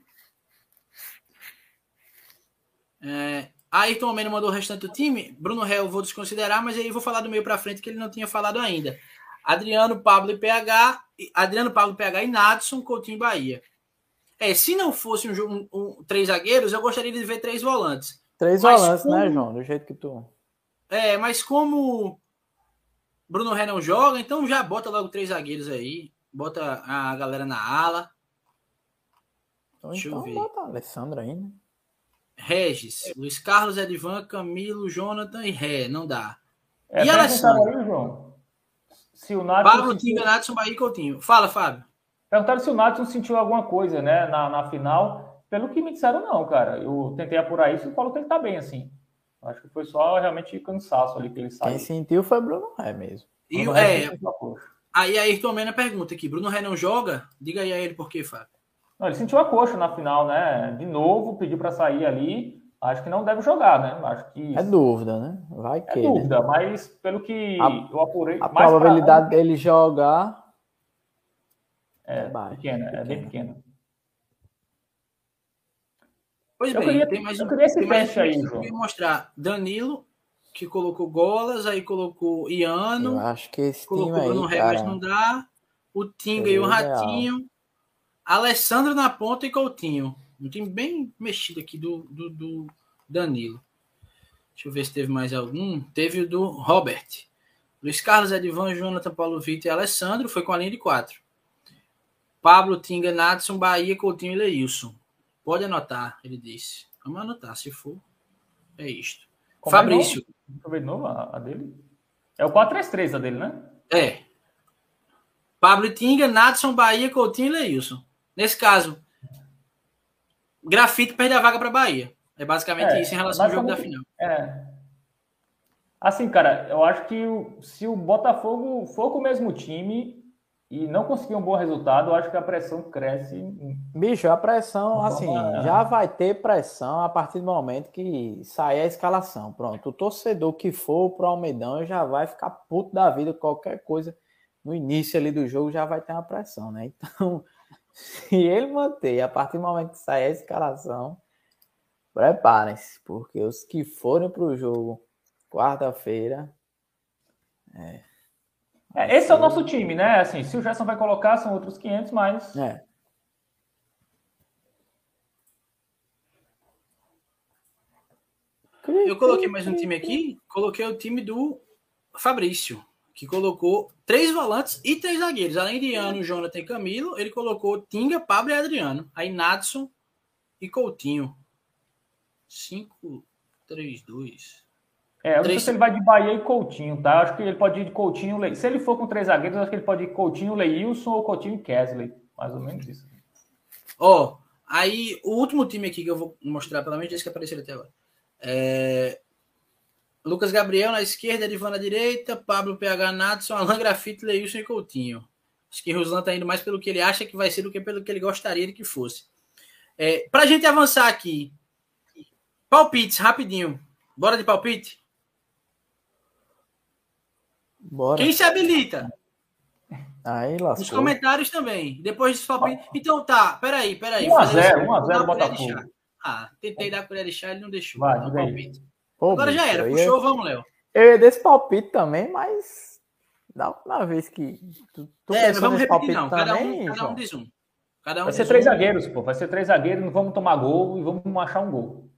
É, Ayrton Almeida mandou o restante do time. Bruno Ré eu vou desconsiderar, mas aí eu vou falar do meio para frente que ele não tinha falado ainda. Adriano, Pablo e PH. Adriano, Pablo, PH e Nadson, Coutinho Bahia. É, se não fosse um, um, um, três zagueiros, eu gostaria de ver três volantes.
Três mas volantes, né, como... né, João? Do jeito que tu.
É, mas como Bruno Ré não joga, então já bota logo três zagueiros aí. Bota a galera na ala.
Então, Deixa então eu ver. bota Alessandro aí, né?
Regis, Luiz Carlos, Edivan, Camilo, Jonathan e Ré, não dá.
É, e Alessandro? Aí, João, se o Nath
Pablo, sentiu... Tinga, Natson, Bahia e Coutinho. Fala, Fábio.
Perguntaram se o Natson sentiu alguma coisa, né, na, na final. Pelo que me disseram, não, cara. Eu tentei apurar isso e falo que ele tá bem, assim. Acho que foi só realmente cansaço ali que ele saiu.
Quem sentiu foi Bruno Ré mesmo.
E, é, aí a Ayrton Mena pergunta aqui, Bruno Ré não joga? Diga aí a ele por quê, Fábio.
Não, ele sentiu a coxa na final, né? De novo, pediu para sair ali. Acho que não deve jogar, né? Acho que
é dúvida, né? Vai que.
É dúvida, né? mas pelo que a, eu apurei.
A probabilidade pra... dele jogar
é, é pequena, é bem pequena.
Pois eu bem, queria, tem mais um. Eu
queria esse teste aí, João.
mostrar Danilo, que colocou Golas, aí colocou Iano.
Eu acho que esse
colocou
time
Bruno
aí,
Regas não dá. O Tinga e o Ratinho. Alessandro na ponta e Coutinho. Um time bem mexido aqui do, do, do, Danilo. Deixa eu ver se teve mais algum. Teve o do Robert. Luiz Carlos, Edvan, Jonathan, Paulo Vitor e Alessandro. Foi com a linha de quatro. Pablo, Tinga, Nadson, Bahia, Coutinho e Leilson. Pode anotar, ele disse. Vamos anotar, se for. É isto. Como é Fabrício.
Deixa eu ver de novo a, a dele. É o 4-3-3 a dele, né?
É. Pablo Tinga, Nadson, Bahia, Coutinho e Leilson. Nesse caso, Grafite perde a vaga para Bahia. É basicamente é, isso em relação ao jogo da final.
É. Assim, cara, eu acho que se o Botafogo for com o mesmo time e não conseguir um bom resultado, eu acho que a pressão cresce.
Bicho, a pressão, assim, já vai ter pressão a partir do momento que sair a escalação. Pronto, o torcedor que for pro Almedão já vai ficar puto da vida, qualquer coisa no início ali do jogo já vai ter uma pressão, né? [laughs] Então, se [laughs] ele manter a partir do momento que sair a escalação, preparem-se, porque os que forem para o jogo quarta-feira.
É, é, esse é o nosso time, né? Assim, se o Gerson vai colocar, são outros 500, mas.
É.
Eu coloquei mais um time aqui, coloquei o time do Fabrício que colocou três volantes e três zagueiros. Além de Ano, Jonathan e Camilo, ele colocou Tinga, Pablo e Adriano. Aí Nadson e Coutinho. 5, 3, 2.
É, eu não sei se ele vai de Bahia e Coutinho, tá? Eu acho que ele pode ir de Coutinho. Se ele for com três zagueiros, eu acho que ele pode ir Coutinho, Leilson ou Coutinho e Kesley. Mais ou menos isso.
Ó, oh, aí o último time aqui que eu vou mostrar, pelo menos esse que apareceu até agora. É, Lucas Gabriel na esquerda, Edivan na direita, Pablo PH Nadson, Alan Grafite, Leilson e Coutinho. Acho que Ruslan está indo mais pelo que ele acha que vai ser do que pelo que ele gostaria de que fosse. É, Para a gente avançar aqui, palpites, rapidinho. Bora de palpite?
Bora.
Quem se habilita?
Aí, lascou.
Nos comentários também. Depois dos palpites. Então tá, peraí, peraí.
1x0, 1x0 Botafogo.
Ah, tentei dar colher de chá, ele não deixou.
Vai, palpite.
Pô, Agora bicho, já era, puxou, ia... vamos, Léo.
Eu ia desse palpite também, mas da última vez que tu,
tu é, vamos repetir não, cada, também, um, cada um diz um. Cada um
vai ser três um. zagueiros, pô, vai ser três zagueiros, não vamos tomar gol e vamos achar um gol.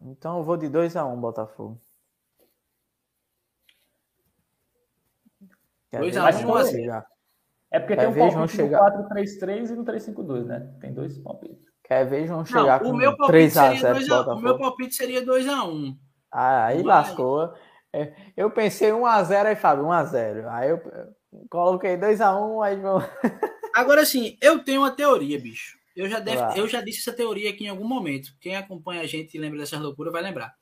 Então eu vou de 2x1, um, Botafogo.
2x1 um, assim.
É porque Quer tem um palpite no 4-3-3 e no 3-5-2, né? Tem dois palpites.
Quer ver João chegar não, com 3x0
O meu palpite seria 2x1.
Ah, aí Mas... lascou. É, eu pensei 1x0 aí, Fábio, 1x0. Aí eu coloquei 2x1, aí João. [laughs]
Agora sim, eu tenho uma teoria, bicho. Eu já, deve, eu já disse essa teoria aqui em algum momento. Quem acompanha a gente e lembra dessas loucuras vai lembrar.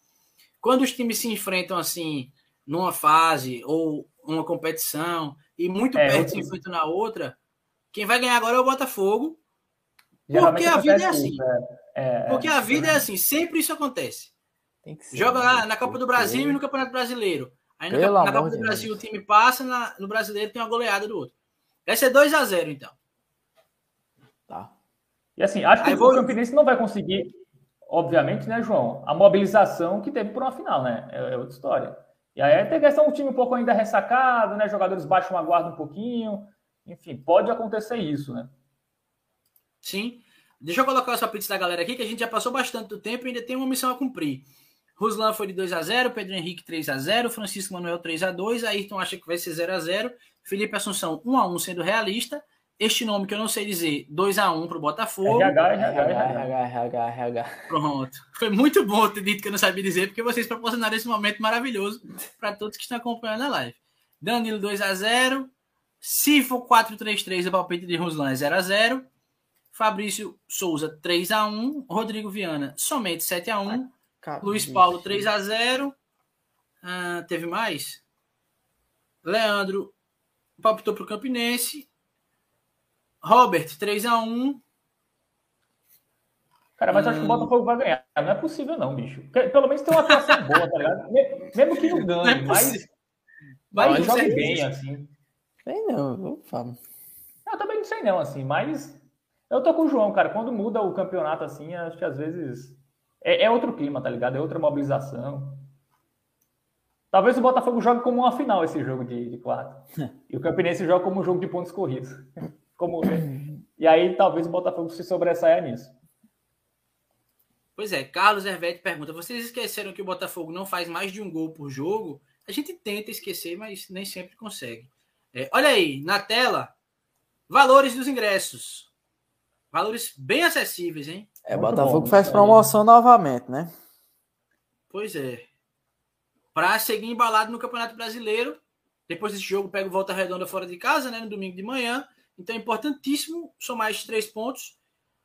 Quando os times se enfrentam assim, numa fase ou uma competição, e muito é, perto se enfrentam na outra, quem vai ganhar agora é o Botafogo. Porque a vida é assim. É, é, porque a vida é assim, sempre isso acontece. Joga lá na Copa do Brasil e no Campeonato Brasileiro. Aí no, na Copa do Brasil Deus. o time passa, na, no Brasileiro tem uma goleada do outro. Vai ser 2 a 0 então.
Tá. E assim, acho que Aí o vou... Campinense não vai conseguir, obviamente, né, João? A mobilização que teve por uma final, né? É, é outra história. E aí tem questão um time um pouco ainda ressacado, né? Jogadores baixam a guarda um pouquinho. Enfim, pode acontecer isso, né?
Sim. Deixa eu colocar essa pizza da galera aqui, que a gente já passou bastante do tempo e ainda tem uma missão a cumprir. Ruslan foi de 2 a 0 Pedro Henrique 3 a 0 Francisco Manuel 3 a 2 Ayrton acha que vai ser 0 a 0 Felipe Assunção 1 a 1 sendo realista. Este nome que eu não sei dizer, 2 a 1 para o Botafogo. RH, RH, RH, RH, RH. Pronto. Foi muito bom ter dito que eu não sabia dizer, porque vocês proporcionaram esse momento maravilhoso para todos que estão acompanhando a live. Danilo 2 a 0 Sifo 4-3-3, o palpite de Ruslan é 0 a 0 Fabrício Souza 3 a 1 Rodrigo Viana somente 7 a 1 Luiz Paulo 3 a 0 ah, Teve mais? Leandro palpitou para o Campinense. Robert 3 a 1
Cara, mas hum. acho que o Botafogo vai ganhar. Não é possível, não, bicho. Pelo menos tem uma atuação [laughs] boa, tá ligado? Mesmo que não ganhe, não é mas. Mas jogue bem, assim.
Sei não, Fábio.
Eu também não sei, não, assim, mas. Eu tô com o João, cara. Quando muda o campeonato assim, acho que às vezes é, é, outro clima, tá ligado? É outra mobilização. Talvez o Botafogo jogue como uma final esse jogo de, de quarto. e o Campinense joga como um jogo de pontos corridos. [laughs] como, e aí talvez o Botafogo se sobressaia nisso.
Pois é, Carlos Hervete pergunta: vocês esqueceram que o Botafogo não faz mais de um gol por jogo? A gente tenta esquecer, mas nem sempre consegue. É, olha aí, na tela, valores dos ingressos. Valores bem acessíveis, hein?
É, Muito Botafogo bom, faz promoção novamente, né?
Pois é. Para seguir embalado no Campeonato Brasileiro, depois desse jogo pega o Volta Redonda fora de casa, né? No domingo de manhã. Então é importantíssimo somar esses três pontos.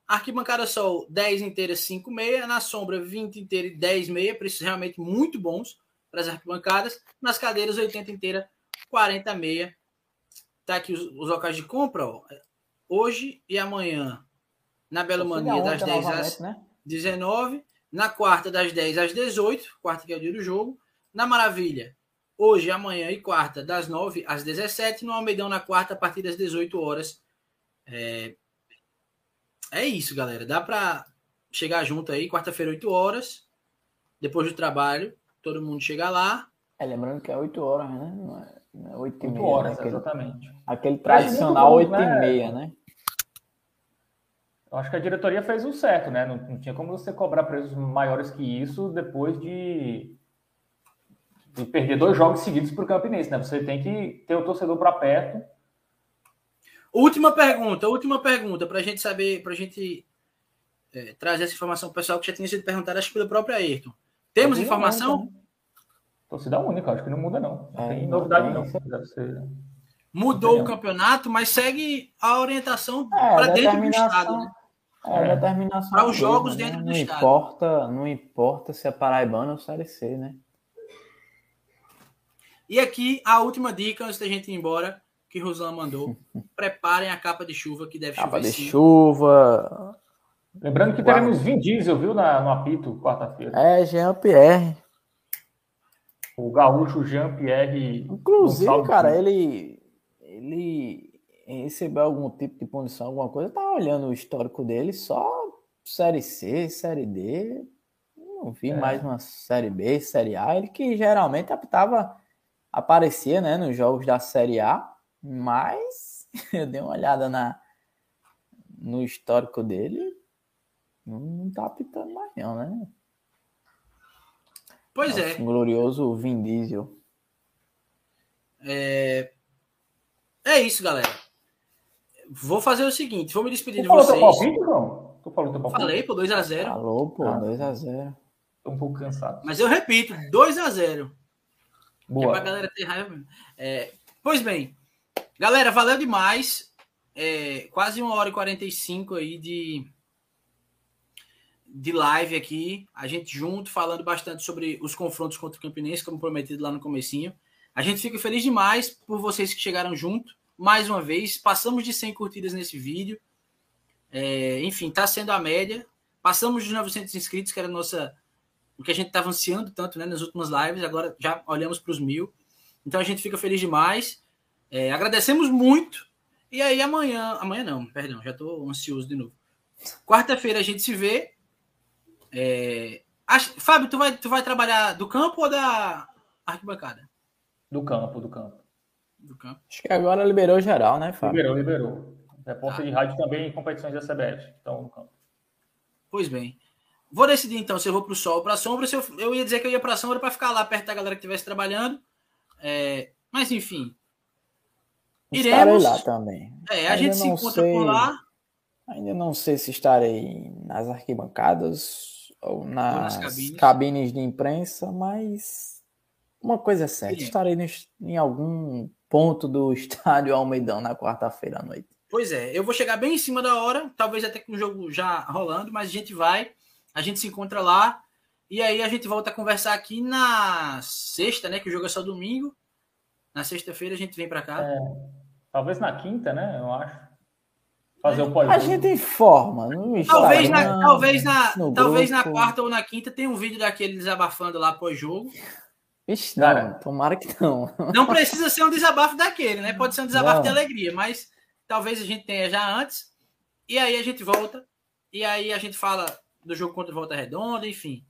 Arquibancada Sol, 10 inteiras, 5 meia. Na sombra, 20 inteiras e 10 meia. Preços realmente muito bons para as arquibancadas. Nas cadeiras, 80 inteira, 40 meia. Tá aqui os, os locais de compra, ó. Hoje e amanhã, na Belo Mania, das 10 às né? 19. Na quarta, das 10 às 18. Quarta que é o dia do jogo. Na Maravilha, hoje, amanhã e quarta, das 9 às 17. No Almeidão, na quarta, a partir das 18 horas. É, é isso, galera. Dá para chegar junto aí, quarta-feira, 8 horas. Depois do trabalho, todo mundo chega lá.
É, lembrando que é 8 horas, né? Não é, não é 8 e meia.
horas, né? aquele, exatamente.
Aquele tradicional 8 e né? meia, né?
Acho que a diretoria fez o certo, né? Não, não, tinha como você cobrar preços maiores que isso depois de, de perder dois jogos seguidos para o Campinense, né? Você tem que ter o torcedor para perto.
Última pergunta, última pergunta, para a gente saber, para a gente é, trazer essa informação para o pessoal que já tinha sido perguntado, acho que pelo próprio Ayrton. Temos informação?
Né? Torcida única, acho que não muda, não. Não é, tem novidade, não. não.
Mudou o campeonato, mas segue a orientação é, para dentro do estado. Né?
É, é. determinação.
Para os jogos né? dentro
do
não
estado. Importa, não importa se é paraibano ou Série C, né?
E aqui a última dica antes da gente ir embora, que Roslan mandou. [laughs] Preparem a capa de chuva que deve
capa chover. Capa de chuva.
Lembrando que teremos Vin Diesel, viu, na, no apito, quarta-feira.
É, Jean-Pierre.
O gaúcho Jean-Pierre.
Inclusive, cara, ele, ele recebeu algum tipo de punição, alguma coisa, tá olhando o histórico dele, só Série C, Série D, não vi é. mais uma Série B, Série A, ele que geralmente apitava, aparecia, né, nos jogos da Série A, mas [laughs] eu dei uma olhada na, no histórico dele, não tá apitando mais não, né?
Pois Nosso é.
glorioso Vin Diesel.
É... é isso, galera. Vou fazer o seguinte, vou me despedir tu de vocês. Palpite,
não? Tu falou teu
palpite? Falei, pô, 2x0.
Falou, pô, 2x0. Ah.
Tô um pouco cansado.
Mas eu repito, 2x0. Boa. Que é pra galera ter raiva. É, pois bem, galera, valeu demais. É, quase uma hora e 45 aí de, de live aqui, a gente junto, falando bastante sobre os confrontos contra o Campinense, como prometido lá no comecinho. A gente fica feliz demais por vocês que chegaram junto. Mais uma vez, passamos de 100 curtidas nesse vídeo. É, enfim, está sendo a média. Passamos de 900 inscritos, que era nossa, o que a gente estava ansiando tanto né, nas últimas lives. Agora já olhamos para os mil. Então a gente fica feliz demais. É, agradecemos muito. E aí amanhã, amanhã não, perdão, já estou ansioso de novo. Quarta-feira a gente se vê. É, acho, Fábio, tu vai, tu vai trabalhar do campo ou da arquibancada?
Do campo, do campo.
Do campo.
Acho que agora liberou geral, né, Fábio?
Liberou, liberou. Repórter ah. de rádio também em competições da CBF. Então, no campo.
Pois bem. Vou decidir então se eu vou para o sol ou para a sombra. Se eu, eu ia dizer que eu ia para a sombra para ficar lá perto da galera que estivesse trabalhando. É, mas enfim.
Iremos. Estarei lá também.
É, a Ainda gente se encontra sei... por lá.
Ainda não sei se estarei nas arquibancadas ou nas, ou cabines. cabines. de imprensa, mas uma coisa é certa, Sim. estarei em algum ponto do [laughs] estádio Almeidão na quarta-feira à noite.
Pois é, eu vou chegar bem em cima da hora, talvez até com o jogo já rolando, mas a gente vai, a gente se encontra lá e aí a gente volta a conversar aqui na sexta, né? Que o jogo é só domingo. Na sexta-feira a gente vem para cá. É,
talvez na quinta, né? Eu acho fazer o
pós A gente informa.
talvez na, talvez, na, talvez na quarta ou na quinta tenha um vídeo daquele desabafando lá pós-jogo.
Ixi, Cara, não, tomara que não. [laughs]
Não precisa ser um desabafo daquele, né? Pode ser um desabafo não. de alegria, mas talvez a gente tenha já antes. E aí a gente volta. E aí a gente fala do jogo contra o Volta Redonda, enfim.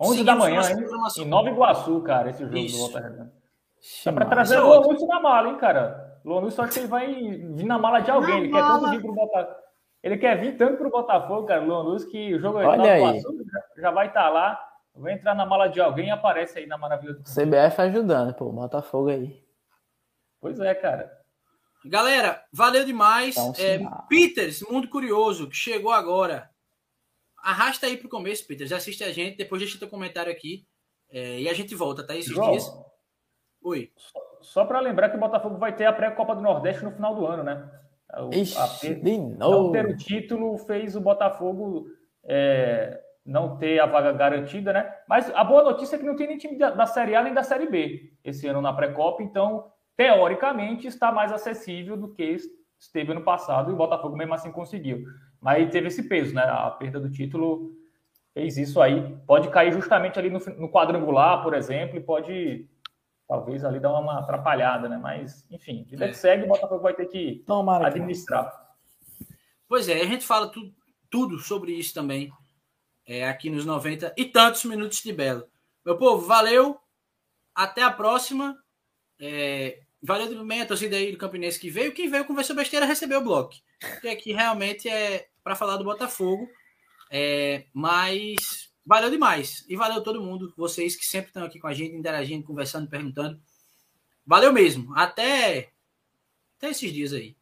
11 da manhã, hein? Em Nova Iguaçu, cara, esse jogo Isso. do Volta Redonda. Dá pra trazer o Lúcio na mala, hein, cara? Luan só acho que ele vai vir na mala de alguém. Na ele mala. quer tanto vir pro Botafogo. Ele quer vir tanto pro Botafogo, cara, Luan Luz, que o jogo
Olha aí.
já vai estar tá lá. Vai entrar na mala de alguém e aparece aí na maravilha do
CBF ajudando, pô, Botafogo aí.
Pois é, cara.
Galera, valeu demais. Então, é, Peters, Mundo Curioso, que chegou agora. Arrasta aí pro começo, Peters. Assiste a gente, depois deixa teu comentário aqui. É, e a gente volta, tá? Esses João, dias.
Oi só para lembrar que o Botafogo vai ter a pré-Copa do Nordeste no final do ano, né?
O, Ixi, a,
de novo. Não ter o título fez o Botafogo é, não ter a vaga garantida, né? Mas a boa notícia é que não tem nem time da, da Série A nem da Série B esse ano na pré-Copa, então, teoricamente, está mais acessível do que esteve ano passado e o Botafogo mesmo assim conseguiu. Mas teve esse peso, né? A perda do título fez isso aí. Pode cair justamente ali no, no quadrangular, por exemplo, e pode talvez ali dá uma atrapalhada, né? Mas, enfim, vida é. que segue, o Botafogo vai ter que Tomara administrar.
Pois é, a gente fala tu, tudo sobre isso também é, aqui nos 90 e tantos minutos de Belo. Meu povo, valeu, até a próxima. É, valeu também a torcida aí do Campinense que veio. Quem veio conversou besteira recebeu o bloco. Que aqui realmente é para falar do Botafogo. É, mas Valeu demais. E valeu todo mundo, vocês que sempre estão aqui com a gente, interagindo, conversando, perguntando. Valeu mesmo. Até, até esses dias aí.